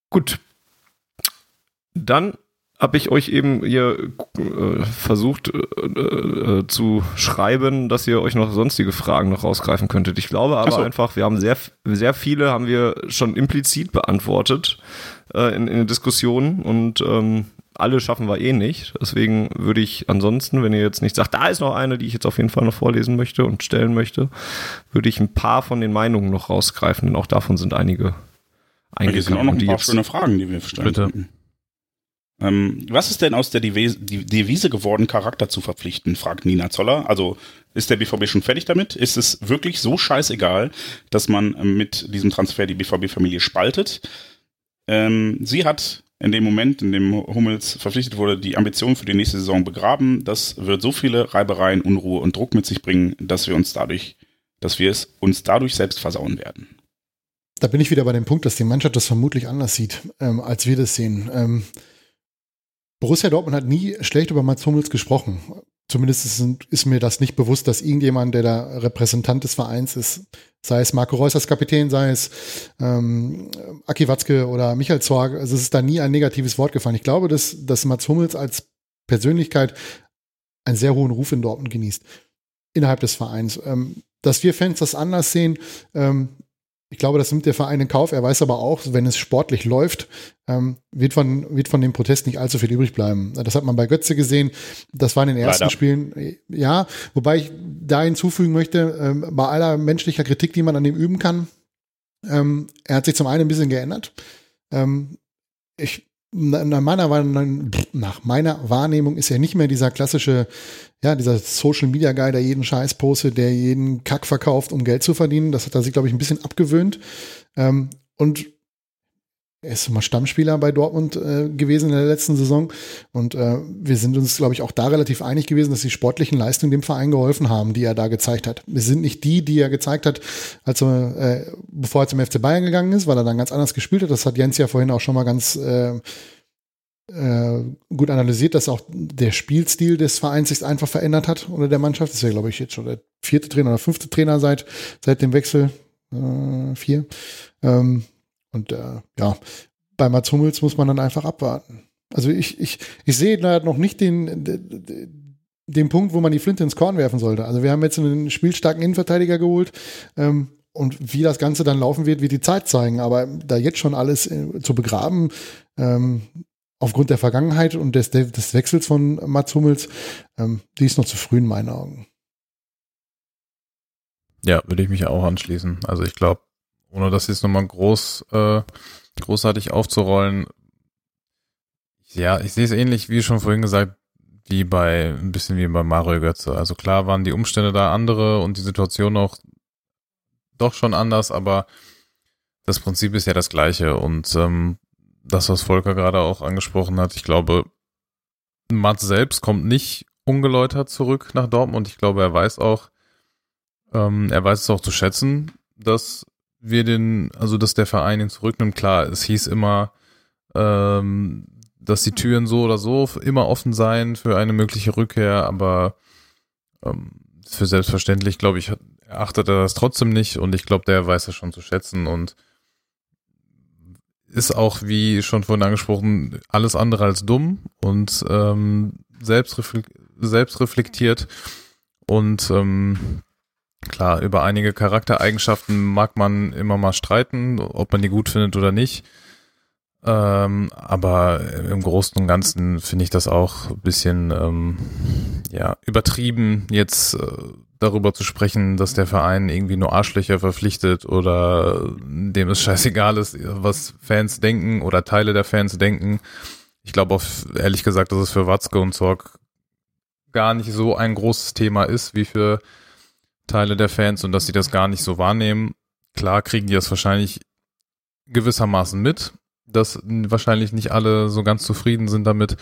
[SPEAKER 5] Gut. Dann habe ich euch eben hier äh, versucht äh, äh, zu schreiben, dass ihr euch noch sonstige Fragen noch rausgreifen könntet. Ich glaube aber so. einfach, wir haben sehr, sehr viele haben wir schon implizit beantwortet äh, in, in den Diskussionen und ähm, alle schaffen wir eh nicht. Deswegen würde ich ansonsten, wenn ihr jetzt nicht sagt, da ist noch eine, die ich jetzt auf jeden Fall noch vorlesen möchte und stellen möchte, würde ich ein paar von den Meinungen noch rausgreifen, denn auch davon sind einige
[SPEAKER 2] eingegangen. Hier sind auch noch ein paar schöne Fragen, die wir stellen Bitte. Ähm, was ist denn aus der Devise geworden, Charakter zu verpflichten, fragt Nina Zoller. Also ist der BVB schon fertig damit? Ist es wirklich so scheißegal, dass man mit diesem Transfer die BVB-Familie spaltet? Ähm, sie hat in dem Moment, in dem Hummels verpflichtet wurde, die Ambition für die nächste Saison begraben. Das wird so viele Reibereien, Unruhe und Druck mit sich bringen, dass wir uns dadurch, dass wir es uns dadurch selbst versauen werden.
[SPEAKER 3] Da bin ich wieder bei dem Punkt, dass die Mannschaft das vermutlich anders sieht, ähm, als wir das sehen. Ähm, Borussia Dortmund hat nie schlecht über Mats Hummels gesprochen. Zumindest ist, ist, mir das nicht bewusst, dass irgendjemand, der da Repräsentant des Vereins ist, sei es Marco Reus als Kapitän, sei es ähm, Aki Watzke oder Michael Zorg, also es ist da nie ein negatives Wort gefallen. Ich glaube, dass, dass Mats Hummels als Persönlichkeit einen sehr hohen Ruf in Dortmund genießt, innerhalb des Vereins. Ähm, dass wir Fans das anders sehen, ähm, ich glaube, das nimmt der Verein in Kauf. Er weiß aber auch, wenn es sportlich läuft, ähm, wird, von, wird von dem Protest nicht allzu viel übrig bleiben. Das hat man bei Götze gesehen. Das war in den ersten Leider. Spielen. Ja, wobei ich da hinzufügen möchte, ähm, bei aller menschlicher Kritik, die man an dem üben kann, ähm, er hat sich zum einen ein bisschen geändert. Ich nach meiner, nach meiner Wahrnehmung ist er nicht mehr dieser klassische, ja, dieser Social Media Guy, der jeden Scheiß postet, der jeden Kack verkauft, um Geld zu verdienen. Das hat er sich, glaube ich, ein bisschen abgewöhnt. Ähm, und er ist mal Stammspieler bei Dortmund äh, gewesen in der letzten Saison. Und äh, wir sind uns, glaube ich, auch da relativ einig gewesen, dass die sportlichen Leistungen dem Verein geholfen haben, die er da gezeigt hat. Wir sind nicht die, die er gezeigt hat, als er, äh, bevor er zum FC Bayern gegangen ist, weil er dann ganz anders gespielt hat. Das hat Jens ja vorhin auch schon mal ganz äh, äh, gut analysiert, dass auch der Spielstil des Vereins sich einfach verändert hat oder der Mannschaft. Das ist ja, glaube ich, jetzt schon der vierte Trainer oder fünfte Trainer seit, seit dem Wechsel. Äh, vier. Ähm, und äh, ja, bei Mats Hummels muss man dann einfach abwarten. Also ich, ich, ich sehe da noch nicht den, den, Punkt, wo man die Flinte ins Korn werfen sollte. Also wir haben jetzt einen spielstarken Innenverteidiger geholt. Ähm, und wie das Ganze dann laufen wird, wird die Zeit zeigen. Aber da jetzt schon alles äh, zu begraben, ähm, aufgrund der Vergangenheit und des, des Wechsels von Mats Hummels, ähm, die ist noch zu früh in meinen Augen.
[SPEAKER 4] Ja, würde ich mich auch anschließen. Also ich glaube, ohne das jetzt nochmal groß, äh, großartig aufzurollen, ja, ich sehe es ähnlich wie schon vorhin gesagt, wie bei, ein bisschen wie bei Mario Götze. Also klar waren die Umstände da andere und die Situation auch doch schon anders, aber das Prinzip ist ja das gleiche. Und ähm, das, was Volker gerade auch angesprochen hat, ich glaube, Mats selbst kommt nicht ungeläutert zurück nach Dortmund. Ich glaube, er weiß auch, ähm, er weiß es auch zu schätzen, dass wir den, also dass der Verein ihn zurücknimmt. Klar, es hieß immer, ähm, dass die Türen so oder so immer offen seien für eine mögliche Rückkehr, aber ähm, für selbstverständlich, glaube ich, achtet er das trotzdem nicht und ich glaube, der weiß es schon zu schätzen und ist auch, wie schon vorhin angesprochen, alles andere als dumm und ähm, selbstreflek selbstreflektiert und ähm, klar, über einige Charaktereigenschaften mag man immer mal streiten, ob man die gut findet oder nicht. Ähm, aber im Großen und Ganzen finde ich das auch ein bisschen ähm, ja, übertrieben, jetzt äh, darüber zu sprechen, dass der Verein irgendwie nur Arschlöcher verpflichtet oder dem es scheißegal ist, was Fans denken oder Teile der Fans denken. Ich glaube auch ehrlich gesagt, dass es für Watzke und Zorg gar nicht so ein großes Thema ist wie für Teile der Fans und dass sie das gar nicht so wahrnehmen. Klar kriegen die das wahrscheinlich gewissermaßen mit, dass wahrscheinlich nicht alle so ganz zufrieden sind damit.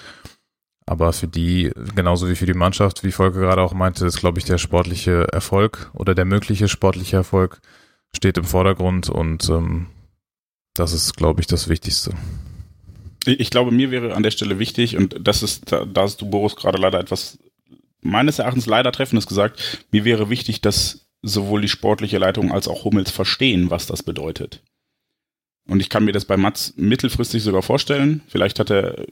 [SPEAKER 4] Aber für die, genauso wie für die Mannschaft, wie Volker gerade auch meinte, ist, glaube ich, der sportliche Erfolg oder der mögliche sportliche Erfolg steht im Vordergrund und ähm, das ist, glaube ich, das Wichtigste.
[SPEAKER 2] Ich glaube, mir wäre an der Stelle wichtig, und das ist, da, da hast du, Boris, gerade leider etwas meines Erachtens leider Treffendes gesagt, mir wäre wichtig, dass sowohl die sportliche Leitung als auch Hummels verstehen, was das bedeutet. Und ich kann mir das bei Mats mittelfristig sogar vorstellen. Vielleicht hat er,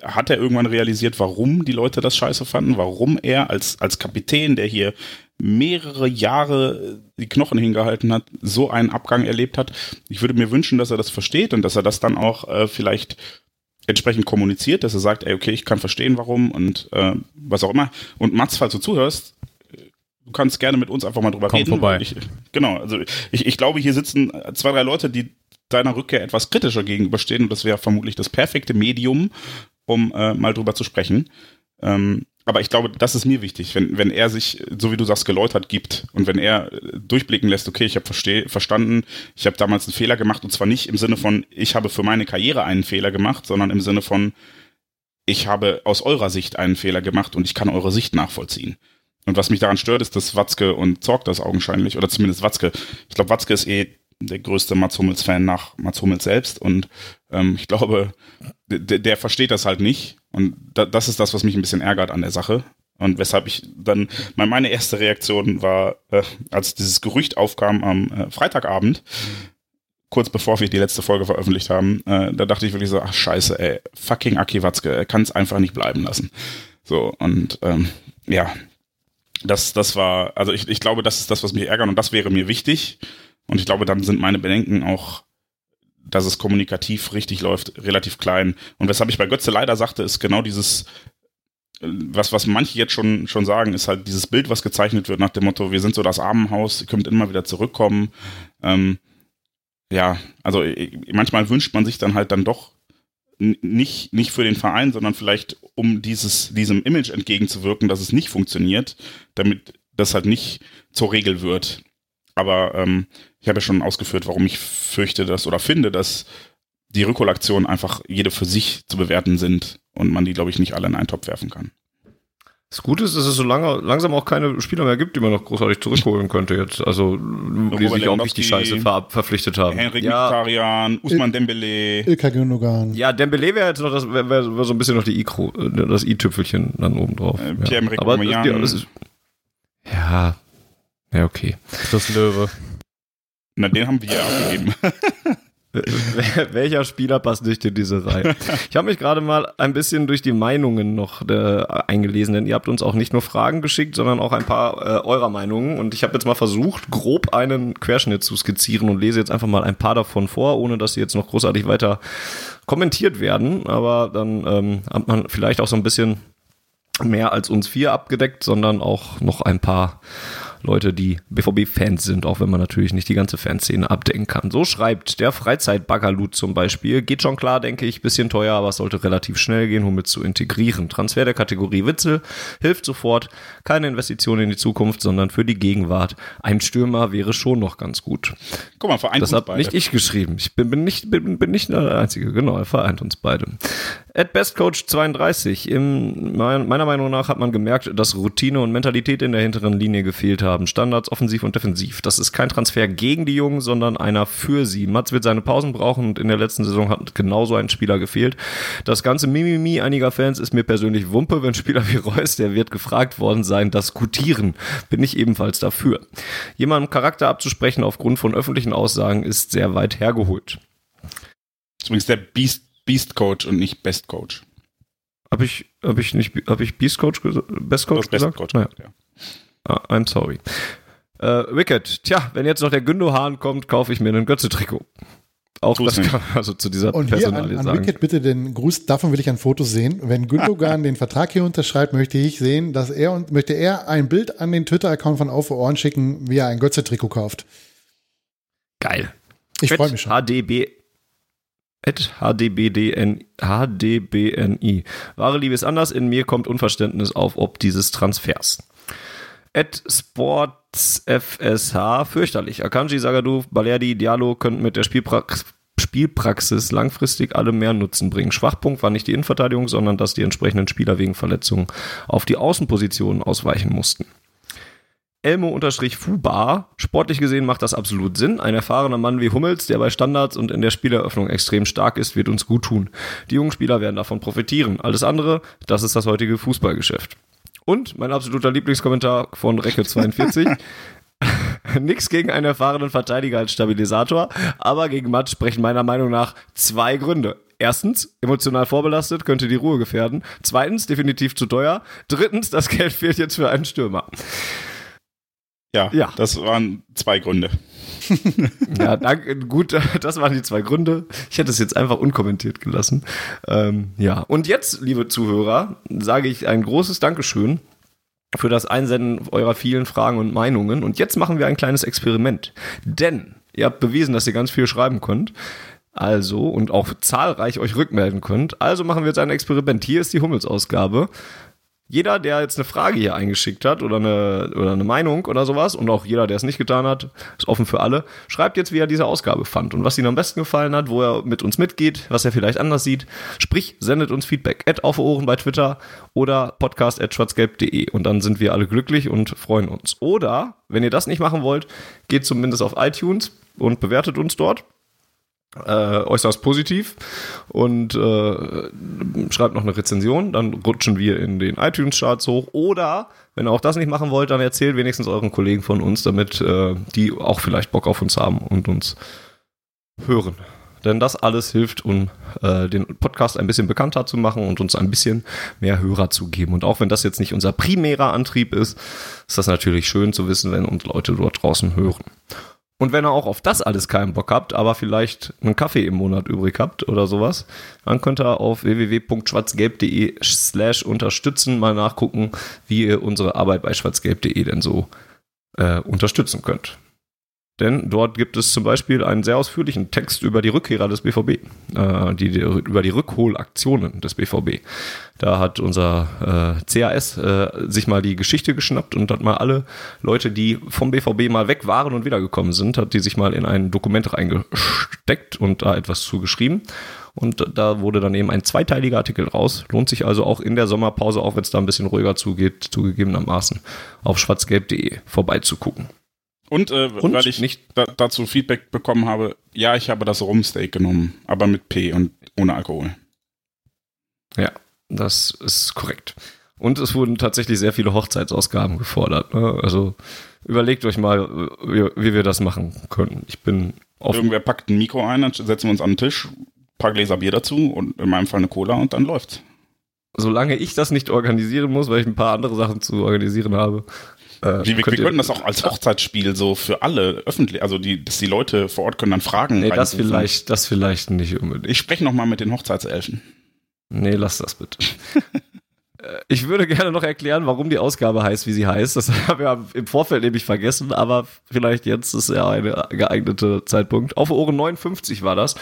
[SPEAKER 2] hat er irgendwann realisiert, warum die Leute das scheiße fanden, warum er als, als Kapitän, der hier mehrere Jahre die Knochen hingehalten hat, so einen Abgang erlebt hat. Ich würde mir wünschen, dass er das versteht und dass er das dann auch äh, vielleicht entsprechend kommuniziert, dass er sagt, ey, okay, ich kann verstehen, warum und äh, was auch immer. Und Mats, falls du zuhörst, du kannst gerne mit uns einfach mal drüber
[SPEAKER 4] Komm
[SPEAKER 2] reden.
[SPEAKER 4] vorbei.
[SPEAKER 2] Ich, genau, also ich, ich glaube, hier sitzen zwei, drei Leute, die deiner Rückkehr etwas kritischer gegenüberstehen und das wäre vermutlich das perfekte Medium, um äh, mal drüber zu sprechen. Ähm, aber ich glaube, das ist mir wichtig, wenn, wenn er sich, so wie du sagst, geläutert gibt und wenn er äh, durchblicken lässt, okay, ich habe verstanden, ich habe damals einen Fehler gemacht und zwar nicht im Sinne von, ich habe für meine Karriere einen Fehler gemacht, sondern im Sinne von, ich habe aus eurer Sicht einen Fehler gemacht und ich kann eure Sicht nachvollziehen. Und was mich daran stört, ist, dass Watzke und Zorg das augenscheinlich, oder zumindest Watzke, ich glaube, Watzke ist eh der größte Mats Hummels-Fan nach Mats Hummels selbst und ähm, ich glaube, der, versteht das halt nicht und da, das ist das, was mich ein bisschen ärgert an der Sache und weshalb ich dann, meine erste Reaktion war, äh, als dieses Gerücht aufkam am äh, Freitagabend, kurz bevor wir die letzte Folge veröffentlicht haben, äh, da dachte ich wirklich so, ach scheiße, ey, fucking Aki Watzke, er kann es einfach nicht bleiben lassen. So, und ähm, ja, das, das war, also ich, ich glaube, das ist das, was mich ärgert und das wäre mir wichtig. Und ich glaube, dann sind meine Bedenken auch, dass es kommunikativ richtig läuft, relativ klein. Und weshalb ich bei Götze leider sagte, ist genau dieses, was, was manche jetzt schon, schon sagen, ist halt dieses Bild, was gezeichnet wird nach dem Motto, wir sind so das Armenhaus, ihr könnt immer wieder zurückkommen. Ähm, ja, also manchmal wünscht man sich dann halt dann doch nicht, nicht für den Verein, sondern vielleicht um dieses, diesem Image entgegenzuwirken, dass es nicht funktioniert, damit das halt nicht zur Regel wird. Aber ähm, ich habe ja schon ausgeführt, warum ich fürchte, dass oder finde, dass die Rückholaktionen einfach jede für sich zu bewerten sind und man die, glaube ich, nicht alle in einen Topf werfen kann.
[SPEAKER 5] Das Gute ist, dass es so lange, langsam auch keine Spieler mehr gibt, die man noch großartig zurückholen könnte jetzt. Also, die sich auch nicht die Scheiße ver verpflichtet haben.
[SPEAKER 2] Henrik
[SPEAKER 5] ja,
[SPEAKER 2] Mkhitaryan, Usman Dembele.
[SPEAKER 3] Ilkay Gündogan.
[SPEAKER 5] ja, Dembele wäre jetzt noch das, wäre wär wär so ein bisschen noch die I-Kro, äh, das I-Tüpfelchen dann oben drauf.
[SPEAKER 2] Äh,
[SPEAKER 5] ja.
[SPEAKER 2] Pierre-Emerick
[SPEAKER 5] Aber das ist, ja, ja, okay.
[SPEAKER 4] Das Löwe.
[SPEAKER 2] Na, den haben wir ja abgegeben.
[SPEAKER 5] Welcher Spieler passt nicht in diese Reihe? Ich habe mich gerade mal ein bisschen durch die Meinungen noch äh, eingelesen, denn ihr habt uns auch nicht nur Fragen geschickt, sondern auch ein paar äh, eurer Meinungen. Und ich habe jetzt mal versucht, grob einen Querschnitt zu skizzieren und lese jetzt einfach mal ein paar davon vor, ohne dass sie jetzt noch großartig weiter kommentiert werden. Aber dann ähm, hat man vielleicht auch so ein bisschen mehr als uns vier abgedeckt, sondern auch noch ein paar Leute, die BVB-Fans sind, auch wenn man natürlich nicht die ganze Fanszene abdecken kann. So schreibt der Freizeitbaggerlut zum Beispiel. Geht schon klar, denke ich, bisschen teuer, aber es sollte relativ schnell gehen, um mit zu integrieren. Transfer der Kategorie Witzel hilft sofort. Keine Investition in die Zukunft, sondern für die Gegenwart. Ein Stürmer wäre schon noch ganz gut.
[SPEAKER 2] Guck mal, vereint
[SPEAKER 5] Das
[SPEAKER 2] beide.
[SPEAKER 5] nicht ich geschrieben. Ich bin, bin, nicht, bin, bin nicht der Einzige. Genau, er vereint uns beide. At Bestcoach 32. Im, mein- meiner Meinung nach hat man gemerkt, dass Routine und Mentalität in der hinteren Linie gefehlt haben. Standards offensiv und defensiv. Das ist kein Transfer gegen die Jungen, sondern einer für sie. Mats wird seine Pausen brauchen und in der letzten Saison hat genauso ein Spieler gefehlt. Das ganze Mimimi einiger Fans ist mir persönlich Wumpe, wenn Spieler wie Reus, der wird gefragt worden sein, das gutieren. Bin ich ebenfalls dafür. Jemandem Charakter abzusprechen aufgrund von öffentlichen Aussagen ist sehr weit hergeholt.
[SPEAKER 2] Das ist übrigens der Beast, Beast Coach und nicht Best Coach.
[SPEAKER 5] Habe ich, hab ich nicht, habe ich Beast Coach? Best Coach
[SPEAKER 2] Best
[SPEAKER 5] gesagt?
[SPEAKER 2] Coach
[SPEAKER 5] Naja.
[SPEAKER 2] ja.
[SPEAKER 5] Ah, I'm sorry. Äh, Wicked. Tja, wenn jetzt noch der Gündogan kommt, kaufe ich mir ein Götze-Trikot. Auch
[SPEAKER 2] Tu's
[SPEAKER 5] das
[SPEAKER 2] nicht.
[SPEAKER 5] kann man also zu dieser
[SPEAKER 3] Und hier
[SPEAKER 5] Personalie
[SPEAKER 3] an, an
[SPEAKER 5] sagen.
[SPEAKER 3] Wicked bitte den Gruß, davon will ich ein Foto sehen. Wenn Gündogan den Vertrag hier unterschreibt, möchte ich sehen, dass er und möchte er ein Bild an den Twitter-Account von Auf Ohren schicken, wie er ein Götze-Trikot kauft.
[SPEAKER 5] Geil.
[SPEAKER 3] Ich freue mich schon.
[SPEAKER 5] HDB. At HDBDN, HDBNI. Wahre Liebe ist anders. In mir kommt Unverständnis auf, ob dieses Transfers. At SportsFSH. Fürchterlich. Akanji, Sagadou, Balerdi, Diallo könnten mit der Spielprax Spielpraxis langfristig alle mehr Nutzen bringen. Schwachpunkt war nicht die Innenverteidigung, sondern dass die entsprechenden Spieler wegen Verletzungen auf die Außenpositionen ausweichen mussten. Elmo-Fubar. Sportlich gesehen macht das absolut Sinn. Ein erfahrener Mann wie Hummels, der bei Standards und in der Spieleröffnung extrem stark ist, wird uns gut tun. Die jungen Spieler werden davon profitieren. Alles andere, das ist das heutige Fußballgeschäft. Und mein absoluter Lieblingskommentar von Recke42. Nix gegen einen erfahrenen Verteidiger als Stabilisator, aber gegen Matt sprechen meiner Meinung nach zwei Gründe. Erstens, emotional vorbelastet, könnte die Ruhe gefährden. Zweitens, definitiv zu teuer. Drittens, das Geld fehlt jetzt für einen Stürmer.
[SPEAKER 2] Ja,
[SPEAKER 5] Ja.
[SPEAKER 2] das waren zwei Gründe.
[SPEAKER 5] Ja, danke. Gut, das waren die zwei Gründe. Ich hätte es jetzt einfach unkommentiert gelassen. Ähm, ja, und jetzt, liebe Zuhörer, sage ich ein großes Dankeschön für das Einsenden eurer vielen Fragen und Meinungen. Und jetzt machen wir ein kleines Experiment. Denn ihr habt bewiesen, dass ihr ganz viel schreiben könnt. Also, und auch zahlreich euch rückmelden könnt. Also machen wir jetzt ein Experiment. Hier ist die Hummels-Ausgabe. Jeder, der jetzt eine Frage hier eingeschickt hat oder eine, oder eine Meinung oder sowas und auch jeder, der es nicht getan hat, ist offen für alle, schreibt jetzt, wie er diese Ausgabe fand und was ihm am besten gefallen hat, wo er mit uns mitgeht, was er vielleicht anders sieht. Sprich, sendet uns Feedback. At auf Ohren bei Twitter oder podcast at schwarzgelb.de und dann sind wir alle glücklich und freuen uns. Oder, wenn ihr das nicht machen wollt, geht zumindest auf iTunes und bewertet uns dort äh, äußerst positiv und äh, schreibt noch eine Rezension, dann rutschen wir in den iTunes-Charts hoch. Oder, wenn ihr auch das nicht machen wollt, dann erzählt wenigstens euren Kollegen von uns, damit äh, die auch vielleicht Bock auf uns haben und uns hören. Denn das alles hilft, um äh, den Podcast ein bisschen bekannter zu machen und uns ein bisschen mehr Hörer zu geben. Und auch wenn das jetzt nicht unser primärer Antrieb ist, ist das natürlich schön zu wissen, wenn uns Leute dort draußen hören. Und wenn ihr auch auf das alles keinen Bock habt, aber vielleicht einen Kaffee im Monat übrig habt oder sowas, dann könnt ihr auf www.schwarzgelb.de slash unterstützen mal nachgucken, wie ihr unsere Arbeit bei schwarzgelb.de denn so äh, unterstützen könnt. Denn dort gibt es zum Beispiel einen sehr ausführlichen Text über die Rückkehrer des BVB, äh, die, die, über die Rückholaktionen des BVB. Da hat unser äh, CAS äh, sich mal die Geschichte geschnappt und hat mal alle Leute, die vom BVB mal weg waren und wiedergekommen sind, hat die sich mal in ein Dokument reingesteckt und da etwas zugeschrieben. Und da wurde dann eben ein zweiteiliger Artikel raus. Lohnt sich also auch in der Sommerpause, auch wenn es da ein bisschen ruhiger zugeht, zugegebenermaßen, auf schwarzgelb.de vorbeizugucken.
[SPEAKER 2] Und, äh,
[SPEAKER 5] Und
[SPEAKER 2] weil ich
[SPEAKER 5] nicht-
[SPEAKER 2] da, dazu Feedback bekommen habe, ja, ich habe das Rumsteak genommen, aber mit P und ohne Alkohol.
[SPEAKER 5] Ja, das ist korrekt. Und es wurden tatsächlich sehr viele Hochzeitsausgaben gefordert. Ne? Also überlegt euch mal, wie, wie wir das machen können. Ich bin Auf-
[SPEAKER 2] Irgendwer packt ein Mikro ein, dann setzen wir uns an den Tisch, paar Gläser Bier dazu und in meinem Fall eine Cola und dann läuft's.
[SPEAKER 5] Solange ich das nicht organisieren muss, weil ich ein paar andere Sachen zu organisieren habe. Äh,
[SPEAKER 2] Wir, wir, könnten das auch als Hochzeitsspiel so für alle öffentlich, also die, dass die Leute vor Ort können dann fragen.
[SPEAKER 5] Nee, das vielleicht, das vielleicht nicht unbedingt.
[SPEAKER 2] Ich spreche nochmal mit den Hochzeitselfen.
[SPEAKER 5] Nee, lass das bitte. Äh, Ich würde gerne noch erklären, warum die Ausgabe heißt, wie sie heißt. Das haben wir im Vorfeld nämlich vergessen, aber vielleicht jetzt ist ja ein geeigneter Zeitpunkt. Auf Ohren 59 war das.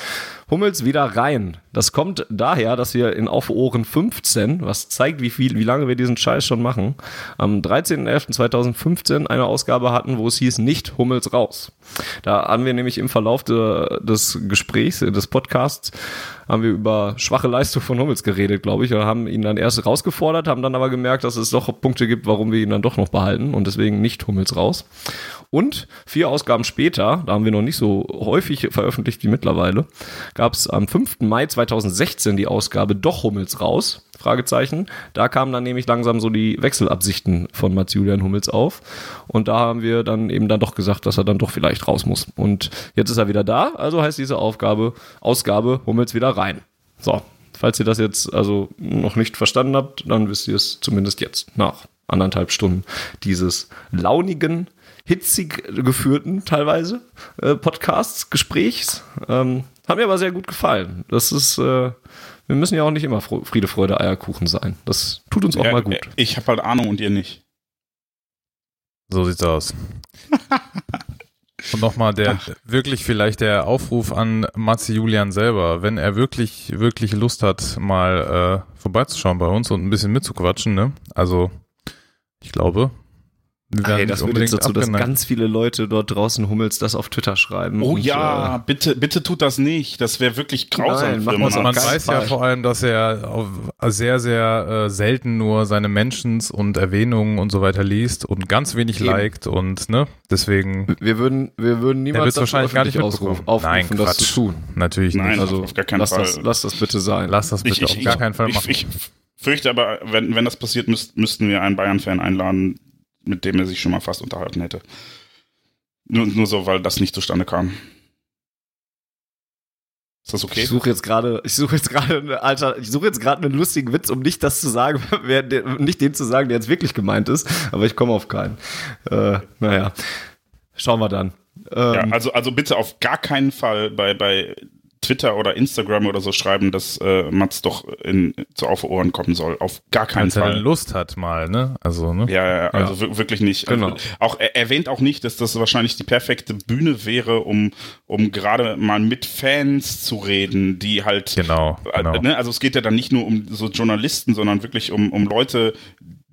[SPEAKER 5] Hummels wieder rein. Das kommt daher, dass wir in Auf Ohren 15, was zeigt, wie viel, wie lange wir diesen Scheiß schon machen, am 13.11.2015 eine Ausgabe hatten, wo es hieß, nicht Hummels raus. Da haben wir nämlich im Verlauf de, des Gesprächs, des Podcasts, haben wir über schwache Leistung von Hummels geredet, glaube ich, und haben ihn dann erst rausgefordert, haben dann aber gemerkt, dass es doch Punkte gibt, warum wir ihn dann doch noch behalten und deswegen nicht Hummels raus. Und vier Ausgaben später, da haben wir noch nicht so häufig veröffentlicht wie mittlerweile, gab es am 5. Mai 2016 die Ausgabe Doch Hummels raus. Fragezeichen. Da kamen dann nämlich langsam so die Wechselabsichten von Mats Julian Hummels auf. Und da haben wir dann eben dann doch gesagt, dass er dann doch vielleicht raus muss. Und jetzt ist er wieder da, also heißt diese Aufgabe, Ausgabe Hummels wieder rein. So, falls ihr das jetzt also noch nicht verstanden habt, dann wisst ihr es zumindest jetzt nach anderthalb Stunden dieses launigen, hitzig geführten teilweise äh, Podcasts, Gesprächs. Ähm, hat mir aber sehr gut gefallen. Das ist, äh, wir müssen ja auch nicht immer Friede, Freude, Eierkuchen sein. Das tut uns auch
[SPEAKER 2] Ja,
[SPEAKER 5] mal gut.
[SPEAKER 2] Ich habe halt Ahnung und ihr nicht.
[SPEAKER 4] So sieht's aus. Und nochmal der, wirklich vielleicht der Aufruf an Matze Julian selber, wenn er wirklich, wirklich Lust hat, mal äh, vorbeizuschauen bei uns und ein bisschen mitzuquatschen, ne? Also, ich glaube, wir werden
[SPEAKER 5] Ey, das
[SPEAKER 4] unbedingt
[SPEAKER 5] dazu, dass
[SPEAKER 4] abgeneigt.
[SPEAKER 5] ganz viele Leute dort draußen Hummels das auf Twitter schreiben.
[SPEAKER 2] Oh
[SPEAKER 5] und,
[SPEAKER 2] ja,
[SPEAKER 5] Äh,
[SPEAKER 2] bitte, bitte tut das nicht. Das wäre wirklich grausam
[SPEAKER 5] Nein,
[SPEAKER 2] für.
[SPEAKER 4] Man weiß ja vor allem, dass er sehr, sehr äh, selten nur seine Mentions und Erwähnungen und so weiter liest und ganz wenig
[SPEAKER 5] Eben.
[SPEAKER 4] liked und ne, deswegen
[SPEAKER 5] wir würden, wir würden niemals
[SPEAKER 4] wahrscheinlich gar nicht
[SPEAKER 5] ausrufen, aufrufen,
[SPEAKER 4] Nein,
[SPEAKER 5] das
[SPEAKER 4] Quatsch.
[SPEAKER 5] zu tun.
[SPEAKER 4] Natürlich
[SPEAKER 2] Nein,
[SPEAKER 4] nicht.
[SPEAKER 5] Also
[SPEAKER 2] auf gar keinen
[SPEAKER 5] lass
[SPEAKER 2] Fall.
[SPEAKER 5] das, lass das bitte sein.
[SPEAKER 4] Lass das bitte auf gar keinen Fall
[SPEAKER 2] ich,
[SPEAKER 4] machen.
[SPEAKER 2] Ich, fürchte aber, wenn, wenn das passiert, müsst, müssten wir einen Bayern-Fan einladen, mit dem er sich schon mal fast unterhalten hätte. Nur, nur so, weil das nicht zustande kam. Ist das okay?
[SPEAKER 5] Ich suche jetzt gerade, ich suche jetzt gerade, eine- Alter, ich suche jetzt gerade einen lustigen Witz, um nicht das zu sagen, wer, nicht den zu sagen, der jetzt wirklich gemeint ist, aber ich komme auf keinen. Äh, naja, schauen wir dann.
[SPEAKER 2] Ja,
[SPEAKER 5] Ähm,
[SPEAKER 2] also, also bitte auf gar keinen Fall bei, bei Twitter oder Instagram oder so schreiben, dass äh, Mats doch in, zu Auf Ohren kommen soll. Auf gar keinen
[SPEAKER 4] Wenn er
[SPEAKER 2] Fall.
[SPEAKER 4] Lust hat mal, ne? Also, ne?
[SPEAKER 2] Ja, ja, also wir- wirklich nicht.
[SPEAKER 5] Genau.
[SPEAKER 2] Also auch er erwähnt auch nicht, dass das wahrscheinlich die perfekte Bühne wäre, um, um gerade mal mit Fans zu reden, die halt
[SPEAKER 4] Genau, genau.
[SPEAKER 2] Äh, Ne, also es geht ja dann nicht nur um so Journalisten, sondern wirklich um, um Leute,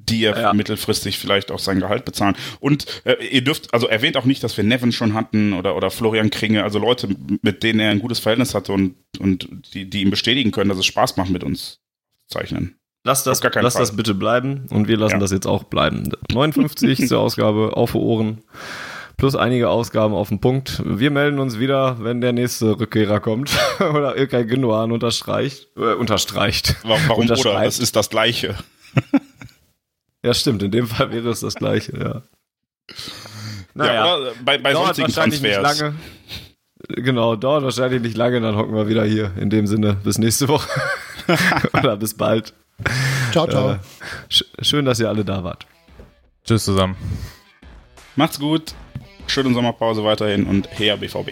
[SPEAKER 2] die ja,
[SPEAKER 5] Ja.
[SPEAKER 2] mittelfristig vielleicht auch sein Gehalt bezahlen. Und äh, ihr dürft, also erwähnt auch nicht, dass wir Nevin schon hatten oder, oder Florian Kringe, also Leute, mit denen er ein gutes Verhältnis hatte und, und die, die ihm bestätigen können, dass es Spaß macht, mit uns zu zeichnen.
[SPEAKER 5] lass das, lass
[SPEAKER 2] Fall.
[SPEAKER 5] das bitte bleiben und wir lassen
[SPEAKER 2] Ja.
[SPEAKER 5] das jetzt auch bleiben. 59. Ausgabe auf Ohren. Plus einige Ausgaben auf den Punkt. Wir melden uns wieder, wenn der nächste Rückkehrer kommt. oder Ilkay Gündogan unterstreicht. Äh, unterstreicht.
[SPEAKER 2] Wa- Warum oder? Das ist das Gleiche.
[SPEAKER 5] Ja, stimmt. In dem Fall wäre es das Gleiche, ja.
[SPEAKER 2] Ja, oder bei, bei
[SPEAKER 5] dauert
[SPEAKER 2] sonstigen
[SPEAKER 5] wahrscheinlich nicht lange. Genau, dauert wahrscheinlich nicht lange, dann hocken wir wieder hier. In dem Sinne, bis nächste Woche. Oder bis bald.
[SPEAKER 3] Ciao, ciao.
[SPEAKER 5] Äh, sch schön, dass ihr alle da wart.
[SPEAKER 4] Tschüss zusammen.
[SPEAKER 2] Macht's gut. Schöne Sommerpause weiterhin und her BVB.